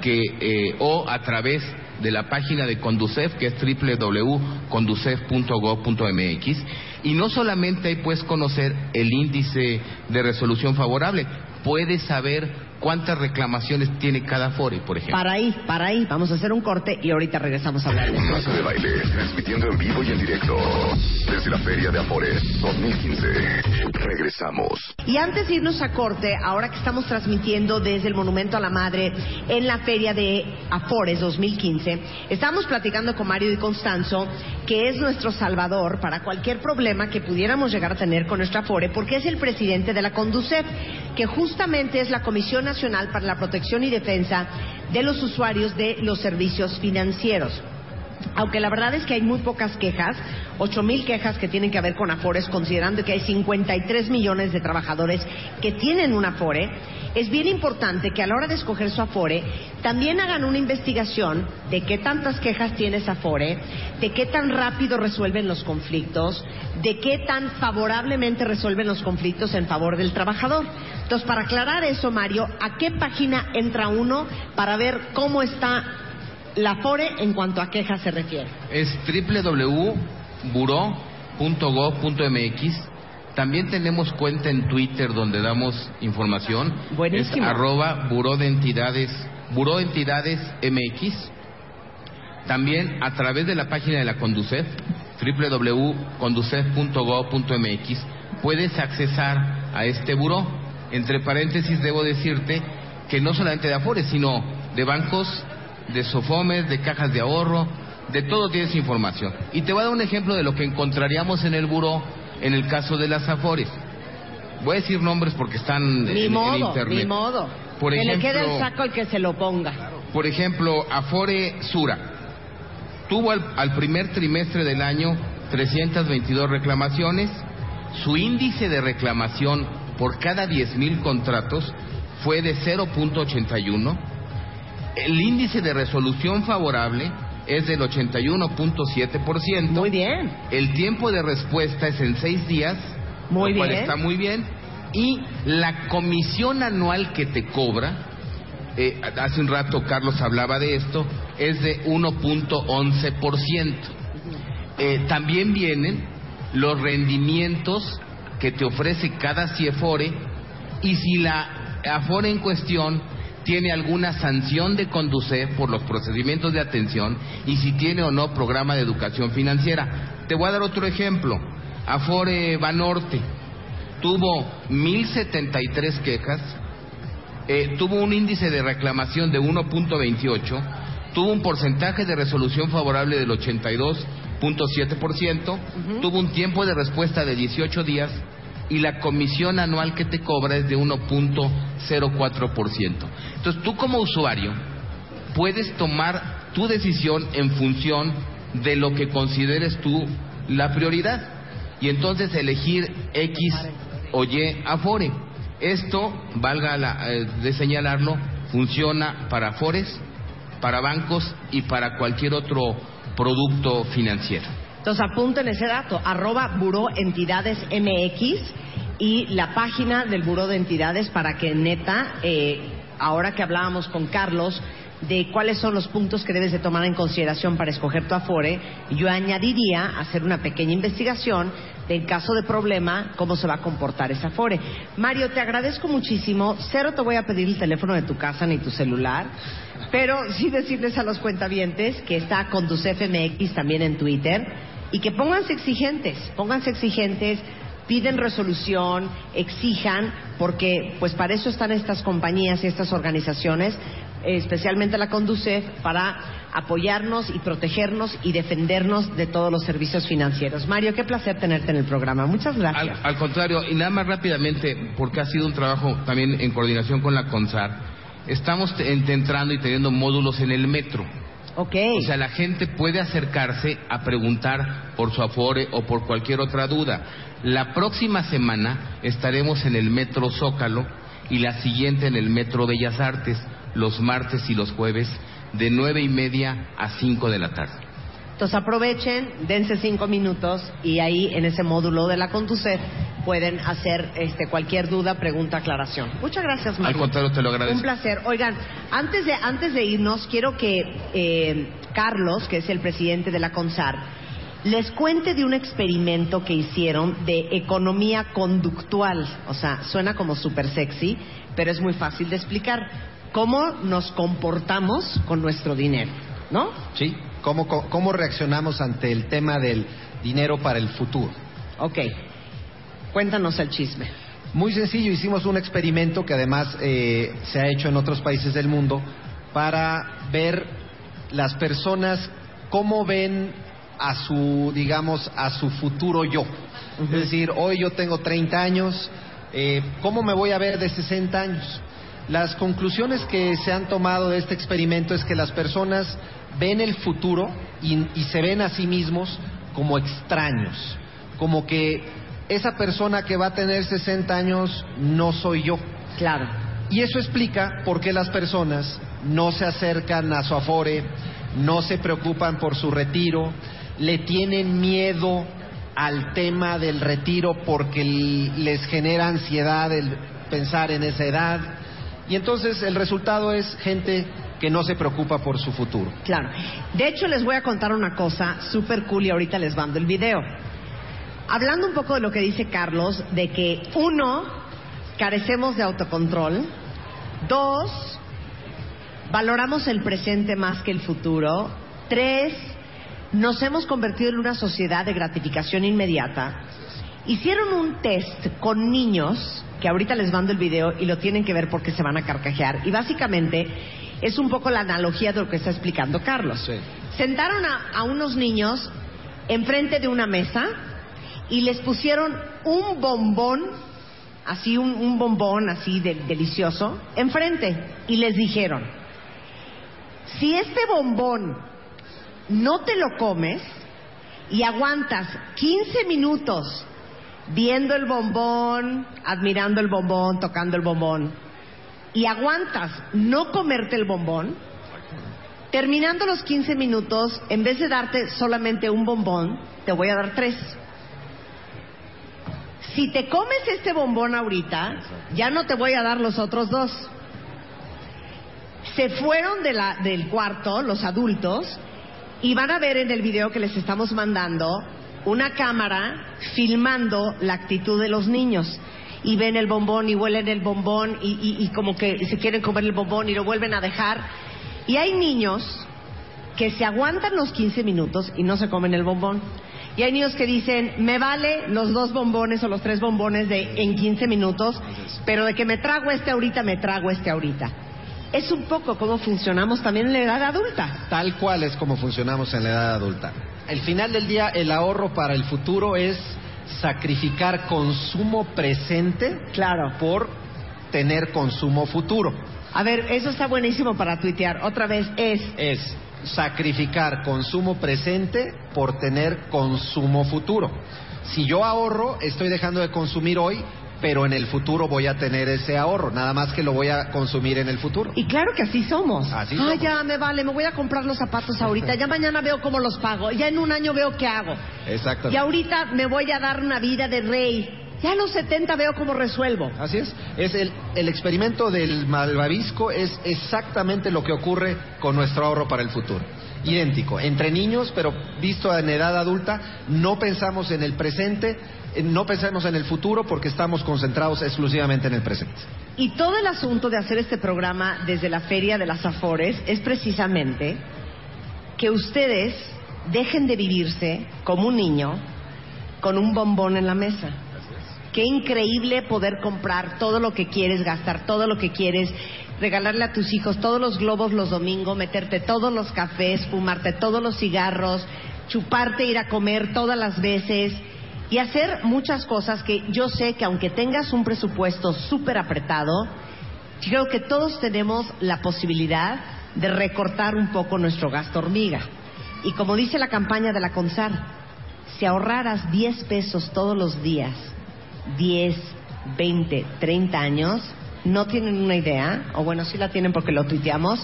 que eh, o a través de la página de Conducef, que es www.conducef.gov.mx. Y no solamente ahí puedes conocer el índice de resolución favorable, puedes saber cuántas reclamaciones tiene cada fore, por ejemplo. Para ahí, para ahí. Vamos a hacer un corte y ahorita regresamos a hablar de eso. de baile, transmitiendo en vivo y en directo desde la Feria de Afores 2015. Regresamos. Y antes de irnos a corte, ahora que estamos transmitiendo desde el Monumento a la Madre en la Feria de Afores 2015, estamos platicando con Mario y Constanzo, que es nuestro salvador para cualquier problema que pudiéramos llegar a tener con nuestra Afore, porque es el presidente de la Conducef, que justamente es la Comisión Nacional para la Protección y Defensa de los Usuarios de los Servicios Financieros. Aunque la verdad es que hay muy pocas quejas, ocho mil quejas que tienen que ver con Afores, considerando que hay 53 millones de trabajadores que tienen un Afore, es bien importante que a la hora de escoger su Afore también hagan una investigación de qué tantas quejas tiene esa Afore, de qué tan rápido resuelven los conflictos, de qué tan favorablemente resuelven los conflictos en favor del trabajador. Entonces, para aclarar eso, Mario, ¿a qué página entra uno para ver cómo está la Afore en cuanto a quejas se refiere? Es www.buro.gov.mx también tenemos cuenta en Twitter donde damos información. Buenísimo. Es arroba Buró de Entidades, Buró de Entidades MX. También a través de la página de la Conducef, www.conducef.gov.mx, puedes accesar a este buró. Entre paréntesis, debo decirte que no solamente de Afores, sino de bancos, de Sofomes, de cajas de ahorro, de todo tienes información. Y te voy a dar un ejemplo de lo que encontraríamos en el buró en el caso de las Afores. Voy a decir nombres porque están en, internet. Ni modo. Por que le quede el saco el que se lo ponga. Por ejemplo, Afore Sura tuvo al, primer trimestre del año 322 reclamaciones. Su índice de reclamación por cada 10.000 contratos fue de 0.81. El índice de resolución favorable es del 81.7%. Muy bien. El tiempo de respuesta es en seis días. Muy bien. está muy bien. Y la comisión anual que te cobra, eh, hace un rato Carlos hablaba de esto, es de 1.11%. Eh, también vienen los rendimientos que te ofrece cada CIEFORE y si la AFORE en cuestión tiene alguna sanción de conducir por los procedimientos de atención y si tiene o no programa de educación financiera. Te voy a dar otro ejemplo. Afore Banorte tuvo 1073 quejas eh, tuvo un índice de reclamación de 1.28, tuvo un porcentaje de resolución favorable del 82.7%, tuvo un tiempo de respuesta de 18 días y la comisión anual que te cobra es de 1.04%. Entonces tú como usuario puedes tomar tu decisión en función de lo que consideres tú la prioridad y entonces elegir X o Y Afore. Esto, valga la, eh, de señalarlo, funciona para Afores, para bancos y para cualquier otro producto financiero. Entonces apunten ese dato, arroba Buró Entidades MX y la página del Buró de Entidades para que neta, eh, ahora que hablábamos con Carlos, de cuáles son los puntos que debes de tomar en consideración para escoger tu Afore, yo añadiría hacer una pequeña investigación de en caso de problema cómo se va a comportar ese Afore. Mario, te agradezco muchísimo. Cero te voy a pedir el teléfono de tu casa ni tu celular, pero sí decirles a los cuentavientes que está con tus FMX también en Twitter y que pónganse exigentes, pónganse exigentes piden resolución, exijan, porque pues para eso están estas compañías y estas organizaciones, especialmente la Conducef, para apoyarnos y protegernos y defendernos de todos los servicios financieros. Mario, qué placer tenerte en el programa. Muchas gracias. Al, al contrario, y nada más rápidamente, porque ha sido un trabajo también en coordinación con la CONSAR, estamos entrando y teniendo módulos en el metro. Ok. O sea, la gente puede acercarse a preguntar por su afore o por cualquier otra duda. La próxima semana estaremos en el Metro Zócalo y la siguiente en el Metro Bellas Artes, los martes y los jueves, de nueve y media a cinco de la tarde. Entonces aprovechen, dense cinco minutos y ahí en ese módulo de la Conducef pueden hacer este, cualquier duda, pregunta, aclaración. Muchas gracias, Mario. Al contrario, te lo agradezco. Un placer. Oigan, antes de, antes de irnos, quiero que eh, Carlos, que es el presidente de la CONSAR, les cuente de un experimento que hicieron de economía conductual. O sea, suena como súper sexy, pero es muy fácil de explicar. ¿Cómo nos comportamos con nuestro dinero? ¿No? ¿Sí? ¿Cómo, ¿Cómo reaccionamos ante el tema del dinero para el futuro? Ok. Cuéntanos el chisme. Muy sencillo, hicimos un experimento que además eh, se ha hecho en otros países del mundo para ver las personas cómo ven a su, digamos, a su futuro yo. Es decir, hoy yo tengo 30 años, eh, ¿cómo me voy a ver de 60 años? Las conclusiones que se han tomado de este experimento es que las personas ven el futuro y, y se ven a sí mismos como extraños, como que esa persona que va a tener 60 años no soy yo. Claro. Y eso explica por qué las personas no se acercan a su afore, no se preocupan por su retiro, le tienen miedo al tema del retiro porque les genera ansiedad el pensar en esa edad. Y entonces el resultado es gente que no se preocupa por su futuro. Claro. De hecho, les voy a contar una cosa súper cool y ahorita les mando el video. Hablando un poco de lo que dice Carlos, de que uno, carecemos de autocontrol. Dos, valoramos el presente más que el futuro. Tres, nos hemos convertido en una sociedad de gratificación inmediata. Hicieron un test con niños, que ahorita les mando el video y lo tienen que ver porque se van a carcajear. Y básicamente es un poco la analogía de lo que está explicando Carlos. Sentaron a, a unos niños enfrente de una mesa y les pusieron un bombón, así un, un bombón así de- delicioso, enfrente. Y les dijeron, si este bombón no te lo comes y aguantas 15 minutos viendo el bombón, admirando el bombón, tocando el bombón, y aguantas no comerte el bombón, terminando los 15 minutos, en vez de darte solamente un bombón, te voy a dar tres. Si te comes este bombón ahorita, ya no te voy a dar los otros dos. Se fueron del cuarto los adultos y van a ver en el video que les estamos mandando una cámara filmando la actitud de los niños. Y ven el bombón y huelen el bombón y, y- y como que se quieren comer el bombón y lo vuelven a dejar. Y hay niños que se aguantan los 15 minutos y no se comen el bombón. Y hay niños que dicen, me vale los dos bombones o los tres bombones de en 15 minutos, pero de que me trago este ahorita, me trago este ahorita. Es un poco como funcionamos también en la edad adulta. Tal cual es como funcionamos en la edad adulta. Al final del día, el ahorro para el futuro es sacrificar consumo presente Claro. por tener consumo futuro. A ver, eso está buenísimo para tuitear. Otra vez es, Es sacrificar consumo presente por tener consumo futuro. Si yo ahorro, estoy dejando de consumir hoy, pero en el futuro voy a tener ese ahorro, nada más que lo voy a consumir en el futuro. y claro que así somos. Así ah, somos. ya me vale, me voy a comprar los zapatos ahorita, ya mañana veo cómo los pago, ya en un año veo qué hago. Y Exactamente. ahorita me voy a dar una vida de rey. Ya a los 70 veo cómo resuelvo. Así es. Es el, el experimento del malvavisco es exactamente lo que ocurre con nuestro ahorro para el futuro. Idéntico. Entre niños, pero visto en edad adulta, no pensamos en el presente, eh, no pensamos en el futuro porque estamos concentrados exclusivamente en el presente. Y todo el asunto de hacer este programa desde la Feria de las Afores es precisamente que ustedes dejen de vivirse como un niño con un bombón en la mesa. Qué increíble poder comprar todo lo que quieres, gastar todo lo que quieres, regalarle a tus hijos todos los globos los domingos, meterte todos los cafés, fumarte todos los cigarros, chuparte, ir a comer todas las veces y hacer muchas cosas que yo sé que aunque tengas un presupuesto súper apretado, creo que todos tenemos la posibilidad de recortar un poco nuestro gasto hormiga. Y como dice la campaña de la CONSAR, si ahorraras 10 pesos todos los días, 10, 20, 30 años, no tienen una idea, o bueno, sí la tienen porque lo tuiteamos,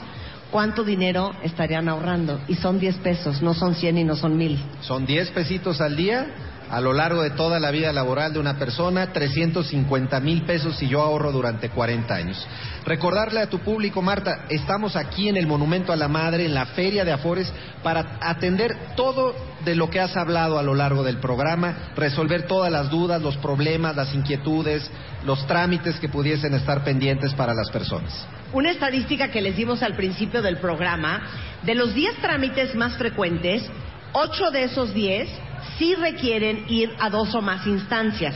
cuánto dinero estarían ahorrando. Y son 10 pesos, no son 100 y no son 1000. Son 10 pesitos al día a lo largo de toda la vida laboral de una persona, 350 mil pesos si yo ahorro durante 40 años. Recordarle a tu público, Marta, estamos aquí en el Monumento a la Madre, en la Feria de Afores, para atender todo de lo que has hablado a lo largo del programa, resolver todas las dudas, los problemas, las inquietudes, los trámites que pudiesen estar pendientes para las personas. Una estadística que les dimos al principio del programa, de los 10 trámites más frecuentes, 8 de esos 10 sí requieren ir a dos o más instancias.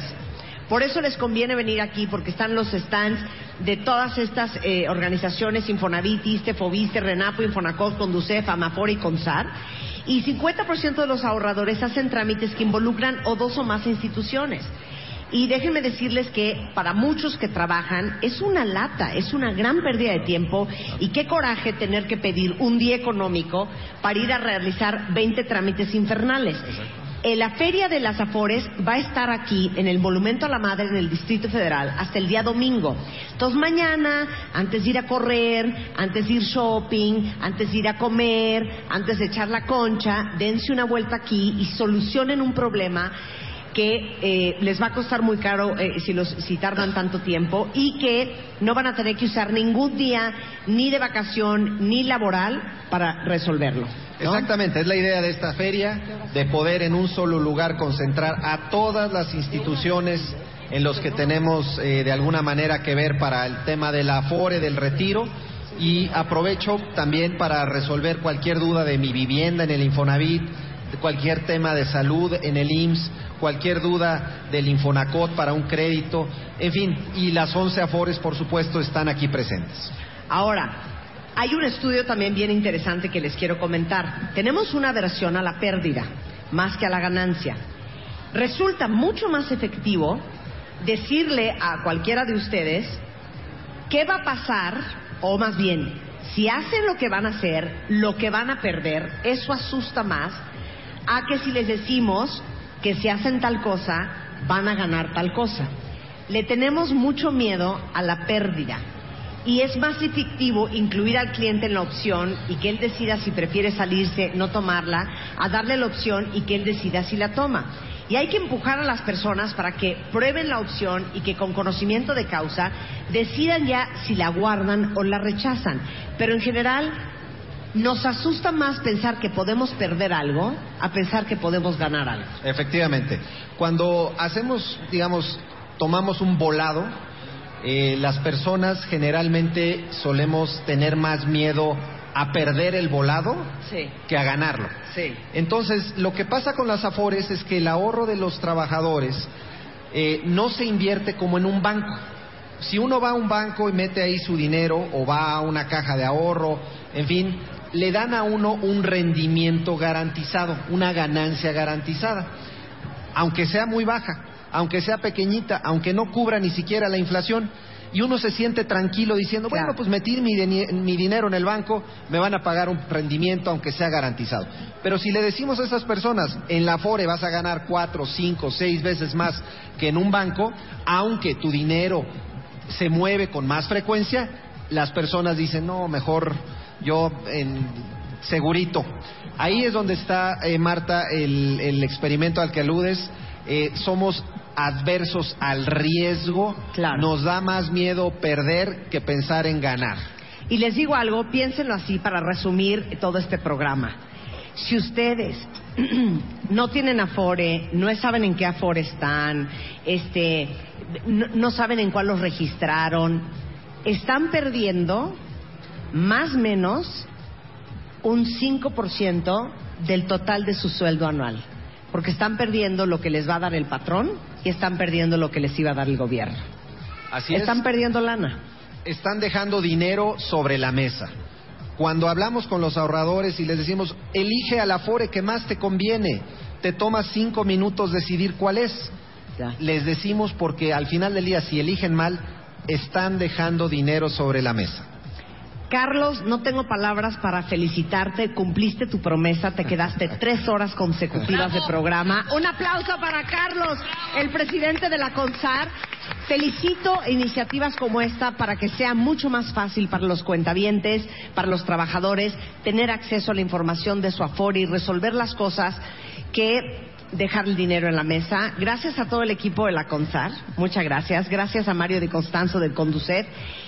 Por eso les conviene venir aquí, porque están los stands de todas estas eh, organizaciones, Infonavit, ISTE, Fobiste, Renapo, Infonacot, Conducef, Amafor y CONSAR. Y 50% de los ahorradores hacen trámites que involucran o dos o más instituciones. Y déjenme decirles que para muchos que trabajan es una lata, es una gran pérdida de tiempo y qué coraje tener que pedir un día económico para ir a realizar 20 trámites infernales. Eh, la Feria de las Afores va a estar aquí en el Monumento a la Madre en el Distrito Federal hasta el día domingo. Entonces mañana, antes de ir a correr, antes de ir shopping, antes de ir a comer, antes de echar la concha, dense una vuelta aquí y solucionen un problema que eh, les va a costar muy caro eh, si, los, si tardan tanto tiempo y que no van a tener que usar ningún día ni de vacación ni laboral para resolverlo. Exactamente, es la idea de esta feria, de poder en un solo lugar concentrar a todas las instituciones en los que tenemos eh, de alguna manera que ver para el tema del afore, del retiro. Y aprovecho también para resolver cualquier duda de mi vivienda en el Infonavit, cualquier tema de salud en el IMSS, cualquier duda del Infonacot para un crédito, en fin, y las 11 afores, por supuesto, están aquí presentes. Ahora, hay un estudio también bien interesante que les quiero comentar. Tenemos una versión a la pérdida más que a la ganancia. Resulta mucho más efectivo decirle a cualquiera de ustedes qué va a pasar, o más bien, si hacen lo que van a hacer, lo que van a perder, eso asusta más a que si les decimos que si hacen tal cosa, van a ganar tal cosa. Le tenemos mucho miedo a la pérdida y es más efectivo incluir al cliente en la opción y que él decida si prefiere salirse, no tomarla, a darle la opción y que él decida si la toma. Y hay que empujar a las personas para que prueben la opción y que con conocimiento de causa decidan ya si la guardan o la rechazan. Pero en general nos asusta más pensar que podemos perder algo a pensar que podemos ganar algo. Efectivamente. Cuando hacemos, digamos, tomamos un volado, eh, las personas generalmente solemos tener más miedo a perder el volado Sí. que a ganarlo. Sí. Entonces, lo que pasa con las afores es que el ahorro de los trabajadores eh, no se invierte como en un banco. Si uno va a un banco y mete ahí su dinero o va a una caja de ahorro, en fin, le dan a uno un rendimiento garantizado, una ganancia garantizada, aunque sea muy baja, aunque sea pequeñita, aunque no cubra ni siquiera la inflación. Y uno se siente tranquilo diciendo, bueno, pues metí mi, mi dinero en el banco, me van a pagar un rendimiento aunque sea garantizado. Pero si le decimos a esas personas, en la Afore vas a ganar cuatro, cinco, seis veces más que en un banco, aunque tu dinero se mueve con más frecuencia, las personas dicen, no, mejor yo en segurito. Ahí es donde está, eh, Marta, el, el experimento al que aludes. Eh, somos adversos al riesgo. Claro. Nos da más miedo perder que pensar en ganar. Y les digo algo, piénsenlo así para resumir todo este programa. Si ustedes no tienen Afore, no saben en qué Afore están, este, no, no saben en cuál los registraron, están perdiendo más o menos un 5% del total de su sueldo anual. Porque están perdiendo lo que les va a dar el patrón y están perdiendo lo que les iba a dar el gobierno. Así están es. perdiendo lana. están dejando dinero sobre la mesa. Cuando hablamos con los ahorradores y les decimos, elige al Afore que más te conviene, te toma cinco minutos decidir cuál es. Ya. Les decimos porque al final del día, si eligen mal, están dejando dinero sobre la mesa. Carlos, no tengo palabras para felicitarte. Cumpliste tu promesa, te quedaste tres horas consecutivas de programa. Un aplauso para Carlos, el presidente de la CONSAR. Felicito iniciativas como esta para que sea mucho más fácil para los cuentavientes, para los trabajadores, tener acceso a la información de su Afore y resolver las cosas que dejar el dinero en la mesa. Gracias a todo el equipo de la CONSAR. Muchas gracias. Gracias a Mario de Constanzo del Conducet.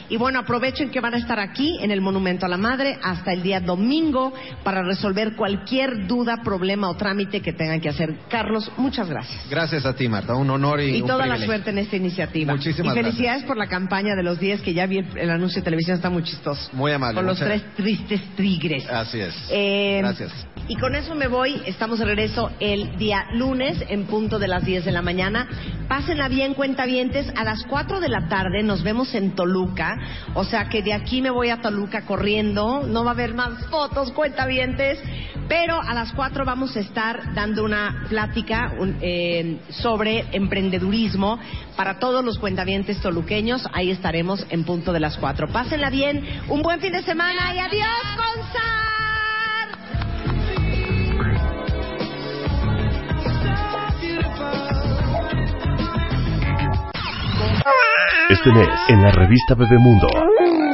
Y bueno, aprovechen que van a estar aquí en el Monumento a la Madre hasta el día domingo para resolver cualquier duda, problema o trámite que tengan que hacer. Carlos, muchas gracias. Gracias a ti, Marta. Un honor y, Y un toda la suerte en esta iniciativa. Muchísimas y felicidades gracias. por la campaña de los 10 que ya vi el, el anuncio de televisión, está muy chistoso. Muy amable, Con los tres tristes tigres. Así es. Eh, Gracias. Y con eso me voy. Estamos de regreso el día lunes en punto de las 10 de la mañana. Pásenla bien, cuentavientes. A las 4 de la tarde nos vemos en Toluca. O sea que de aquí me voy a Toluca corriendo. No va a haber más fotos, cuentavientes. Pero a las 4 vamos a estar dando una plática eh, sobre emprendedurismo para todos los cuentavientes toluqueños. Ahí estaremos en punto de las 4. Pásenla bien. Un buen fin de semana y adiós, Consar. Este mes, en la revista Bebemundo,